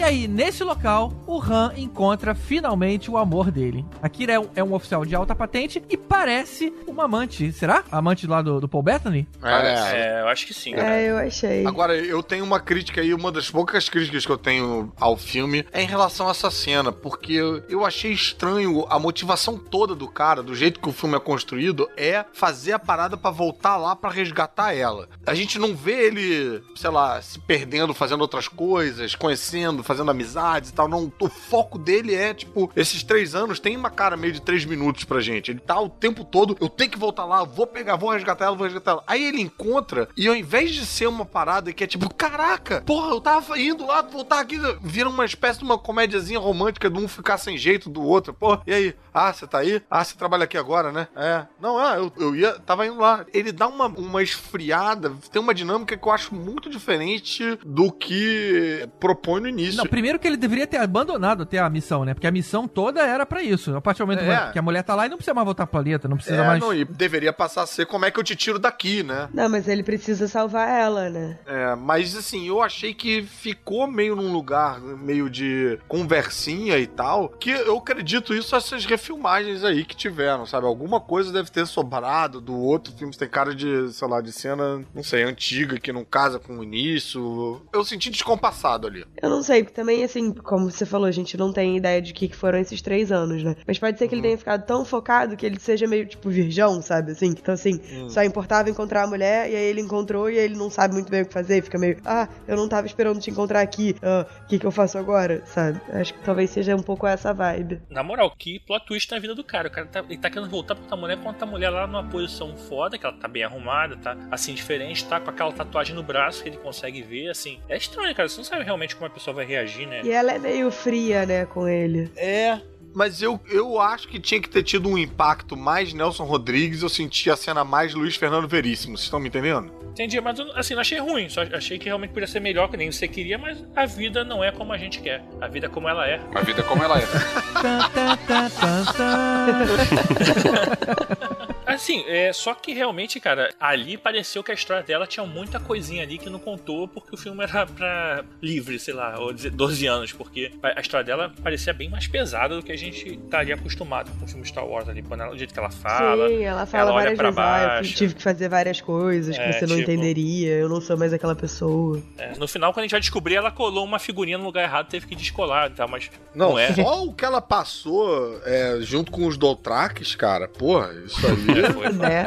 Aí, nesse local, o Han encontra finalmente o amor dele. A Kira é um, é um oficial de alta patente e parece uma amante. Será? A amante lá do, do Paul Bettany? É. É, eu acho que sim. É, eu achei. Agora, eu tenho uma crítica aí, uma das poucas críticas que eu tenho ao filme é em relação a essa cena, porque eu- eu achei estranho a motivação toda do cara, do jeito que o filme é construído, é fazer a parada pra voltar lá pra resgatar ela. A gente não vê ele, sei lá, se perdendo, fazendo outras coisas, conhecendo, fazendo amizades e tal. Não, o foco dele é, tipo, esses três anos tem uma cara meio de três minutos pra gente. Ele tá o tempo todo, eu tenho que voltar lá, vou pegar, vou resgatar ela, vou resgatar ela. Aí ele encontra, e ao invés de ser uma parada que é tipo, caraca, porra, eu tava indo lá, voltar aqui, vira uma espécie de uma comédiazinha romântica de um ficar sem jeito do outro. Pô, e aí? Ah, você tá aí? Ah, você trabalha aqui agora, né? É. Não, ah, eu, eu ia, tava indo lá. Ele dá uma, uma esfriada, tem uma dinâmica que eu acho muito diferente do que propõe no início. Não, primeiro que ele deveria ter abandonado até a missão, né? Porque a missão toda era pra isso. A partir do momento É. que a mulher tá lá e não precisa mais voltar pro planeta, não precisa É, mais. não, e deveria passar a ser como é que eu te tiro daqui, né? Não, mas ele precisa salvar ela, né? É, mas assim, eu achei que ficou meio num lugar meio de conversinha e tal, que eu acredito isso essas refilmagens aí que tiveram, sabe? Alguma coisa deve ter sobrado do outro filme, tem cara de, sei lá, de cena, não sei, antiga, que não casa com o início. Eu senti descompassado ali. Eu não sei, porque também, assim, como você falou, a gente não tem ideia de que foram esses três anos, né? Mas pode ser que ele tenha ficado tão focado que ele seja meio, tipo, virgão, sabe? Assim, então, assim, só importava encontrar a mulher, e aí ele encontrou e aí ele não sabe muito bem o que fazer, fica meio, ah, eu não tava esperando te encontrar aqui, ah, o que que eu faço agora, sabe? Acho que talvez seja um pouco essa vibe. Na moral, que plot twist na vida do cara. O cara tá, ele tá querendo voltar pra outra mulher quando a mulher lá numa posição foda, que ela tá bem arrumada, tá assim, diferente, tá com aquela tatuagem no braço que ele consegue ver, assim. É estranho, cara. Você não sabe realmente como a pessoa vai reagir, né? E ela é meio fria, né, com ele. É. Mas eu, eu acho que tinha que ter tido um impacto mais Nelson Rodrigues, eu senti a cena mais Luiz Fernando Veríssimo, vocês estão me entendendo? Entendi, mas assim, não achei ruim. Só achei que realmente podia ser melhor que nem você queria, mas a vida não é como a gente quer. A vida é como ela é. A vida é como ela é. Assim, é, só que realmente, cara, ali pareceu que a história dela tinha muita coisinha ali que não contou porque o filme era pra livre, sei lá, ou dizer 12 anos, porque a história dela parecia bem mais pesada do que a gente estaria acostumado com o filme Star Wars ali, quando ela, o jeito que ela fala. Sim, ela fala ela olha várias pra vezes, ah, eu baixo. tive que fazer várias coisas que É, você não tipo- entenderia, eu não sou mais aquela pessoa. É, no final, quando a gente vai descobrir, ela colou uma figurinha no lugar errado, teve que descolar, tá? Mas Não, não, é. só o que ela passou é, junto com os Dothraques, cara, porra, isso aí foi. né?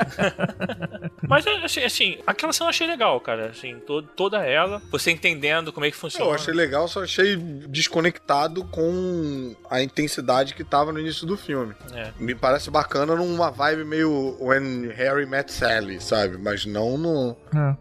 Mas assim, assim, aquela cena eu achei legal, cara. Assim, to- toda ela, você entendendo como é que funciona. Eu achei legal, só achei desconectado com a intensidade que tava no início do filme. É. Me parece bacana numa vibe meio When Harry Met Sally, sabe? Mas não no.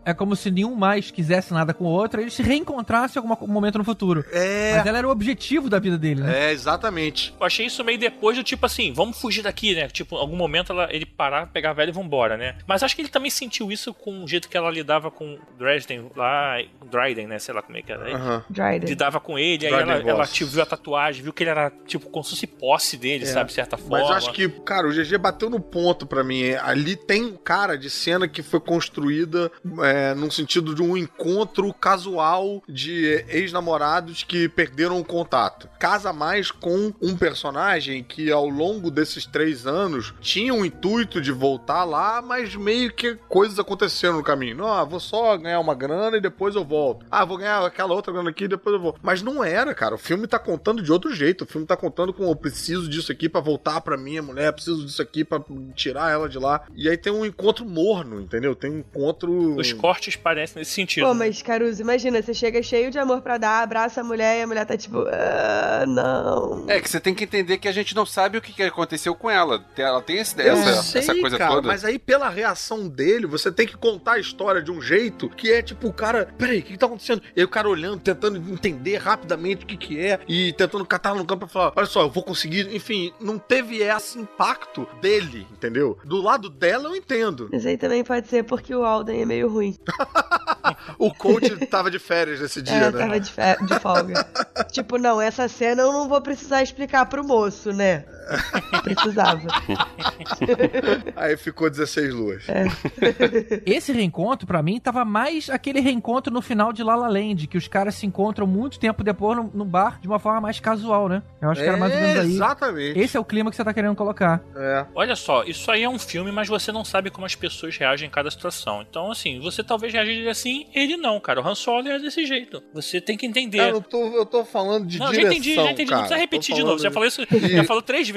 É como se nenhum mais quisesse nada com o outro, eles se reencontrassem em algum momento no futuro. É. Mas ela era o objetivo da vida dele, né? É, exatamente. Eu achei isso meio depois do tipo assim, vamos fugir daqui, né? Tipo, em algum momento ela, ele parar, pegar a velha e vambora, né? Mas acho que ele também sentiu isso com o jeito que ela lidava com Dresden lá, Dryden, né? Sei lá como é que era. Aham. Dryden. Lidava com ele, aí Dryden ela, ela Voss. tipo, viu a tatuagem, viu que ele era tipo como se fosse posse dele, É. sabe? De certa forma. Mas eu acho que, cara, o GG bateu no ponto pra mim. Ali tem um cara de cena que foi construída é, num sentido de um encontro casual de ex-namorados que perderam o contato. Casa mais com um personagem que ao longo desses três anos tinha o intuito de voltar lá, mas meio que coisas aconteceram no caminho. Não, ah, vou só ganhar uma grana e depois eu volto. Ah, vou ganhar aquela outra grana aqui e depois eu vou. Mas não era, cara. O filme tá contando de outro jeito. O filme tá contando com eu preciso disso aqui pra voltar pra minha mulher, preciso disso aqui pra tirar ela de lá. E aí tem um encontro morno, entendeu? Tem um encontro. Os cortes parecem nesse sentido. Pô, mas Caruso, imagina, você chega cheio de amor pra dar, abraça a mulher e a mulher tá tipo, ah, não. É que você tem que entender que a gente não sabe o que que aconteceu com ela. Ela tem esse, Eu essa, sei, essa coisa cara, toda. mas aí pela reação dele, você tem que contar a história de um jeito que é tipo o cara, peraí, o que, que tá acontecendo? E aí o cara olhando, tentando entender rapidamente o que que é e tentando catar no campo pra falar, olha só, eu vou conseguir, enfim, não teve esse impacto dele, entendeu? Do lado dela eu entendo. Mas aí também pode ser porque o Alden é meio ruim. O coach tava de férias nesse dia, é, né? tava de, de folga. tipo, não, essa cena eu não vou precisar explicar pro moço, né? Precisava. Aí ficou 16 luas. Esse reencontro, pra mim, tava mais aquele reencontro no final de La La Land, que os caras se encontram muito tempo depois no, no bar de uma forma mais casual, né? Eu acho que era mais ou menos aí. Exatamente. Esse é o clima que você tá querendo colocar. É. Olha só, isso aí é um filme, mas você não sabe como as pessoas reagem em cada situação. Então, assim, você talvez reagiria assim, ele não, cara. O Han Solo é desse jeito. Você tem que entender. É, eu, tô, eu tô falando de não, já direção, entendi, já entendi. cara. Não precisa repetir de novo. Você já falou isso, de- já falou três vezes.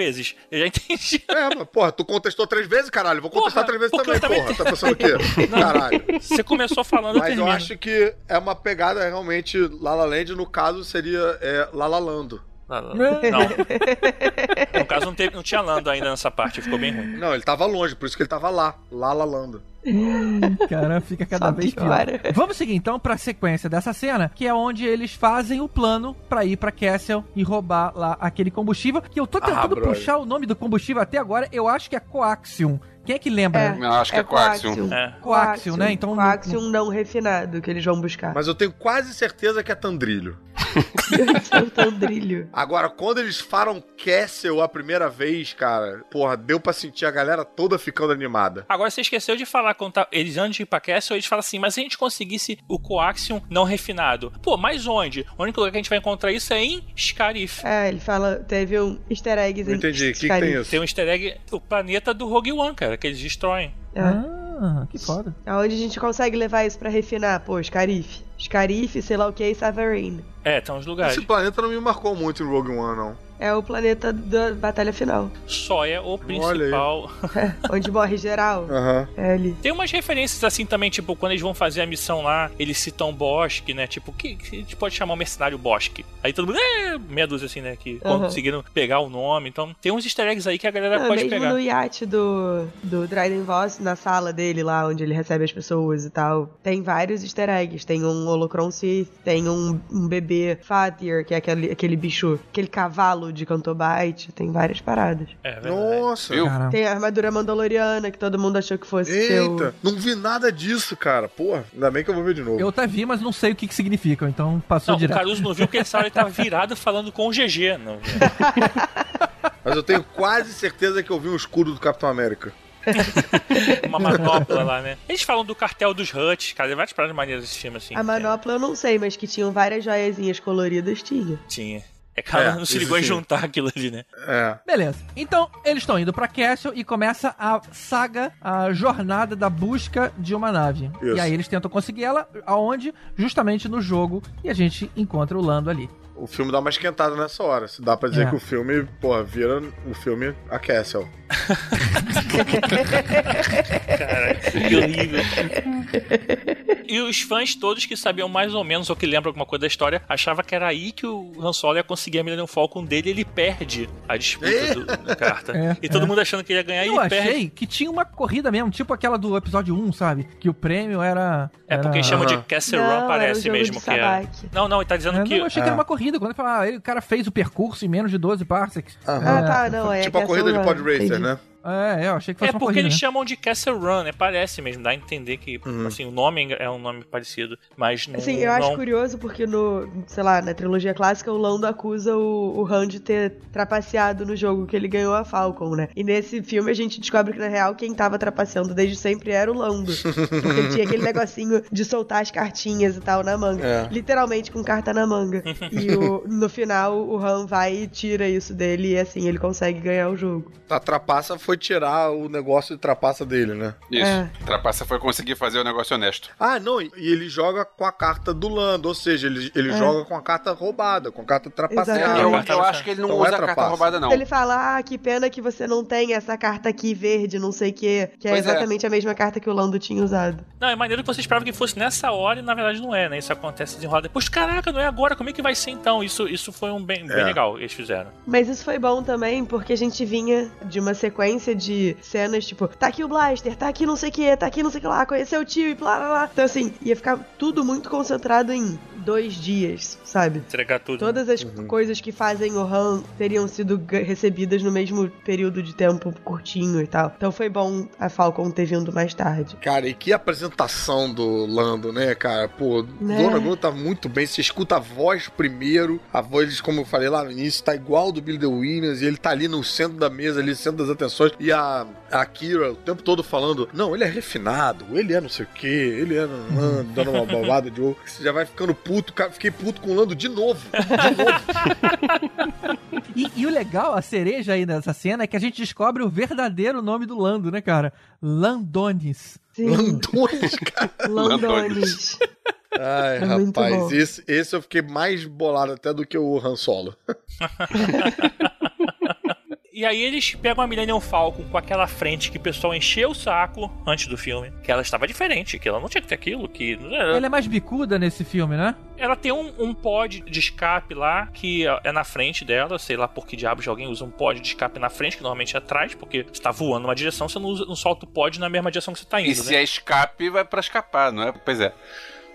Eu já entendi. É, mas, porra, tu contestou três vezes, caralho. Vou contestar Porra, três vezes também, também porra. Tá pensando o quê? Caralho. Você começou falando, eu Mas eu acho que é uma pegada realmente La La Land, no caso seria é, La La Lando. Não, não, não. No caso, não, teve, não tinha Lando ainda nessa parte, ficou bem ruim. Não, ele tava longe, por isso que ele tava lá. La La Lando. Cara, fica cada Só vez pior. piora. Vamos seguir então pra sequência dessa cena, que é onde eles fazem o plano pra ir pra Castle e roubar lá aquele combustível. Que eu tô tentando brother. puxar o nome do combustível até agora, eu acho que é Coaxium. Quem é que lembra? É. Não, acho que é, Coaxium. É. Coaxium, né? Então. Coaxium não refinado que eles vão buscar. Mas eu tenho quase certeza que é Tandrilho. Agora, quando eles falam Castle a primeira vez, cara, porra, deu pra sentir a galera toda ficando animada. Agora você esqueceu de falar quando tá, eles antes de ir pra Castle, eles falam assim, mas se a gente conseguisse o Coaxium não refinado. Pô, mas onde? O único lugar que a gente vai encontrar isso é em Scarif. É, ele fala, teve um easter em entendi. O que, que tem isso? Tem um easter egg, o planeta do Rogue One, cara, que eles destroem. É. Ah, que foda. Aonde a gente consegue levar isso pra refinar? Pô, Scarif. Scarif, sei lá o que, e Savarine. É, tem uns lugares. Esse planeta não me marcou muito em Rogue One, não. É o planeta da batalha final. Só é o principal. onde morre geral. Aham. É ali. Tem umas referências assim também, tipo, quando eles vão fazer a missão lá, eles citam Bosque, né? Tipo, que, que a gente pode chamar o mercenário Bosque? Aí todo mundo, é, meia dúzia assim, né? Que Aham. conseguiram pegar o nome. Então, tem uns easter eggs aí que a galera Ah, pode mesmo pegar. no iate do, do Dryden Voss, na sala dele lá, onde ele recebe as pessoas e tal, tem vários easter eggs. Tem um Holocron Sith, tem um, um bebê Fatir, que é aquele, aquele bicho, aquele cavalo de Cantobite, tem várias paradas. É, verdade. Nossa. Viu? Caramba. Tem a armadura mandaloriana, que todo mundo achou que fosse seu. Eita, não vi nada disso, cara. Porra, ainda bem que eu vou ver de novo. Eu até vi, mas não sei o que, que significam, então passou Não, o direto. Caruso não viu porque essa ele tava virado falando com o GG. Não, Mas eu tenho quase certeza que eu vi um escudo do Capitão América. uma manopla lá, né? Eles falam do cartel dos Huts, cara. Tem várias paradas maneiras desse filme, assim. A manopla eu não sei, mas que tinham várias joiazinhas coloridas, tinha. Tinha. É, cara, É, não se ligou em juntar aquilo ali, né? É. Beleza. Então, eles estão indo pra Castle e começa a saga, a jornada da busca de uma nave. Isso. E aí eles tentam conseguir ela, aonde? Justamente no jogo. E a gente encontra o Lando ali. O filme dá uma esquentada nessa hora. Se dá pra dizer É. que o filme, porra, vira o filme a Castle. Que horrível. E os fãs todos que sabiam mais ou menos ou que lembram alguma coisa da história achavam que era aí que o Han Solo ia conseguir a Millennium Falcon dele e ele perde a disputa do, da carta. É, e todo é. mundo achando que ele ia ganhar e Eu ele achei perde. que tinha uma corrida mesmo, tipo aquela do episódio 1, sabe? Que o prêmio era. É porque era... chamam de. Castle Run, parece mesmo que é. Não, não, ele tá dizendo É, que. não, eu achei que É. era uma corrida. Quando ele fala, ah, ele- o cara fez o percurso em menos de 12 parsecs. Ah, tá, não, é tipo a Castle corrida de Pod Racer, né? É, é, eu achei que fosse É uma porque corrida. eles né? chamam de Castle Run, né? Parece mesmo, dá a entender que, Uhum. assim, o nome é um nome parecido, mas não. Assim, eu acho não... curioso porque no, sei lá, na trilogia clássica, o Lando acusa o, o Han de ter trapaceado no jogo que ele ganhou a Falcon, né? E nesse filme a gente descobre que, na real, quem tava trapaceando desde sempre era o Lando. Porque ele tinha aquele negocinho de soltar as cartinhas e tal na manga. É. Literalmente com carta na manga. e o- no final, o Han vai e tira isso dele e assim, ele consegue ganhar o jogo. A trapaça foi tirar o negócio de trapaça dele, né? Isso. É. Trapaça foi conseguir fazer o negócio honesto. Ah, não, e ele joga com a carta do Lando, ou seja, ele, ele É. joga com a carta roubada, com a carta trapaceada. Eu, carta eu acho que ele não Então usa é a carta roubada, não. Ele fala, ah, que pena que você não tem essa carta aqui verde, não sei o quê. Que é Pois é. exatamente a mesma carta que o Lando tinha usado. Não, é maneiro que você esperava que fosse nessa hora e na verdade não é, né? Isso acontece desenrolar depois. Caraca, não é agora, como é que vai ser então? Isso, isso foi um bem, bem É. legal, eles fizeram. Mas isso foi bom também, porque a gente vinha de uma sequência de cenas, tipo, tá aqui o Blaster, tá aqui não sei o que, tá aqui não sei o que lá, conheceu o tio e blá blá blá. Então, assim, ia ficar tudo muito concentrado em dois dias, sabe? Entregar tudo. Todas as coisas que fazem o Han teriam sido recebidas no mesmo período de tempo curtinho e tal. Então foi bom a Falcon ter vindo mais tarde. Cara, e que apresentação do Lando, né, cara? Pô, Né? Dona Globo tá muito bem. Você escuta a voz primeiro. A voz, como eu falei lá no início, tá igual do Billy The Williams. E ele tá ali no centro da mesa, ali, no centro das atenções. E a, a Kira o tempo todo falando: Não, ele é refinado, ele é não sei o quê, ele é. não- dando uma bobada de ovo. Você já vai ficando puto. Cara, fiquei puto com o Lando de novo. De novo. E, e o legal, a cereja aí dessa cena, é que a gente descobre o verdadeiro nome do Lando, né, cara? Landonis. Sim, Landones, cara. Landones. Ai, É rapaz, esse, esse eu fiquei mais bolado até do que o Han Solo. E aí eles pegam a Millennium Falcon com aquela frente que o pessoal encheu o saco antes do filme. Que ela estava diferente, que ela não tinha que ter aquilo, que. Ela é mais bicuda nesse filme, né? Ela tem um, um pod de escape lá que é na frente dela. Sei lá por que diabos alguém usa um pod de escape na frente, que normalmente é atrás, porque você tá voando numa direção, você não, usa, não solta o pod na mesma direção que você tá indo. E se né? é escape, vai pra escapar, não é? Pois é.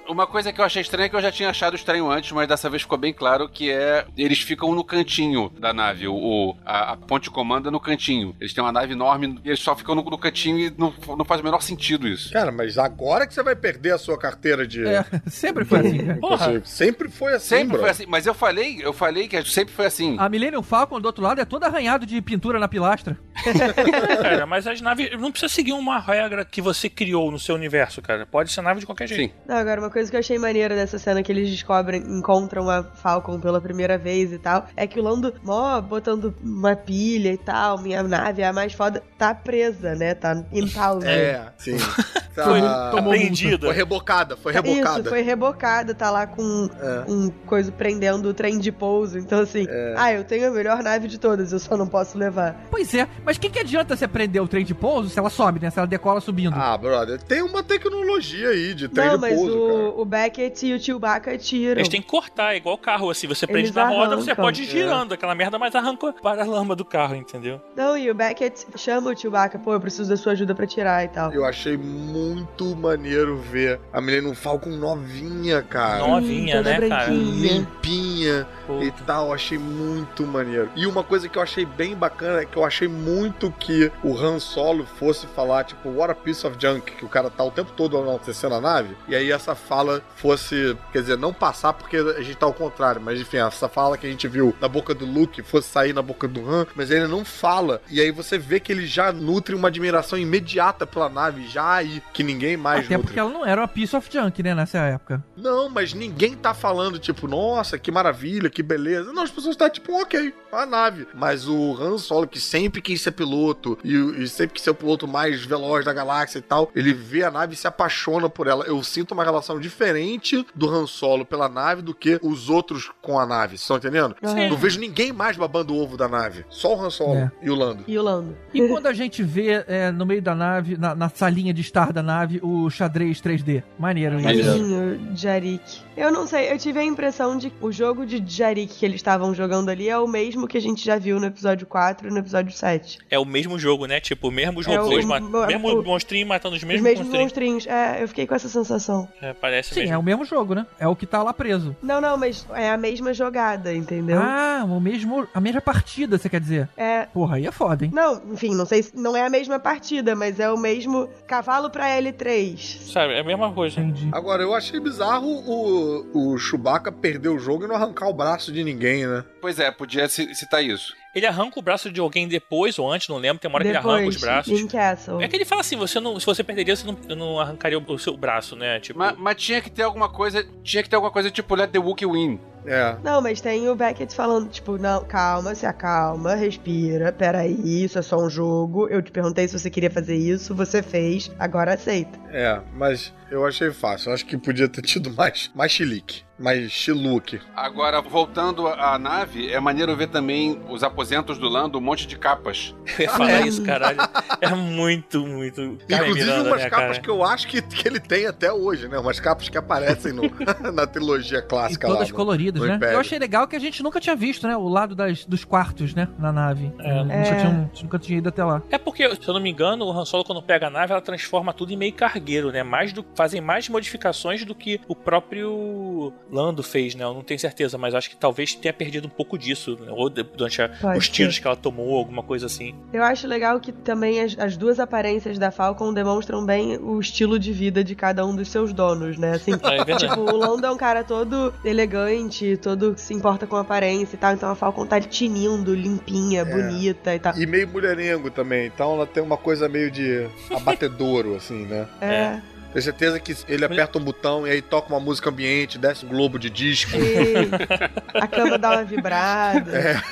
Uma coisa que eu achei estranha é que eu já tinha achado estranho antes, mas dessa vez ficou bem claro que é. Eles ficam no cantinho da nave. O, a, a ponte de comando é no cantinho. Eles têm uma nave enorme e eles só ficam no, no cantinho e não, não faz o menor sentido isso. Cara, mas agora que você vai perder a sua carteira de. É, sempre foi assim, cara. Porra. Sempre foi assim, Sempre bro. foi assim. Mas eu falei, eu falei que sempre foi assim. A Millennium Falcon do outro lado é todo arranhado de pintura na pilastra. Cara, mas as naves. Não precisa seguir uma regra que você criou no seu universo, cara. Pode ser nave de qualquer jeito. Sim. Não, agora, uma coisa que eu achei maneira dessa cena que eles descobrem, encontram a Falcon pela primeira vez e tal, é que o Lando, mó, botando uma pilha e tal, minha nave é a mais foda, tá presa, né? Tá em pausa. É, sim. Tá- Foi tomou apreendida. Foi rebocada, foi rebocada. Isso, foi rebocada, tá lá com É. um coisa prendendo o trem de pouso. Então, assim, ah, eu tenho a melhor nave de todas, eu só não posso levar. Pois é, mas o que, que adianta você prender o trem de pouso se ela sobe, né? Se ela decola subindo. Ah, brother, tem uma tecnologia aí de trem não, de mas pouso, cara. O, o Beckett e o Chewbacca tiram. Eles têm que cortar, é igual carro, assim. Você prende Eles na roda, você arrancam. pode ir girando aquela merda, mas arranca para a lama do carro, entendeu? Não, e o Beckett chama o Chewbacca, pô, eu preciso da sua ajuda pra tirar e tal. Eu achei muito maneiro ver a Millennium Falcon novinha, cara. Novinha, toda né, cara? branquinha. Limpinha Pô. e tal, achei muito maneiro. E uma coisa que eu achei bem bacana é que eu achei muito que o Han Solo fosse falar, tipo, what a piece of junk, que o cara tá o tempo todo enaltecendo a nave, e aí essa fala fosse, quer dizer, não passar porque a gente tá ao contrário, mas enfim, essa fala que a gente viu na boca do Luke fosse sair na boca do Han, mas ele não fala, e aí você vê que ele já nutre uma admiração imediata pela nave, já aí. que ninguém mais Até nutre. porque ela não era uma piece of junk, né, nessa época. Não, mas ninguém tá falando, tipo, nossa, que maravilha, que beleza. Não, as pessoas estão, tipo, ok, a nave. Mas o Han Solo, que sempre quis ser piloto, e, e sempre quis ser o piloto mais veloz da galáxia e tal, ele vê a nave e se apaixona por ela. Eu sinto uma relação diferente do Han Solo pela nave do que os outros com a nave. Vocês estão entendendo? Sim. Não vejo ninguém mais babando o ovo da nave. Só o Han Solo É. e o Lando. E o Lando. E quando a gente vê é, no meio da nave, na, na salinha de estar da nave, o xadrez 3D. Maneiro isso. Maneiro. Jarik. Eu não sei, eu tive a impressão de que o jogo de Jarik que eles estavam jogando ali é o mesmo que a gente já viu no episódio 4 e no episódio 7. É o mesmo jogo, né? Tipo, mesmo os É robôs, o- ma- o- mesmo o- monstrinho matando os Os mesmos, mesmos monstrinhos. monstrinhos. É, eu fiquei com essa sensação. É, parece Sim, mesmo. é o mesmo jogo, né? É o que tá lá preso. Não, não, mas é a mesma jogada, entendeu? Ah, o mesmo, a mesma partida, você quer dizer? É. Porra, aí é foda, hein? Não, enfim, não sei se não é a mesma partida, mas é o mesmo cavalo pra L3. Sabe, é a mesma coisa. Entendi. Agora, eu achei bizarro o, o Chewbacca perder o jogo e não arrancar o braço de ninguém, né? Pois é, podia ci- citar isso. Ele arranca o braço de alguém depois ou antes, não lembro. Tem uma hora que ele arranca os braços. em Castle. É que ele fala assim, você não, se você perderia, você não, não arrancaria o seu braço, né? Tipo, Mas, mas tinha que ter alguma coisa. Tinha que ter alguma coisa tipo Let the Wookiee Win. É. Não, mas tem o Beckett falando, tipo, não, calma, se acalma, respira, peraí, isso é só um jogo. Eu te perguntei se você queria fazer isso, você fez, agora aceita. É, mas eu achei fácil. Eu acho que podia ter tido mais, mais chilique, mais chiluque. Agora, voltando à nave, é maneiro ver também os aposentos do Lando, um monte de capas. eu ia falar isso, caralho. É muito, muito. Inclusive Miranda, umas né, capas cara? que eu acho que, que ele tem até hoje, né? Umas capas que aparecem no- na trilogia E clássica todas lá. no- coloridas, no né? Eu achei legal que a gente nunca tinha visto, né? O lado das, dos quartos, né? Na nave. É. Nunca, É. tinha, um, nunca tinha ido até lá. É porque, se eu não me engano, o Han Solo, quando pega a nave, ela transforma tudo em meio cargueiro, né? Mais do, fazem mais modificações do que o próprio Lando fez, né? Eu não tenho certeza, mas acho que talvez tenha perdido um pouco disso, né? Ou durante a- os tiros ser. que ela tomou, alguma coisa assim. Eu acho legal que também as, as duas aparências da Falcon demonstram bem o estilo de vida de cada um dos seus donos, né? Assim, É tipo, o Lando é um cara todo elegante, todo que se importa com a aparência e tal, então a Falcon tá tinindo, limpinha, bonita e tal. E meio mulherengo também. Então ela tem uma coisa meio de abatedouro, assim, né? É. Tenho certeza que ele aperta um botão e aí toca uma música ambiente, desce um globo de disco. E a cama dá uma vibrada.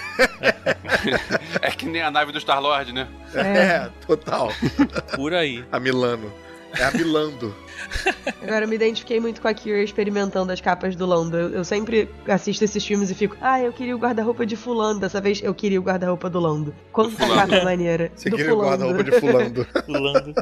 É que nem a nave do Star-Lord, né? É, total. Por aí. A Milano. É a Milando. Agora eu me identifiquei muito com a Kira experimentando as capas do Lando. Eu, eu sempre assisto esses filmes e fico, ah, eu queria o guarda-roupa de fulano. Dessa vez eu queria o guarda-roupa do Lando. Quanta fulano. capa maneira. Você do queria o fulano. guarda-roupa de fulano. Lando.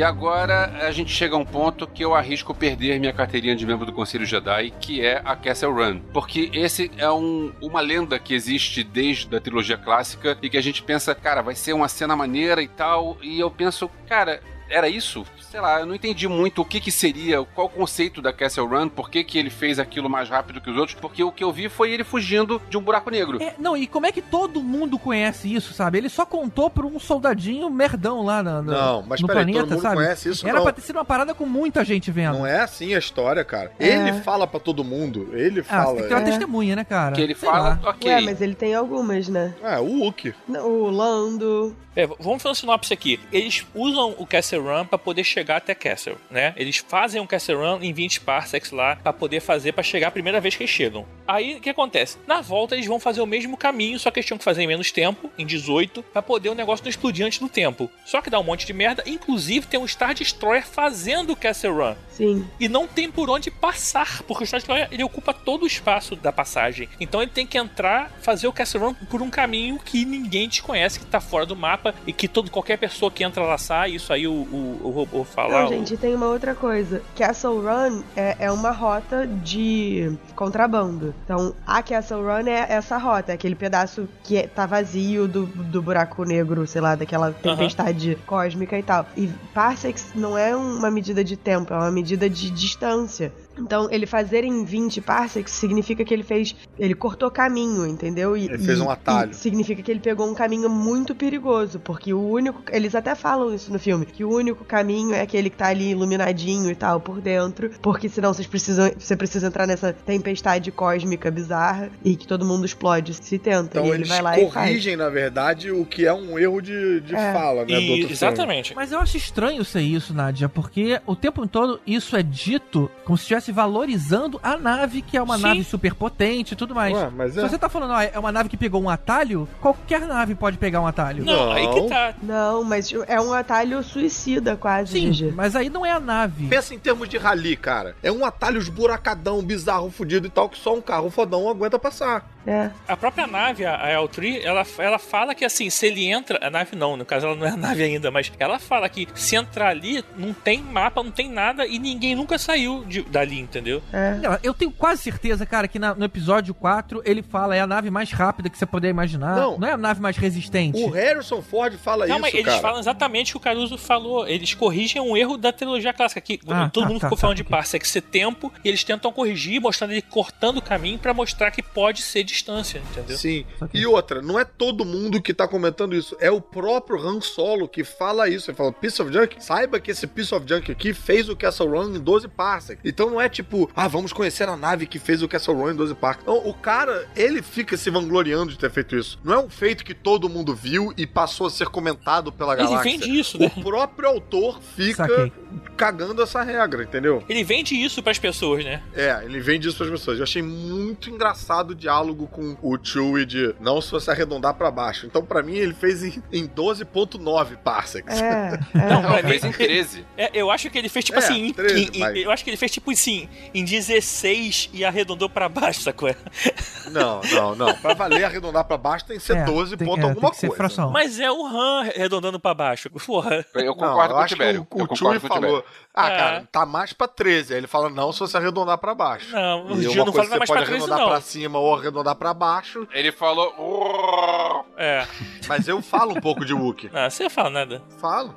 E agora a gente chega a um ponto que eu arrisco perder minha carteirinha de membro do Conselho Jedi, que é a Castle Run. Porque esse é um- uma lenda que existe desde a trilogia clássica e que a gente pensa, cara, vai ser uma cena maneira e tal. E eu penso, cara, era isso? Sei lá, eu não entendi muito o que que seria, qual o conceito da Castle Run, por que que ele fez aquilo mais rápido que os outros, porque o que eu vi foi ele fugindo de um buraco negro. É, não, e como é que todo mundo conhece isso, sabe? Ele só contou pra um soldadinho merdão lá na- na- Não, mas no peraí, planeta, todo mundo sabe? conhece isso Era não. pra ter sido uma parada com muita gente vendo. Não é assim a história, cara. É. Ele fala pra todo mundo. Ele Ah, fala. tem que ter uma É. testemunha, né, cara? Que ele Sei fala, lá. ok. Ué, mas ele tem algumas, né? É, o Hulk. O Lando. É, vamos fazer um sinopse aqui. Eles usam o Castle Run pra poder chegar até Castle, né? Eles fazem um Castle Run em 20 parsecs lá pra poder fazer pra chegar a primeira vez que eles chegam. Aí o que acontece? Na volta eles vão fazer o mesmo caminho, só que eles tinham que fazer em menos tempo, em 18, pra poder o negócio não explodir antes do tempo. Só que dá um monte de merda, inclusive tem um Star Destroyer fazendo o Castle Run. Sim. E não tem por onde passar, porque o Star Destroyer ele ocupa todo o espaço da passagem. Então ele tem que entrar, fazer o Castle Run por um caminho que ninguém desconhece, que tá fora do mapa e que todo, qualquer pessoa que entra lá sai. Isso aí o, o, o robô fala. Não, gente, tem uma outra coisa. Castle Run é, é uma rota de contrabando. Então, a Castle Run é essa rota, é aquele pedaço que é- tá vazio do, do buraco negro, sei lá, daquela tempestade cósmica e tal. E parsecs não é uma medida de tempo, é uma medida de distância. Então, ele fazer em 20 parsecs significa que ele fez. Ele cortou caminho, entendeu? E, Ele fez um atalho. e significa que ele pegou um caminho muito perigoso. Porque o único. Eles até falam isso no filme. Que o único caminho é aquele que tá ali iluminadinho e tal por dentro. Porque senão vocês precisam. Você precisa entrar nessa tempestade cósmica bizarra e que todo mundo explode se tenta. Então e ele eles vai lá e faz. corrigem, na verdade, o que é um erro de, de É. fala, né? do E- filme. exatamente. Mas eu acho estranho ser isso, Nádia, porque o tempo todo isso é dito como se estivesse valorizando a nave, que é uma Sim. nave super potente e tudo mais. Ué, mas Se é. você tá falando, ó, é uma nave que pegou um atalho, qualquer nave pode pegar um atalho. Não, aí que Não. tá. Não, mas é um atalho suicida quase, Sim, GG. mas aí não é a nave. Pensa em termos de rally, cara. É um atalho esburacadão, bizarro, fudido e tal, que só um carro fodão aguenta passar. É. A própria nave, a a L3, ela, ela fala que assim, se ele entra. A nave não, no caso ela não é a nave ainda, mas ela fala que se entrar ali, não tem mapa, não tem nada e ninguém nunca saiu de- dali, entendeu? É. Não, Eu tenho quase certeza, cara, que na- no episódio 4 ele fala é a nave mais rápida que você puder imaginar. Não. Não, é a nave mais resistente. O Harrison Ford fala Não, isso, mas eles cara. falam exatamente o que o Caruso falou. Eles corrigem um erro da trilogia clássica. Que Ah, todo tá, mundo tá, ficou tá, falando de ok. parsec ser tempo, e eles tentam corrigir, mostrando ele cortando o caminho pra mostrar que pode ser distância, entendeu? Sim. Saquei. E outra, não é todo mundo que tá comentando isso. É o próprio Han Solo que fala isso. Ele fala, Piece of Junk, saiba que esse Piece of Junk aqui fez o Castle Run em 12 parsecs. Então não é tipo, ah, vamos conhecer a nave que fez o Castle Run em 12 parsecs. Não, o cara, ele fica se vangloriando de ter feito isso. Não é um feito que todo mundo viu e passou a ser comentado pela Ele galáxia. vende isso, né? O próprio autor fica Saquei. cagando essa regra, entendeu? Ele vende isso pras pessoas, né? É, ele vende isso pras pessoas. Eu achei muito engraçado o diálogo com o Chewie de não se você arredondar pra baixo. Então, pra mim, ele fez em, em 12.9 parsecs. É, Não, é. pra Não, mim- fez em 13. É, eu acho que ele fez tipo É, assim. em- 13, em- em- mas- Eu acho que ele fez tipo assim, em 16 e arredondou pra baixo, sacou? Não, não, não. Pra valer arredondar pra baixo tem que ser É, 12 tem- ponto é, alguma coisa. fração. Mas é o Han arredondando pra baixo. Porra. Eu Não, concordo eu com o Tibério. o, Eu o concordo Chewie com o Tibério. falou, ah, É. cara, tá mais pra 13. Aí ele fala, não, se você arredondar pra baixo. Não, o Gil uma não coisa fala que mais pode 13, arredondar não. pra cima ou arredondar pra baixo. Ele falou. É. Mas eu falo um pouco de Wookiee. Não, você fala nada. Falo.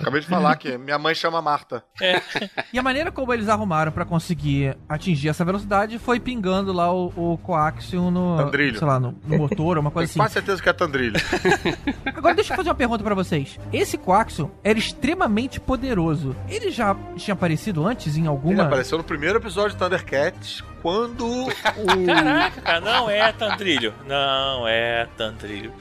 Acabei de falar que minha mãe chama Marta. É. E a maneira como eles arrumaram pra conseguir atingir essa velocidade foi pingando lá o, o coaxium no, Tandrilho. sei lá, no, no motor, uma coisa Tenho assim. quase certeza que é Tandrilho. Agora deixa eu fazer uma pergunta pra vocês. Esse coaxium era extremamente poderoso. Ele já tinha aparecido antes em Ele alguma apareceu no primeiro episódio de Thundercats, quando o... Caraca, cara, não é Tandrilho. Não é Tandrilho.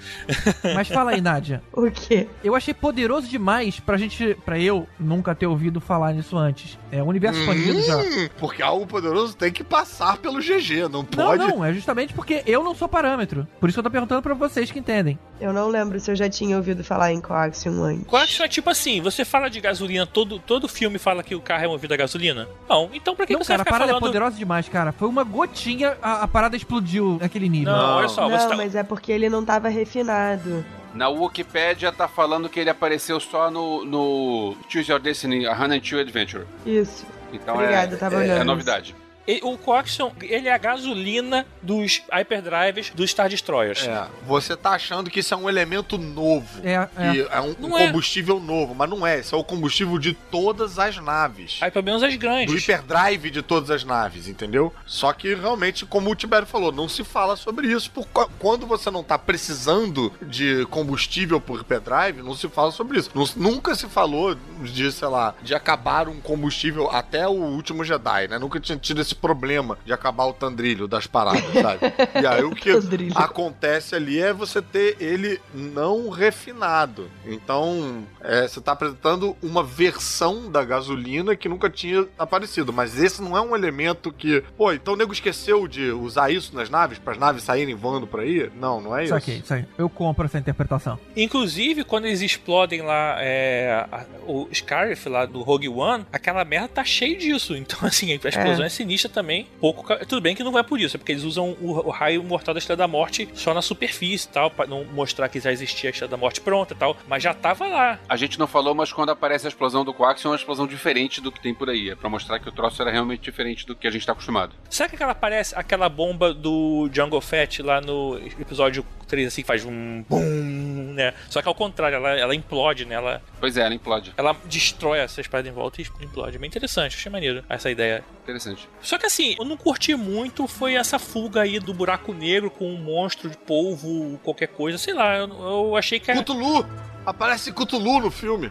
Mas fala aí, Nádia. O quê? Eu achei poderoso demais pra gente, pra eu nunca ter ouvido falar nisso antes. É, o universo expandido já. Hum, porque algo poderoso tem que passar pelo GG, não Não, pode... não, é justamente porque eu não sou parâmetro. Por isso que eu tô perguntando pra vocês que entendem. Eu não lembro se eu já tinha ouvido falar em Coaxium antes. Coaxium é tipo assim, você fala de gasolina, todo, todo filme fala que o carro é movido a gasolina? Não, então pra que não, você cara, a vai ficar parada falando... é poderosa demais, cara. Foi uma gotinha, a, a parada explodiu naquele nível. Não, Não. olha só, você não, tá... mas é porque ele não tava refinado. Na Wikipédia tá falando que ele apareceu só no, no Choose Your Destiny, a 102 Adventure. Isso. Então Obrigada, é, tava é, olhando é isso. novidade. O Coaxium, ele é a gasolina dos hyperdrives dos Star Destroyers. É, você tá achando que isso é um elemento novo. É, é. É um, um é. combustível novo, mas não é. Isso é o combustível de todas as naves. Aí pelo menos as Do grandes. hiperdrive de todas as naves, entendeu? Só que realmente, como o Tibério falou, não se fala sobre isso. Por, co- quando você não tá precisando de combustível por hiperdrive, não se fala sobre isso. Nu- nunca se falou de, sei lá, de acabar um combustível até o último Jedi, né? Nunca tinha tido esse problema de acabar o tandrilho das paradas, sabe? E aí o que Tandrilho. acontece ali é você ter ele não refinado. Então, é, você tá apresentando uma versão da gasolina que nunca tinha aparecido. Mas esse não é um elemento que. Pô, então o nego esqueceu de usar isso nas naves, para as naves saírem voando por aí? Não, não é isso. Saquei, saquei. Eu compro essa interpretação. Inclusive, quando eles explodem lá é, a- o Scarif lá do Rogue One, aquela merda tá cheio disso. Então, assim, a explosão é, sinistra também. Pouco, tudo bem que não é por isso, é porque eles usam o, o raio mortal da Estrela da Morte só na superfície e tal, pra não mostrar que já existia a Estrela da Morte pronta e tal. Mas já tava lá. A gente não falou, mas quando aparece a explosão do Coaxium, é uma explosão diferente do que tem por aí. É pra mostrar que o troço era realmente diferente do que a gente tá acostumado. Sabe que aquela parece aquela bomba do Jungle Fett lá no episódio 3, assim, que faz um bum? né? Só que ao contrário, ela, ela implode, né? Ela, Pois é, ela implode. ela destrói essas paradas em volta e implode. Bem interessante, achei maneiro essa ideia. Interessante. Só que assim, eu não curti muito foi essa fuga aí do buraco negro com um monstro de polvo, qualquer coisa, sei lá, eu, eu achei que era, Cthulhu! Aparece Cthulhu no filme.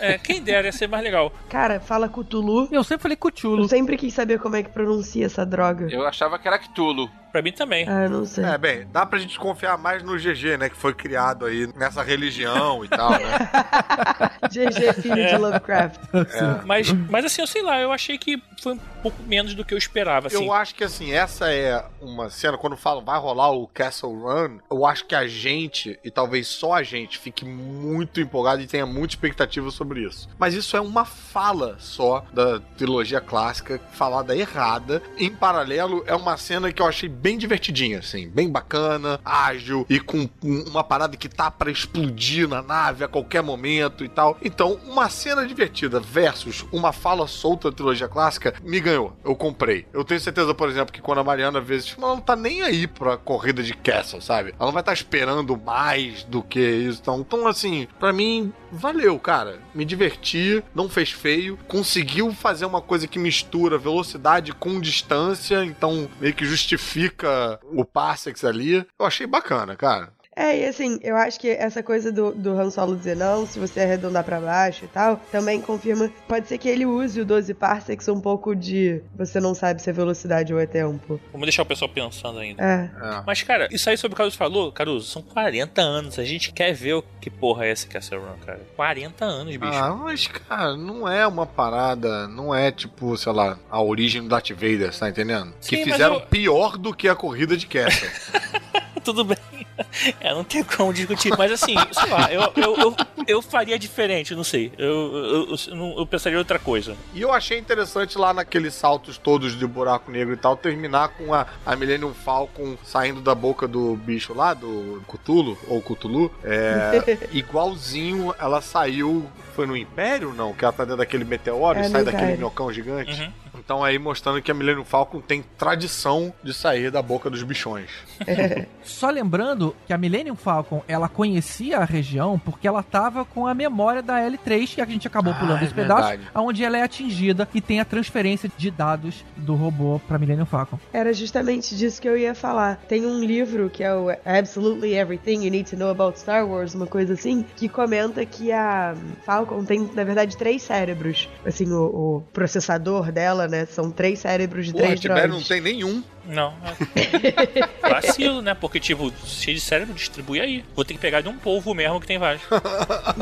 é, quem dera ia ser mais legal. Cara, fala Cthulhu. Eu sempre falei Eu Cthulhu. sempre quis saber como é que pronuncia essa droga. Eu achava que era Cthulhu. Pra mim também. Ah, não sei. É, bem, dá pra gente confiar mais no GG, né? Que foi criado aí nessa religião e tal, né? GG filho de Lovecraft. Mas, mas assim, eu sei lá, eu achei que foi um pouco menos do que eu esperava, assim. Eu acho que assim, essa é uma cena, quando falam vai rolar o Castle Run, eu acho que a gente, e talvez só a gente, fique muito empolgado e tenha muita expectativa sobre isso. Mas isso é uma fala só da trilogia clássica, falada errada. Em paralelo, é uma cena que eu achei bem divertidinha, assim, bem bacana, ágil e com uma parada que tá pra explodir na nave a qualquer momento e tal. Então, uma cena divertida versus uma fala solta da trilogia clássica me ganhou. Eu comprei. Eu tenho certeza, por exemplo, que quando a Mariana esse filme, ela não tá nem aí pra corrida de Castle, sabe? Ela não vai estar esperando mais do que isso. Então, então assim, pra mim, valeu, cara. Me diverti, não fez feio, conseguiu fazer uma coisa que mistura velocidade com distância, então meio que justifica o Parsecs ali. Eu achei bacana, cara. É, e assim, eu acho que essa coisa do, do Han Solo dizer não, se você arredondar pra baixo e tal, também confirma. Pode ser que ele use o 12 parsecs um pouco de. Você não sabe se é velocidade ou é tempo. Vamos deixar o pessoal pensando ainda. É. Mas, cara, isso aí sobre o Caruso falou, Caruso, são 40 anos. A gente quer ver o que porra é esse Castle Run, cara. 40 anos, bicho. Ah, mas, cara, não é uma parada, não é tipo, sei lá, a origem do Darth Vader, tá entendendo? Sim, que fizeram eu- pior do que a corrida de Castle. Tudo bem. É, não tem como discutir. Mas assim, sei lá, eu, eu, eu, eu faria diferente, não sei. Eu, eu, eu, eu pensaria em outra coisa. E eu achei interessante lá naqueles saltos todos de buraco negro e tal, terminar com a, a Millennium Falcon saindo da boca do bicho lá, do Cthulhu, ou Cthulhu, é, igualzinho ela saiu. Foi no Império, não? Que ela tá dentro daquele meteoro É, e sai daquele minhocão gigante. Uhum. Então aí mostrando que a Millennium Falcon tem tradição de sair da boca dos bichões. Só lembrando que a Millennium Falcon, ela conhecia a região porque ela tava com a memória da L3, que a gente acabou Ah, pulando é esse pedaço, verdade. onde ela é atingida e tem a transferência de dados do robô pra Millennium Falcon. Era justamente disso que eu ia falar. Tem um livro que é o Absolutely Everything You Need to Know About Star Wars, uma coisa assim, que comenta que a Falcon tem, na verdade, três cérebros. Assim, o, o processador dela, né? São três cérebros de Porra, três Tibério não droids. tem nenhum. Não. É. Vacilo, né? Porque, tipo, cheio de cérebro, distribui aí. Vou ter que pegar de um polvo mesmo que tem vários.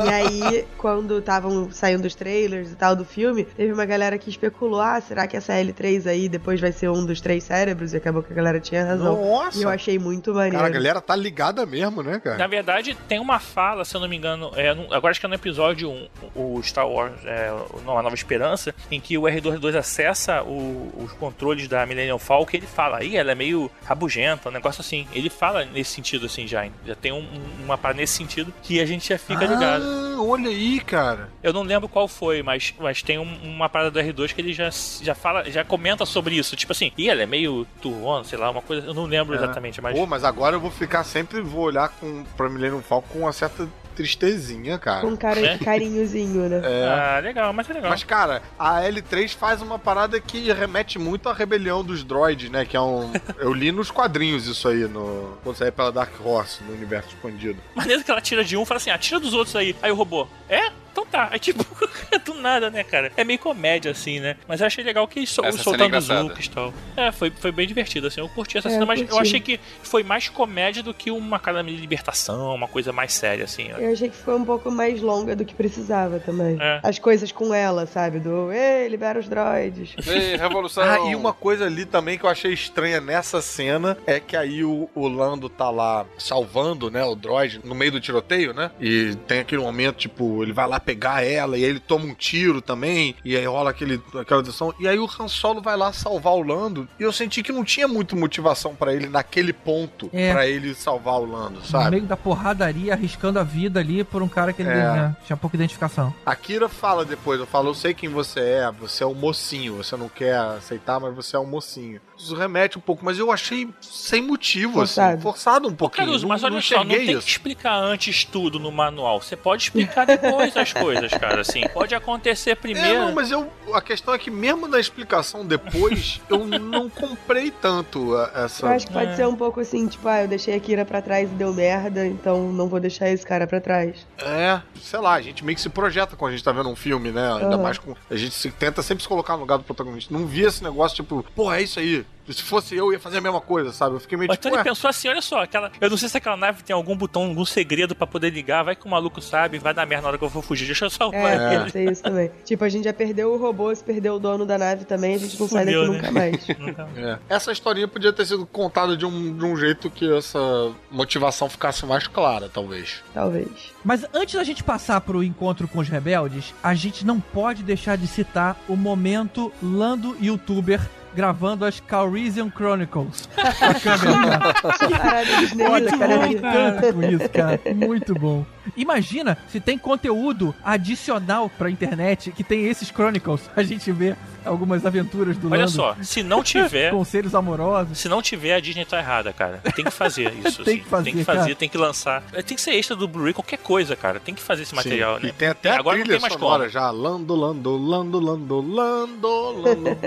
E aí, quando estavam saindo os trailers e tal do filme, teve uma galera que especulou: ah, será que essa L3 aí depois vai ser um dos três cérebros? E acabou que a galera tinha razão. Nossa! E eu achei muito maneiro. Cara, a galera tá ligada mesmo, né, cara? Na verdade, tem uma fala, se eu não me engano, é, agora acho que é no episódio 1, o Star Wars, é, Nova Esperança, em que o R22 acessa o- os controles da Millennium Falcon e ele fala, aí ela é meio rabugenta, um negócio assim. Ele fala nesse sentido, assim, já. Já tem um- um- uma parada nesse sentido que a gente já fica ligado. Ah, olha aí, cara. Eu não lembro qual foi, mas, mas tem um- uma parada do R2 que ele já, já fala, já comenta sobre isso. Tipo assim, e ela é meio turrona, sei lá, uma coisa. Eu não lembro exatamente, mas. Pô, mas agora eu vou ficar sempre, vou olhar com, pra Millennium Falcon com uma certa tristezinha, cara. Com um cara, É? carinhozinho, né? É. Ah, legal, mas é legal. Mas, cara, a L3 faz uma parada que remete muito à rebelião dos droids, né? Que é um. Eu li nos quadrinhos isso aí, no... quando saiu pela Dark Horse, no universo expandido. Maneiro que ela tira de um e fala assim, ah, tira dos outros aí. Aí o robô, é? Então tá. Aí tipo, do nada, né, cara? É meio comédia, assim, né? Mas eu achei legal que sol, é soltando os. Hulks e tal. É, foi, foi bem divertido, assim. Eu curti essa É, cena, eu mas eu curti. achei que foi mais comédia do que uma academia de libertação, uma coisa mais séria, assim. ó. Eu achei que foi um pouco mais longa do que precisava também. É. As coisas com ela, sabe? Do, ei, libera os droids. Ei, revolução. Ah, e uma coisa ali também que eu achei estranha nessa cena é que aí o, o Lando tá lá salvando, né, o droid no meio do tiroteio, né? E tem aquele momento, tipo, ele vai lá pegar ela, e aí ele toma um tiro também, e aí rola aquele, aquela discussão. E aí o Han Solo vai lá salvar o Lando, e eu senti que não tinha muita motivação pra ele naquele ponto, É. pra ele salvar o Lando, No sabe? meio da porradaria, arriscando a vida ali por um cara que ele É. né, tinha pouca identificação. A Kira fala depois, eu falo, eu sei quem você é, você é o mocinho, você não quer aceitar, mas você é o mocinho. Isso remete um pouco, mas eu achei sem motivo, Forçado. assim, forçado um pouquinho. Caruso, mas não, olha não só, não tem isso. que explicar antes tudo no manual. Você pode explicar depois as coisas, cara. Assim, pode acontecer É, primeiro. não, mas eu, a questão é que mesmo na explicação depois, eu não comprei tanto a- Eu essa... acho que pode É. ser um pouco assim, tipo, ah, eu deixei a Kira pra trás e deu merda, então não vou deixar esse cara pra trás. É, sei lá, a gente meio que se projeta quando a gente tá vendo um filme, né? Ainda Aham. mais com... A gente se, tenta sempre se colocar no lugar do protagonista. Não via esse negócio, tipo, pô, é isso aí. Se fosse eu, ia fazer a mesma coisa, sabe? Eu fiquei meio Mas tipo, então ele pensou assim, olha só, aquela. Eu não sei se aquela nave tem algum botão, algum segredo pra poder ligar, vai que o maluco sabe, vai dar merda na hora que eu for fugir, deixa eu salvar É, ele. pode ser isso também. Tipo, a gente já perdeu o robô, se perdeu o dono da nave também, a gente não sai daqui né? nunca mais. É. Essa historinha podia ter sido contada de um, de um jeito que essa motivação ficasse mais clara, talvez. Talvez. Mas antes da gente passar pro encontro com os rebeldes, a gente não pode deixar de citar o momento Lando youtuber gravando as Calrissian Chronicles. A câmera, cara. Parada de Disney, Muito cara. bom tanto com isso, cara. Muito bom. Imagina se tem conteúdo adicional pra internet que tem esses Chronicles. A gente vê algumas aventuras do Olha Lando só, se não tiver. conselhos amorosos. Se não tiver, a Disney tá errada, cara. Tem que fazer isso. Tem assim. que fazer, tem que fazer, cara. tem que lançar. É, Tem que ser extra do Blu-ray, qualquer coisa, cara. Tem que fazer esse material, Sim. né? E tem até a Agora não tem mais sonora como. já. Lando, Lando, Lando, Lando, Lando, Lando.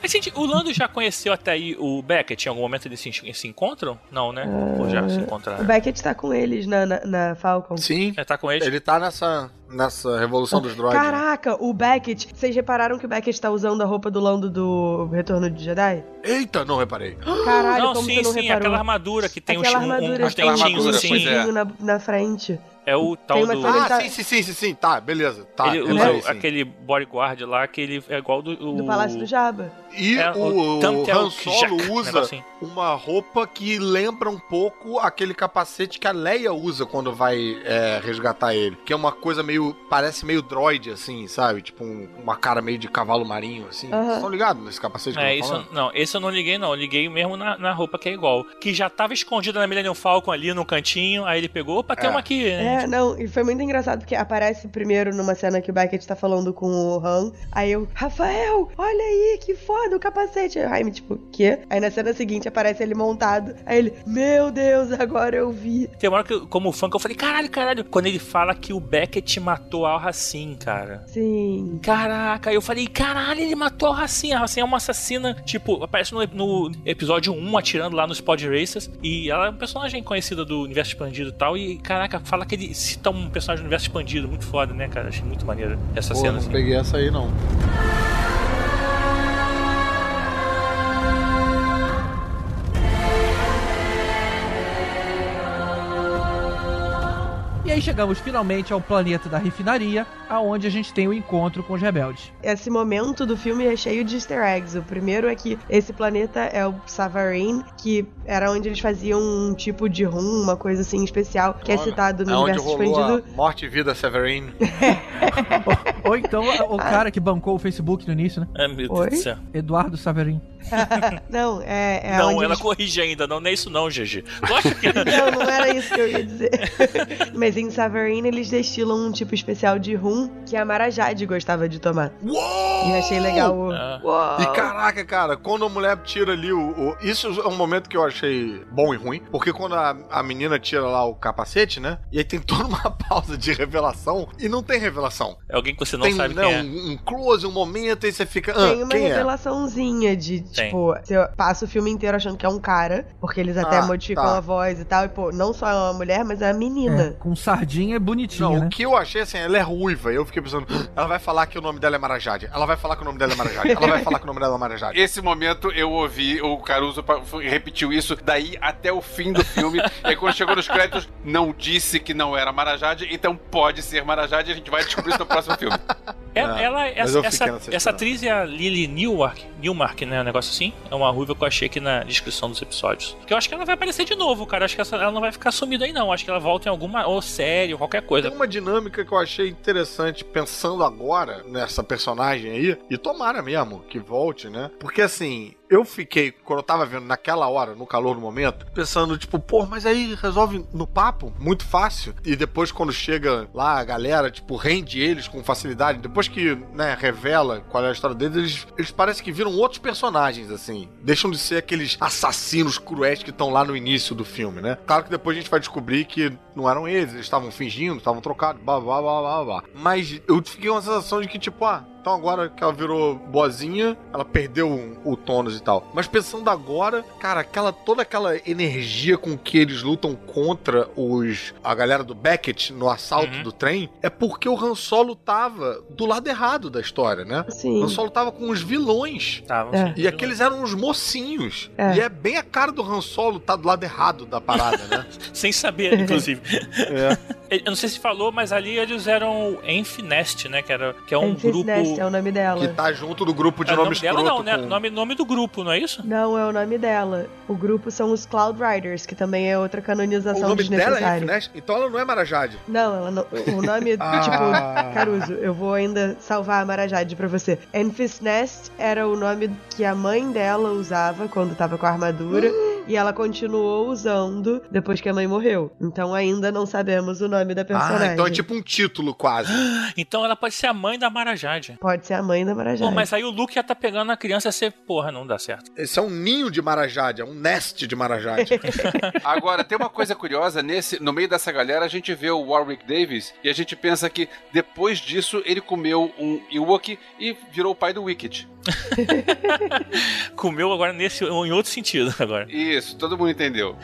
Mas, gente, o Lando já conheceu até aí o Beckett? Em algum momento eles se, se encontram? Não, né? Ou já se O encontraram? Beckett tá com eles na, na, na Falcon. Sim, É, tá com eles? ele tá nessa, nessa revolução dos droids. né? Caraca, o Beckett. Vocês repararam que o Beckett tá usando a roupa do Lando do Retorno de Jedi? Eita, não reparei. Caralho, não, como sim, você não sim, reparou? aquela armadura que tem Aquela uns, um- armadura tem um dentinhos armadura, assim. é. na, na frente. É o tal do. Ah, tá- sim, sim, sim, sim, sim. Tá, beleza. Tá, ele usa aquele bodyguard lá que ele é igual do. o- Do Palácio do Jabba. E É, o, o o Han Solo Jack, usa negocinho. uma roupa que lembra um pouco aquele capacete que a Leia usa quando vai é, resgatar ele. Que é uma coisa meio. parece meio droid, assim, sabe? Tipo um- uma cara meio de cavalo marinho, assim. Aham. Vocês estão ligados nesse capacete que É, eu tô isso, não, esse eu não liguei, não. Eu liguei mesmo na, na roupa que é igual. Que já tava escondida na Millennium Falcon ali no cantinho, aí ele pegou, opa, tem É. uma aqui. né? É, não, e foi muito engraçado porque aparece primeiro numa cena que o Beckett tá falando com o Han. Aí eu, Rafael, olha aí, que foda o capacete. Aí o Jaime, tipo, quê? Aí na cena seguinte aparece ele montado. Aí ele, meu Deus, agora eu vi. Tem uma hora que, eu- como fã, que eu falei, caralho, caralho. Quando ele fala que o Beckett matou a Racine, cara. Sim. Caraca, aí eu falei, caralho, ele matou a Racine. A Racine é uma assassina, tipo, aparece no, no episódio 1 atirando lá nos Pod Racers. E ela é um personagem conhecida do universo expandido e tal. E caraca, fala que ele cita um personagem do universo expandido. Muito foda, né, cara? Achei muito maneiro essa Pô, cena. não Assim. peguei essa aí, não. E aí chegamos finalmente ao planeta da refinaria, aonde a gente tem o encontro com os rebeldes. Esse momento do filme é cheio de easter eggs. O primeiro é que esse planeta é o Savarin, que era onde eles faziam um tipo de rum, uma coisa assim especial, que é citado no é onde universo rolou expandido. a morte e vida Severine. Ou então o cara que bancou o Facebook no início, né? Ah, meu Deus Oi? do céu. Eduardo Saverin. não, é, é não, ela eles corrige ainda, não, não é isso não, que Não, não era isso que eu ia dizer. Mas em Savarin eles destilam um tipo especial de rum que a Mara Jade gostava de tomar. Uou! E eu achei legal o. Ah. E caraca, cara, quando a mulher tira ali o, o- Isso é um momento que eu achei bom e ruim. Porque quando a, a menina tira lá o capacete, né? E aí tem toda uma pausa de revelação. E não tem revelação. é alguém que você não tem sabe né, quem é. um, um close, um momento, aí você fica. Ah, Tem uma quem é? revelaçãozinha de, Tem. tipo, você passa o filme inteiro achando que é um cara, porque eles até Ah, modificam tá. a voz e tal, e pô, não só é uma mulher, mas é a É, menina. com sardinha bonitinha, Não, né? o que eu achei assim, ela é ruiva. Eu fiquei pensando, ela vai falar que o nome dela é Marajade. Ela vai falar que o nome dela é Marajade. Ela vai falar que o nome dela é Marajade. Esse momento eu ouvi o Caruso repetiu isso daí até o fim do filme. e aí quando chegou nos créditos, não disse que não era Marajade, então pode ser Marajade e a gente vai descobrir isso no próximo filme. Ela, É, ela- mas essa, essa, essa atriz é a Lily Newmark, Newmark, né? Um negócio assim. É uma ruiva que eu achei aqui na descrição dos episódios. Que eu acho que ela vai aparecer de novo, cara. Acho que essa- ela não vai ficar sumida aí, não. Acho que ela volta em alguma ou série ou qualquer coisa. Tem uma dinâmica que eu achei interessante pensando agora nessa personagem aí, e tomara mesmo que volte, né? Porque assim, eu fiquei, quando eu tava vendo naquela hora, no calor do momento, pensando, tipo, pô, mas aí resolve no papo, muito fácil. E depois, quando chega lá, a galera, tipo, rende eles com facilidade. Depois que, né, revela qual é a história deles, eles, eles parecem que viram outros personagens, assim. Deixam de ser aqueles assassinos cruéis que estão lá no início do filme, né? Claro que depois a gente vai descobrir que não eram eles, eles estavam fingindo, estavam trocados, blá blá blá blá blá. Mas eu fiquei com a sensação de que, tipo, ah, então agora que ela virou boazinha, ela perdeu o, o tônus e tal. Mas pensando agora, cara, aquela toda aquela energia com que eles lutam contra os a galera do Beckett no assalto Uhum. do trem, é porque o Han Solo tava do lado errado da história, né? O Sim. Han Solo tava com os vilões. Tá, É. E aqueles eram os mocinhos. É. E é bem a cara do Han Solo tá do lado errado da parada, né? Sem saber, inclusive. é. Eu não sei se falou, mas ali eles eram Enfinest, né? Que, era, que é um Enfys grupo. É o nome dela. Que tá junto do grupo de É o nome dela não, né? com- Nome, nome do grupo, não é isso? Não, é o nome dela. O grupo são os Cloud Riders, que também é outra O canonização nome dela é. Infinite? Então ela não é Marajade. Não, ela não, o nome, Ah. tipo, Caruso, eu vou ainda salvar a Marajade pra você. Enfys Nest era o nome que a mãe dela usava quando tava com a armadura. E ela continuou usando depois que a mãe morreu. Então ainda não sabemos o nome da personagem. Ah, então é tipo um título quase. Então ela pode ser a mãe da Marajade. Pode ser a mãe da Marajade. Pô, mas aí o Luke já tá pegando a criança e ser, porra, não dá certo. Esse é um ninho de Marajade, é um nest de Marajade. Agora, tem uma coisa curiosa, nesse, no meio dessa galera, a gente vê o Warwick Davis e a gente pensa que depois disso ele comeu um Ewok e virou o pai do Wicked. Comeu agora nesse em outro sentido agora. Isso, todo mundo entendeu.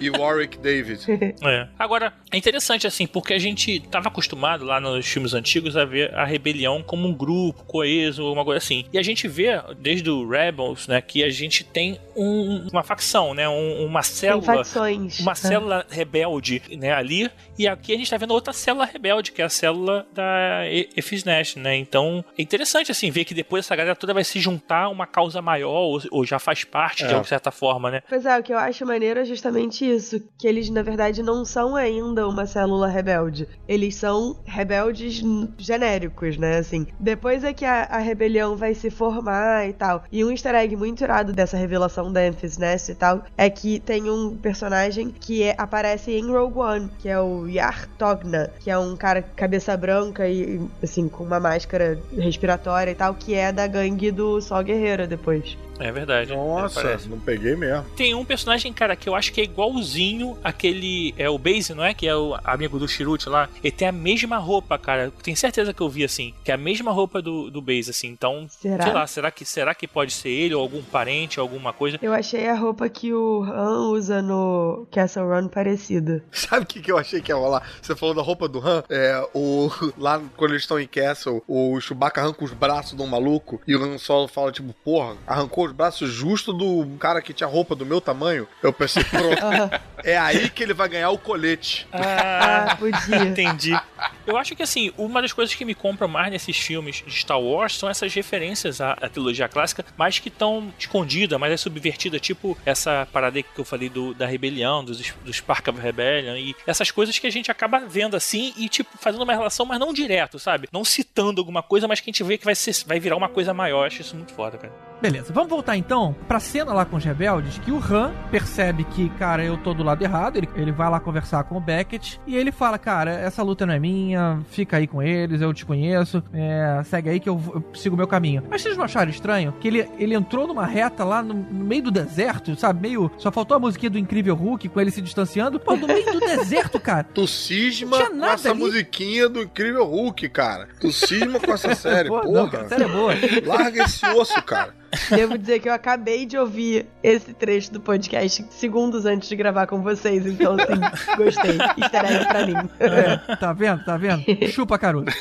e Warwick David. É. Agora, é interessante assim, porque a gente tava acostumado lá nos filmes antigos a ver a rebelião como um grupo coeso, uma coisa assim. E a gente vê, desde o Rebels, né, que a gente tem um- uma facção, né, um- uma Tem célula facções. uma Ah. célula rebelde, né, ali, e aqui a gente tá vendo outra célula rebelde, que é a célula da Efisnest, né, então é interessante, assim, ver que depois essa galera toda vai se juntar a uma causa maior, ou, ou já faz parte de É. uma certa forma, né. Pois é, o que eu acho maneiro é justamente isso, que eles na verdade não são ainda uma célula rebelde. Eles são rebeldes genéricos, né, assim. Depois é que a, a rebelião vai se formar e tal. E um easter egg muito irado dessa revelação da Enfys Nest e tal, é que tem um personagem que é- aparece em Rogue One, que é o Yar Togna, que é um cara cabeça branca e, assim, com uma máscara respiratória e tal, que é da gangue do Sol Guerreiro depois. É verdade. Nossa, Parece. não peguei mesmo. Tem um personagem, cara, que eu acho que é igualzinho aquele. É o Base, não é? Que é o amigo do Chirute lá. Ele tem a mesma roupa, cara. Tenho certeza que eu vi assim. Que é a mesma roupa do, do Base, assim. Então, Será? sei lá, será que, será que pode ser ele ou algum parente, alguma coisa? Eu achei a roupa que o Han usa no Castle Run parecida. Sabe o que, que eu achei que ia rolar? Você falou da roupa do Han? É, o, lá quando eles estão em Castle, o Chewbacca arranca os braços de um maluco e o Han Solo fala, tipo, porra, arrancou os braços justo do cara que tinha roupa do meu tamanho. Eu pensei, pronto, é aí que ele vai ganhar o colete. Ah, podia. Entendi. Eu acho que assim, uma das coisas que me compram mais nesses filmes de Star Wars são essas referências à, à trilogia clássica, mas que estão escondidas, mas é subvertida, tipo essa parada que eu falei do, da rebelião, dos, dos Spark of Rebellion, e essas coisas que a gente acaba vendo assim e, tipo, fazendo uma relação, mas não direto, sabe? Não citando alguma coisa, mas que a gente vê que vai, ser, vai virar uma coisa maior. Eu acho isso muito foda, cara. Beleza, vamos voltar então pra cena lá com os rebeldes, que o Han percebe que, cara, eu tô do lado errado, ele, ele vai lá conversar com o Beckett, e ele fala, cara, essa luta não é minha, fica aí com eles, eu te conheço, é, segue aí que eu, eu sigo o meu caminho. Mas vocês não acharam estranho que ele, ele entrou numa reta lá no, no meio do deserto, sabe, meio, só faltou a musiquinha do Incrível Hulk com ele se distanciando, pô, no meio do deserto, cara. Tu cisma com essa ali. musiquinha do Incrível Hulk, cara. Tu cisma com essa série, Pô, porra. não, cara, sério é boa. Larga esse osso, cara. Devo dizer que eu acabei de ouvir esse trecho do podcast segundos antes de gravar com vocês, então assim, gostei. Easter egg pra mim. É, tá vendo, tá vendo? Chupa, caroço.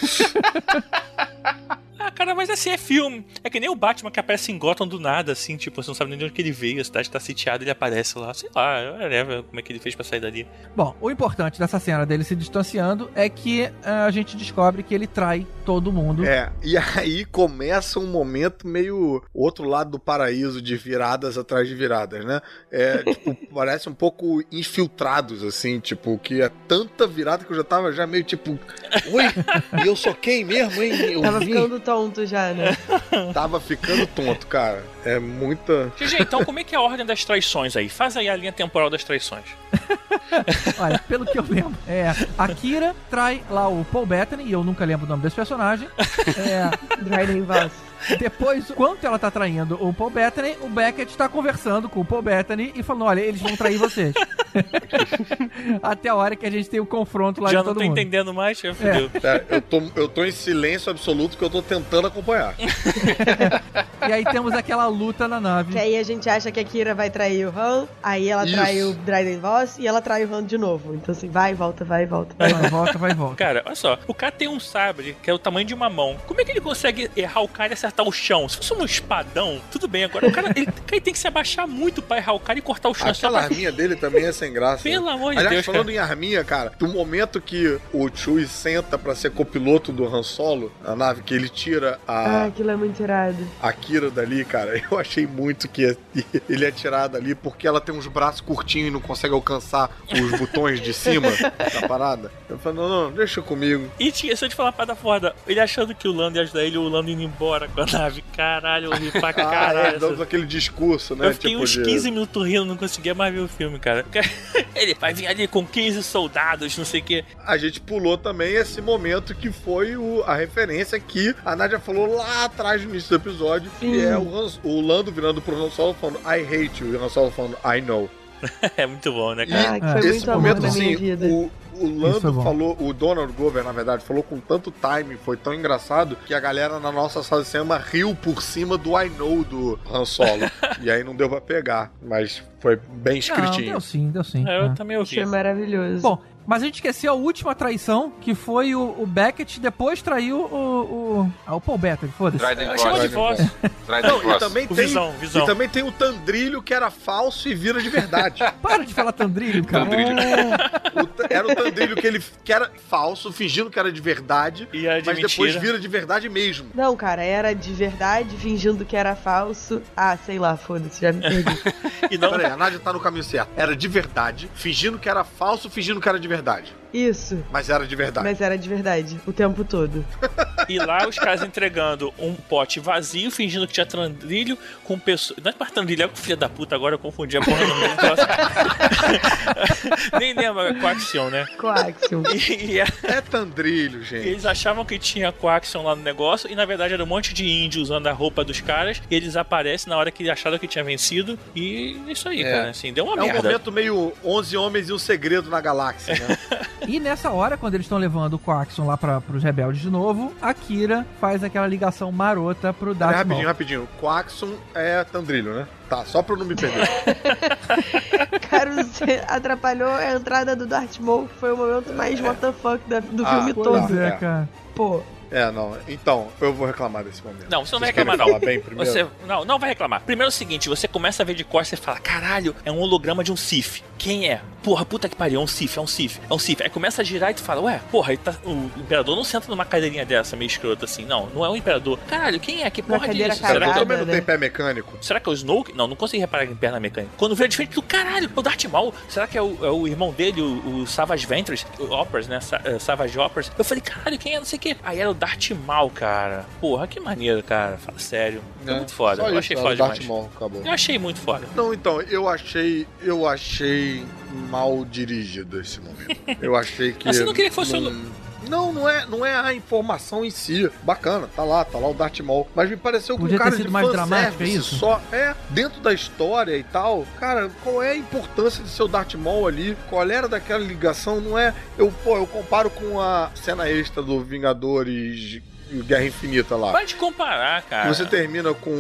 Ah, cara, mas assim, é filme. É que nem o Batman que aparece em Gotham do nada, assim, tipo, você não sabe nem de onde que ele veio, a cidade tá sitiada, ele aparece lá, sei lá, whatever, como é que ele fez pra sair dali. Bom, o importante dessa cena dele se distanciando é que ah, a gente descobre que ele trai todo mundo. É, e aí começa um momento meio outro lado do paraíso de viradas atrás de viradas, né? É, tipo, parece um pouco infiltrados, assim, tipo, que é tanta virada que eu já tava já meio tipo, oi, e eu sou quem mesmo, hein? Eu Tava ficando tonto já, né? Tava ficando tonto, cara. É muita. GG, então como é que é a ordem das traições aí? Faz aí a linha temporal das traições. Olha, pelo que eu lembro, é a Kira trai lá o Paul Bettany, e eu nunca lembro o nome desse personagem. É, Dryden Voss. Depois, enquanto ela tá traindo o Paul Bettany, o Beckett tá conversando com o Paul Bettany e falando: olha, eles vão trair vocês. Até a hora que a gente tem o confronto lá Já de não todo tô mundo. entendendo mais, já fudeu. É, eu, tô, eu tô em silêncio absoluto que eu tô tentando acompanhar. E aí temos aquela luta na nave. Que aí a gente acha que a Kira vai trair o Han, aí ela Isso. trai o Dryden Voss e ela trai o Han de novo. Então assim, vai, volta, vai, volta. Vai, volta, vai, volta. Cara, olha só, o cara tem um sabre que é o tamanho de uma mão. Como é que ele consegue errar o cara e acertar o chão? Se fosse um espadão, tudo bem. Agora o cara, ele, ele tem que se abaixar muito pra errar o cara e cortar o chão. Aquela pra... arminha dele também é sem graça. Pelo né? amor de Aliás, Deus, falando cara. em arminha, cara, do momento que o Chewie senta pra ser copiloto do Han Solo, a nave que ele tira Ah, a, aquilo é muito irado. a Kira dali, cara, eu achei muito que ele é tirado ali porque ela tem uns braços curtinhos e não consegue alcançar os botões de cima da parada. Eu falei, não, não, deixa comigo. E tinha, se eu te falar uma parada foda, ele achando que o Lando ia ajudar ele, o Lando indo embora com a nave. Caralho, eu ri pra Ah, caralho. é, dando aquele discurso, né? eu fiquei tipo uns de- 15 minutos rindo, não conseguia mais ver o filme, cara. Ele vai vir ali com 15 soldados, não sei o quê. A gente pulou também esse momento que foi o- a referência que a Nádia falou lá atrás no início do episódio, que Sim. é o, Han- o Lando virando pro Han Solo falando I hate you, e o Han Solo falando I know. É muito bom, né, E cara? Ah, que foi esse muito amor momento, na minha assim, vida. o, o Lando bom. falou, o Donald Glover, na verdade, falou com tanto time, foi tão engraçado, que a galera na nossa sala de cinema riu por cima do I know do Han Solo. e aí não deu pra pegar, mas foi bem Não, escritinho. deu sim, deu sim. É, eu É. também ouvi. Achei maravilhoso. Bom, mas a gente esqueceu a última traição, que foi o, o Beckett depois traiu o, o, ah, o Paul Bettany, foda-se. Chamo de voz. Não, e também, tem, Visão, Visão. e também tem o Tandrilho que era falso e vira de verdade. Para de falar Tandrilho, cara. Tandrilho. O era o Tandrilho que ele que era falso, fingindo que era de verdade, E a de mas depois mentira. vira de verdade mesmo. Não, cara, era de verdade, fingindo que era falso. Ah, sei lá, foda-se, já me perdi. E não, Peraí, a Nádia tá no caminho certo. Era de verdade, fingindo que era falso, fingindo que era de verdade verdade. Isso, Mas era de verdade. mas era de verdade, o tempo todo. E lá os caras entregando um pote vazio, fingindo que tinha trandrilho, com pessoas. Não é mais trandrilho, é o filho da puta, agora eu confundi a porra do nome. Nem lembro, é Coaxion, né? Coaxium. E, e a- É Tandrilho, gente. eles achavam que tinha Coaxion lá no negócio, e na verdade era um monte de índio usando a roupa dos caras, e eles aparecem na hora que acharam que tinha vencido, e é isso aí, É. cara. Assim, deu uma É um merda. momento meio 11 homens e um segredo na galáxia, né? E nessa hora, quando eles estão levando o Coaxon lá para os rebeldes de novo, a Kira faz aquela ligação marota pro Darth rapidinho, Maul. rapidinho. Quaxon é Tandrilho, né? Tá, só pra eu não me perder. Cara, você atrapalhou a entrada do Darth Maul, que foi o momento mais WTF do Ah, filme todo. Pois É. cara. Pô, É, não. Então, eu vou reclamar desse momento. Não, você não vai Vocês reclamar, não. falar bem primeiro? Você, não, não vai reclamar. Primeiro é o seguinte, você começa a ver de costas e fala, caralho, é um holograma de um Sith. Quem é? Porra, puta que pariu, é um Sith, é um Sith, é um Sith. Aí começa a girar e tu fala, ué, porra, tá- o Imperador não senta numa cadeirinha dessa, meio escrota assim. Não, não é o Imperador. Caralho, quem é? Que porra cadeira disso? Cara, Será que, também não né? tem pé mecânico? será que é o Snoke? Não, não consegui reparar em perna mecânica. Quando vê de frente do caralho, é o Darth Maul. Será que é o, é o irmão dele, o, o Savage Ventress, o Oppers, né? Sa- eh, Savage Oppers. Eu falei, caralho, quem é? Não sei o quê. Aí era o Darth Maul, cara. Porra, que maneiro, cara. Fala sério. É, muito foda. Só Eu achei era foda demais. Maul, acabou. Eu achei muito foda. Não, então, eu achei. Eu achei mal dirigido esse momento. Eu achei que. Mas você não queria que fosse não, o- Não, não é, não é a informação em si. Bacana, tá lá, tá lá o Darth Maul. Mas me pareceu que um cara de mais dramático, é isso? Só é dentro da história e tal. Cara, qual é a importância de ser o Darth Maul ali? Qual era daquela ligação? Não é. Eu, pô, eu comparo com a cena extra do Vingadores Guerra Infinita lá. Pode comparar, cara. Você termina com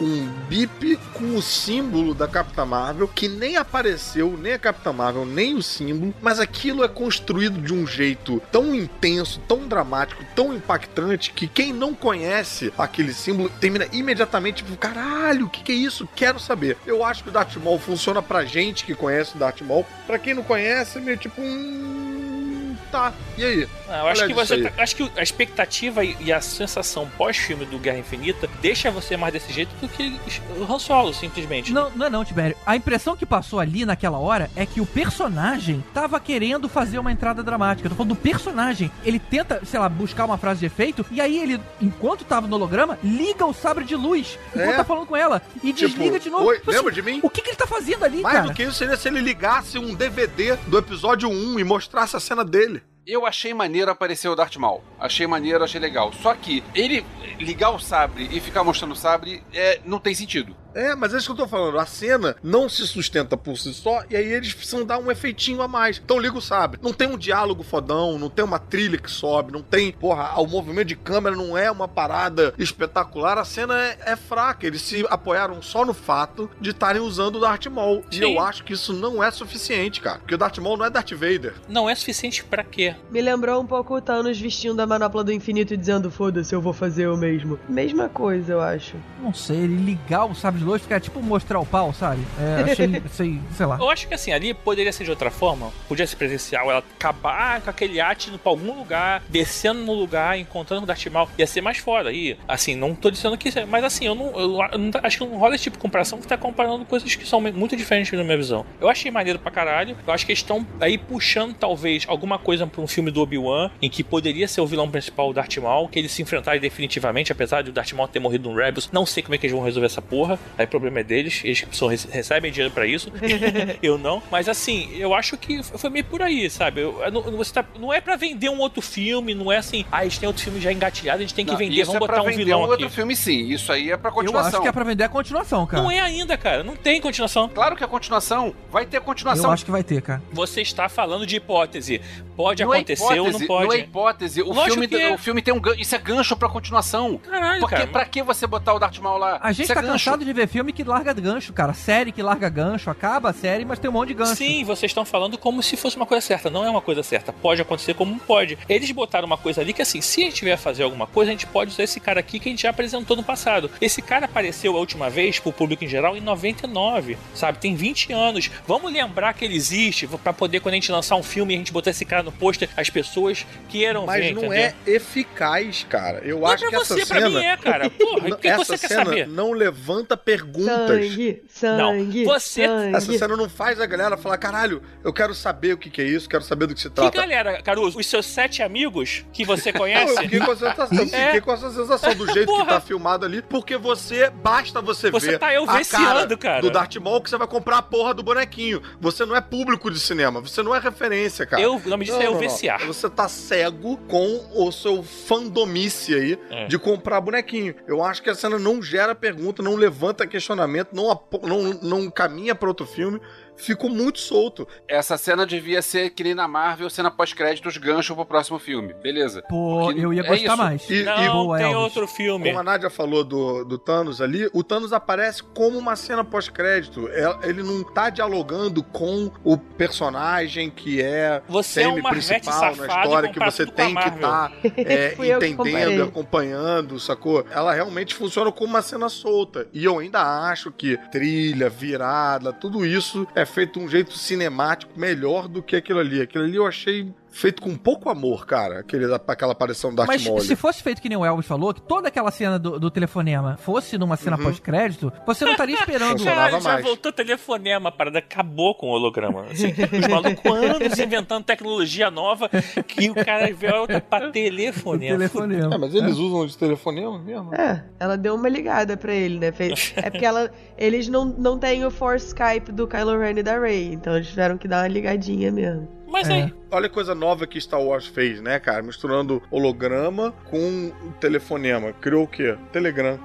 um bip com o símbolo da Capitã Marvel, que nem apareceu, nem a Capitã Marvel, nem o símbolo, mas aquilo é construído de um jeito tão intenso, tão dramático, tão impactante, que quem não conhece aquele símbolo termina imediatamente tipo, caralho, o que, que é isso? Quero saber. Eu acho que o Darth Maul funciona pra gente que conhece o Darth Maul. Pra quem não conhece, é meio tipo um. Tá, e aí? Ah, eu acho Olha que você tá- acho que a expectativa e a sensação pós-filme do Guerra Infinita deixa você mais desse jeito do que o Han Solo, simplesmente. Não, não é não, Tibério. A impressão que passou ali naquela hora é que o personagem tava querendo fazer uma entrada dramática. Eu tô falando do personagem. Ele tenta, sei lá, buscar uma frase de efeito, e aí ele, enquanto tava no holograma, liga o sabre de luz enquanto É. tá falando com ela. E Tipo, desliga de novo. oi, Tipo lembra assim, de mim? O que, que ele tá fazendo ali, Mais cara? do que isso seria se ele ligasse um DVD do episódio 1 e mostrasse a cena dele. Eu achei maneiro aparecer o Darth Maul. Achei maneiro, achei legal. Só que ele ligar o sabre e ficar mostrando o sabre é, não tem sentido. É, mas é isso que eu tô falando. A cena não se sustenta por si só, e aí eles precisam dar um efeitinho a mais. Então liga o sabre. Não tem um diálogo fodão, não tem uma trilha que sobe, não tem. Porra, o movimento de câmera não é uma parada espetacular. A cena é, é fraca. Eles se apoiaram só no fato de estarem usando o Darth Maul. E Sim. eu acho que isso não é suficiente, cara. Porque o Darth Maul não é Darth Vader. Não é suficiente pra quê? Me lembrou um pouco o Thanos vestindo a manopla do infinito e dizendo: Foda-se, eu vou fazer eu mesmo. Mesma coisa, eu acho. Não sei, ele ligar o sabre de luz fica tipo mostrar o pau, sabe? É, achei, sei, sei lá. Eu acho que assim, ali poderia ser de outra forma. Podia ser presencial, ela acabar com aquele arte indo pra algum lugar, descendo no lugar, encontrando o Darth Maul. Ia ser mais foda. E, assim, não tô dizendo que. Mas assim, eu não. Eu, eu não- acho que não rola esse tipo de comparação que tá comparando coisas que são muito diferentes na minha visão. Eu achei maneiro pra caralho. Eu acho que eles estão aí puxando, talvez, alguma coisa pra um filme do Obi-Wan, em que poderia ser o vilão principal, o Darth Maul, que eles se enfrentarem definitivamente, apesar de o Darth Maul ter morrido no Rebels. Não sei como é que eles vão resolver essa porra. Aí o problema é deles. Eles só recebem dinheiro pra isso. eu não. Mas assim, eu acho que foi meio por aí, sabe? Eu, eu não, você tá, não é pra vender um outro filme, não é assim, ah, a gente tem outro filme já engatilhado, a gente tem que Não, vender, isso vamos é pra botar um vender vilão um aqui. outro filme, sim. Isso aí é pra Eu continuação. acho que é pra vender a continuação, cara. Não é ainda, cara. Não tem continuação. Claro que é continuação. Vai ter Eu continuação. acho que vai ter, cara. Você está falando de hipótese. Pode não é acontecer ou não hipótese, pode. Não é hipótese. O Lógico filme, que é. o filme tem um gancho. Isso é gancho pra continuação. Caralho, Porque cara. pra que você botar o Darth Maul lá? A gente Isso é tá gancho. cansado de ver filme que larga gancho, cara. Série que larga gancho. Acaba a série, mas tem um monte de gancho. Sim, vocês estão falando como se fosse uma coisa certa. Não é uma coisa certa. Pode acontecer como pode. Eles botaram uma coisa ali que, assim, se a gente vier fazer alguma coisa, a gente pode usar esse cara aqui que a gente já apresentou no passado. Esse cara apareceu a última vez pro público em geral em 99, sabe? Tem 20 anos. Vamos lembrar que ele existe pra poder, quando a gente lançar um filme e a gente botar esse cara no pôster, as pessoas queiram Mas ver, não entendeu? é eficaz, cara. Eu Não é acho pra que você, essa pra cena. mim é, cara. Porra, o que essa você quer cena saber? não levanta perguntas. Sangue, sangue. Não, você- sangue. Essa cena não faz a galera falar, caralho, eu quero saber o que, que é isso, quero saber do que se Que trata. galera, Caruso? Os seus sete amigos que você Não, conhece? eu fiquei com essa sensação, eu É. fiquei com essa sensação do jeito que tá filmado ali, porque você, basta você, Você ver tá eu a viciando, cara. do Darth Maul que você vai comprar a porra do bonequinho. Você não é público de cinema, você não é referência, cara. Eu- o nome disso é eu viciar. Você tá cego com o seu fandomice aí É. de comprar bonequinho. Eu acho que a cena não gera pergunta, não levanta questionamento, não, não, não caminha pra outro filme. Ficou muito solto. Essa cena devia ser que nem na Marvel, cena pós-créditos, gancho pro próximo filme. Beleza. Pô, Porque eu ia é gostar isso. mais. E- Não, Boa, tem Elvis. outro filme. Como a Nádia falou do, do Thanos ali, o Thanos aparece como uma cena pós-crédito. É- Ele não tá dialogando com o personagem que é Você é um Marvete semi-principal na e história, que você tem que estar que comparei. entendendo, acompanhando, sacou? Ela realmente funciona como uma cena solta. E eu ainda acho que trilha, virada, tudo isso é feito de um jeito cinemático melhor do que aquilo ali. Aquilo ali eu achei feito com pouco amor, cara, aquele, aquela aparição da Mas Maul. se fosse feito que nem o Elvis falou, que toda aquela cena do, do telefonema fosse numa cena Uhum. pós-crédito, você não estaria esperando. Caralho, já mais. voltou telefonema, a parada acabou com o holograma. Assim, os malucos anos inventando tecnologia nova que o cara volta pra telefonema. telefonema. É, mas eles usam de telefonema mesmo? É, ela deu uma ligada pra ele, né? É porque ela, eles não, não têm o Force Skype do Kylo Ren e da Rey, então eles tiveram que dar uma ligadinha mesmo. Mas É. aí, Olha a coisa nova que Star Wars fez, né, cara? Misturando holograma com telefonema. Criou o quê? Telegram.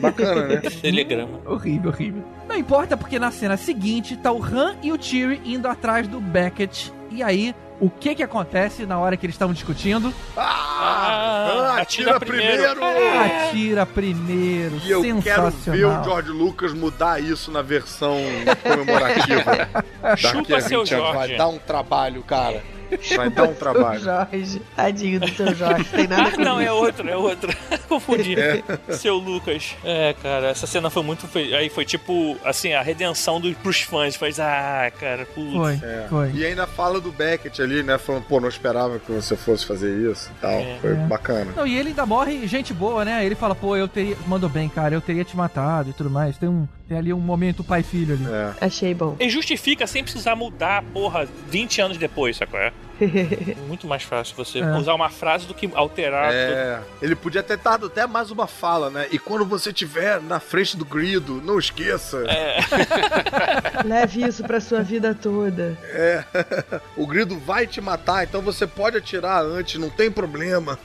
Bacana, né? telegrama. Horrível, horrível. Não importa porque na cena seguinte tá o Han e o Chewie indo atrás do Beckett. E aí o que que acontece na hora que eles estavam discutindo. Ah, Ah, atira, atira primeiro! Atira primeiro, E eu quero ver o. George Lucas mudar isso na versão comemorativa. Chupa seu 20 anos. Jorge. Vai dar um trabalho, cara. Vai dar um trabalho. Jorge. Tadinho do seu Jorge. Tem nada com Não, isso. é outro, é outro. Confundi. Seu Lucas. É, cara, essa cena foi muito. Foi, aí foi tipo, assim, a redenção dos, pros fãs. Foi, ah, cara, putz. Foi, É. foi. E ainda fala do Beckett ali, né? Falando, pô, não esperava que você fosse fazer isso e tal. É. Foi É. bacana. Não, e ele ainda morre gente boa, né? Ele fala, pô, eu teria. Mandou bem, cara, eu teria te matado e tudo mais. Tem, um, tem ali um momento pai-filho ali. É. Achei bom. E justifica sem precisar mudar, porra, 20 anos depois, sacou? É muito mais fácil você É. usar uma frase do que alterar. É, ele podia ter dado até mais uma fala, né? E quando você estiver na frente do grido, não esqueça. É, Leve isso pra sua vida toda. É. o grido vai te matar, então você pode atirar antes, não tem problema.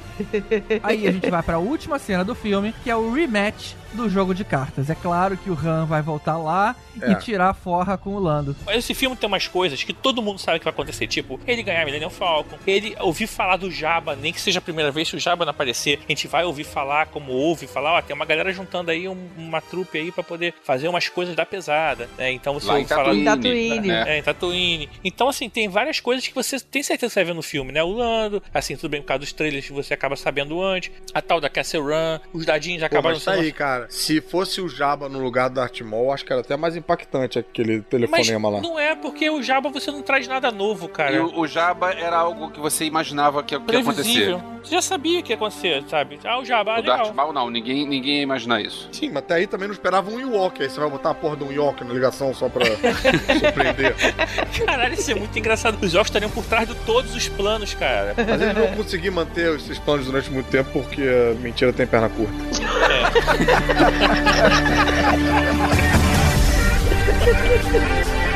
Aí a gente vai pra última cena do filme, que é o rematch do jogo de cartas. É claro que o Han vai voltar lá É. e tirar a forra com o Lando. Mas esse filme tem umas coisas que todo mundo sabe que vai acontecer. Tipo, ele ganhar Millennium Falcon, ele ouvir falar do Jabba, nem que seja a primeira vez que o Jabba não aparecer, a gente vai ouvir falar, como ouve falar, ó, tem uma galera juntando aí um- uma trupe aí pra poder fazer umas coisas da pesada, né? Então você Lá em ouve falar... Tatooine. Tatooine. né? É, em Tatooine. Então, assim, tem várias coisas que você tem certeza que você vai ver no filme, né? O Lando, assim, tudo bem por causa dos trailers que você acaba sabendo antes. A tal da Castle Run, os dadinhos já Pô, acabaram mas tá aí, cara. Se fosse o Jabba no lugar do Darth Maul, acho que era até mais impactante aquele Mas telefonema lá. não é porque o Jabba você não traz nada novo, cara. E o, o Jabba era algo que você imaginava que, que ia acontecer. Previsível. Você já sabia que ia acontecer, sabe? Ah, o Jabba, O legal. Darth Maul não, ninguém, ninguém ia imaginar isso. Sim, mas até aí também não esperava um Ewok. Aí você vai botar a porra de um Ewok na ligação só pra surpreender. Caralho, isso é muito engraçado. Os jogos estariam por trás de todos os planos, cara. Mas eles não vão conseguir manter esses planos durante muito tempo porque mentira tem perna curta. E Ha ha ha ha ha!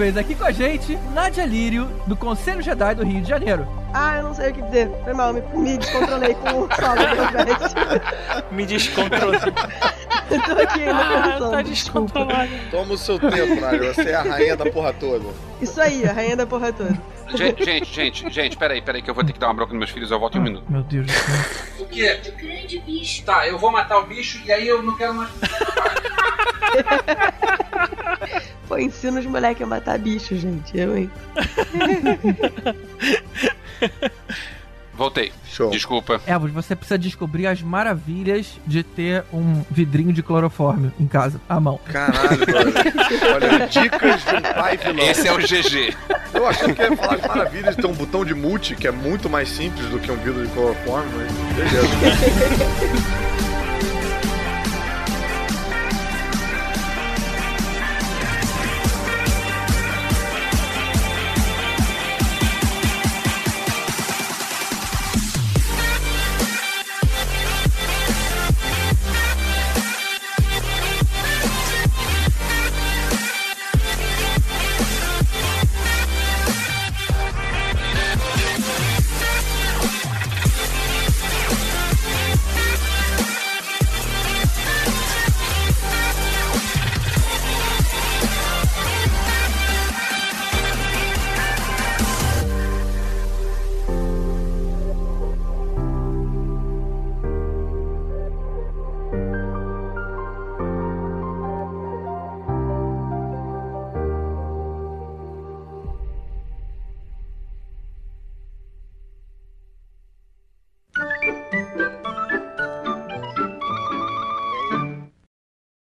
Vez aqui com a gente, Nadia Lírio, do Conselho Jedi do Rio de Janeiro. Ah, eu não sei o que dizer. Foi mal, me, me descontrolei com o solo do. Me descontrolou. Eu tô aqui ainda ah, pensando. tá descontrolado. Toma o seu tempo, Nádia. Você é a rainha da porra toda. Isso aí, a rainha da porra toda. Gente, gente, gente, gente, peraí, peraí, que eu vou ter que dar uma bronca nos meus filhos, eu volto em um minuto. Meu Deus do céu. O quê? grande bicho. Tá, eu vou matar o bicho e aí eu não quero mais. Pô, ensina os moleques a matar bicho, gente. Eu, hein? Voltei. Show. Desculpa. Evos, você precisa descobrir as maravilhas de ter um vidrinho de clorofórmio em casa, à mão. Caralho. Olha, dicas de um pai vilão. Esse é o GG. Eu achei que ia falar as maravilhas de ter um botão de multi, que é muito mais simples do que um vidro de cloroforme, mas beleza.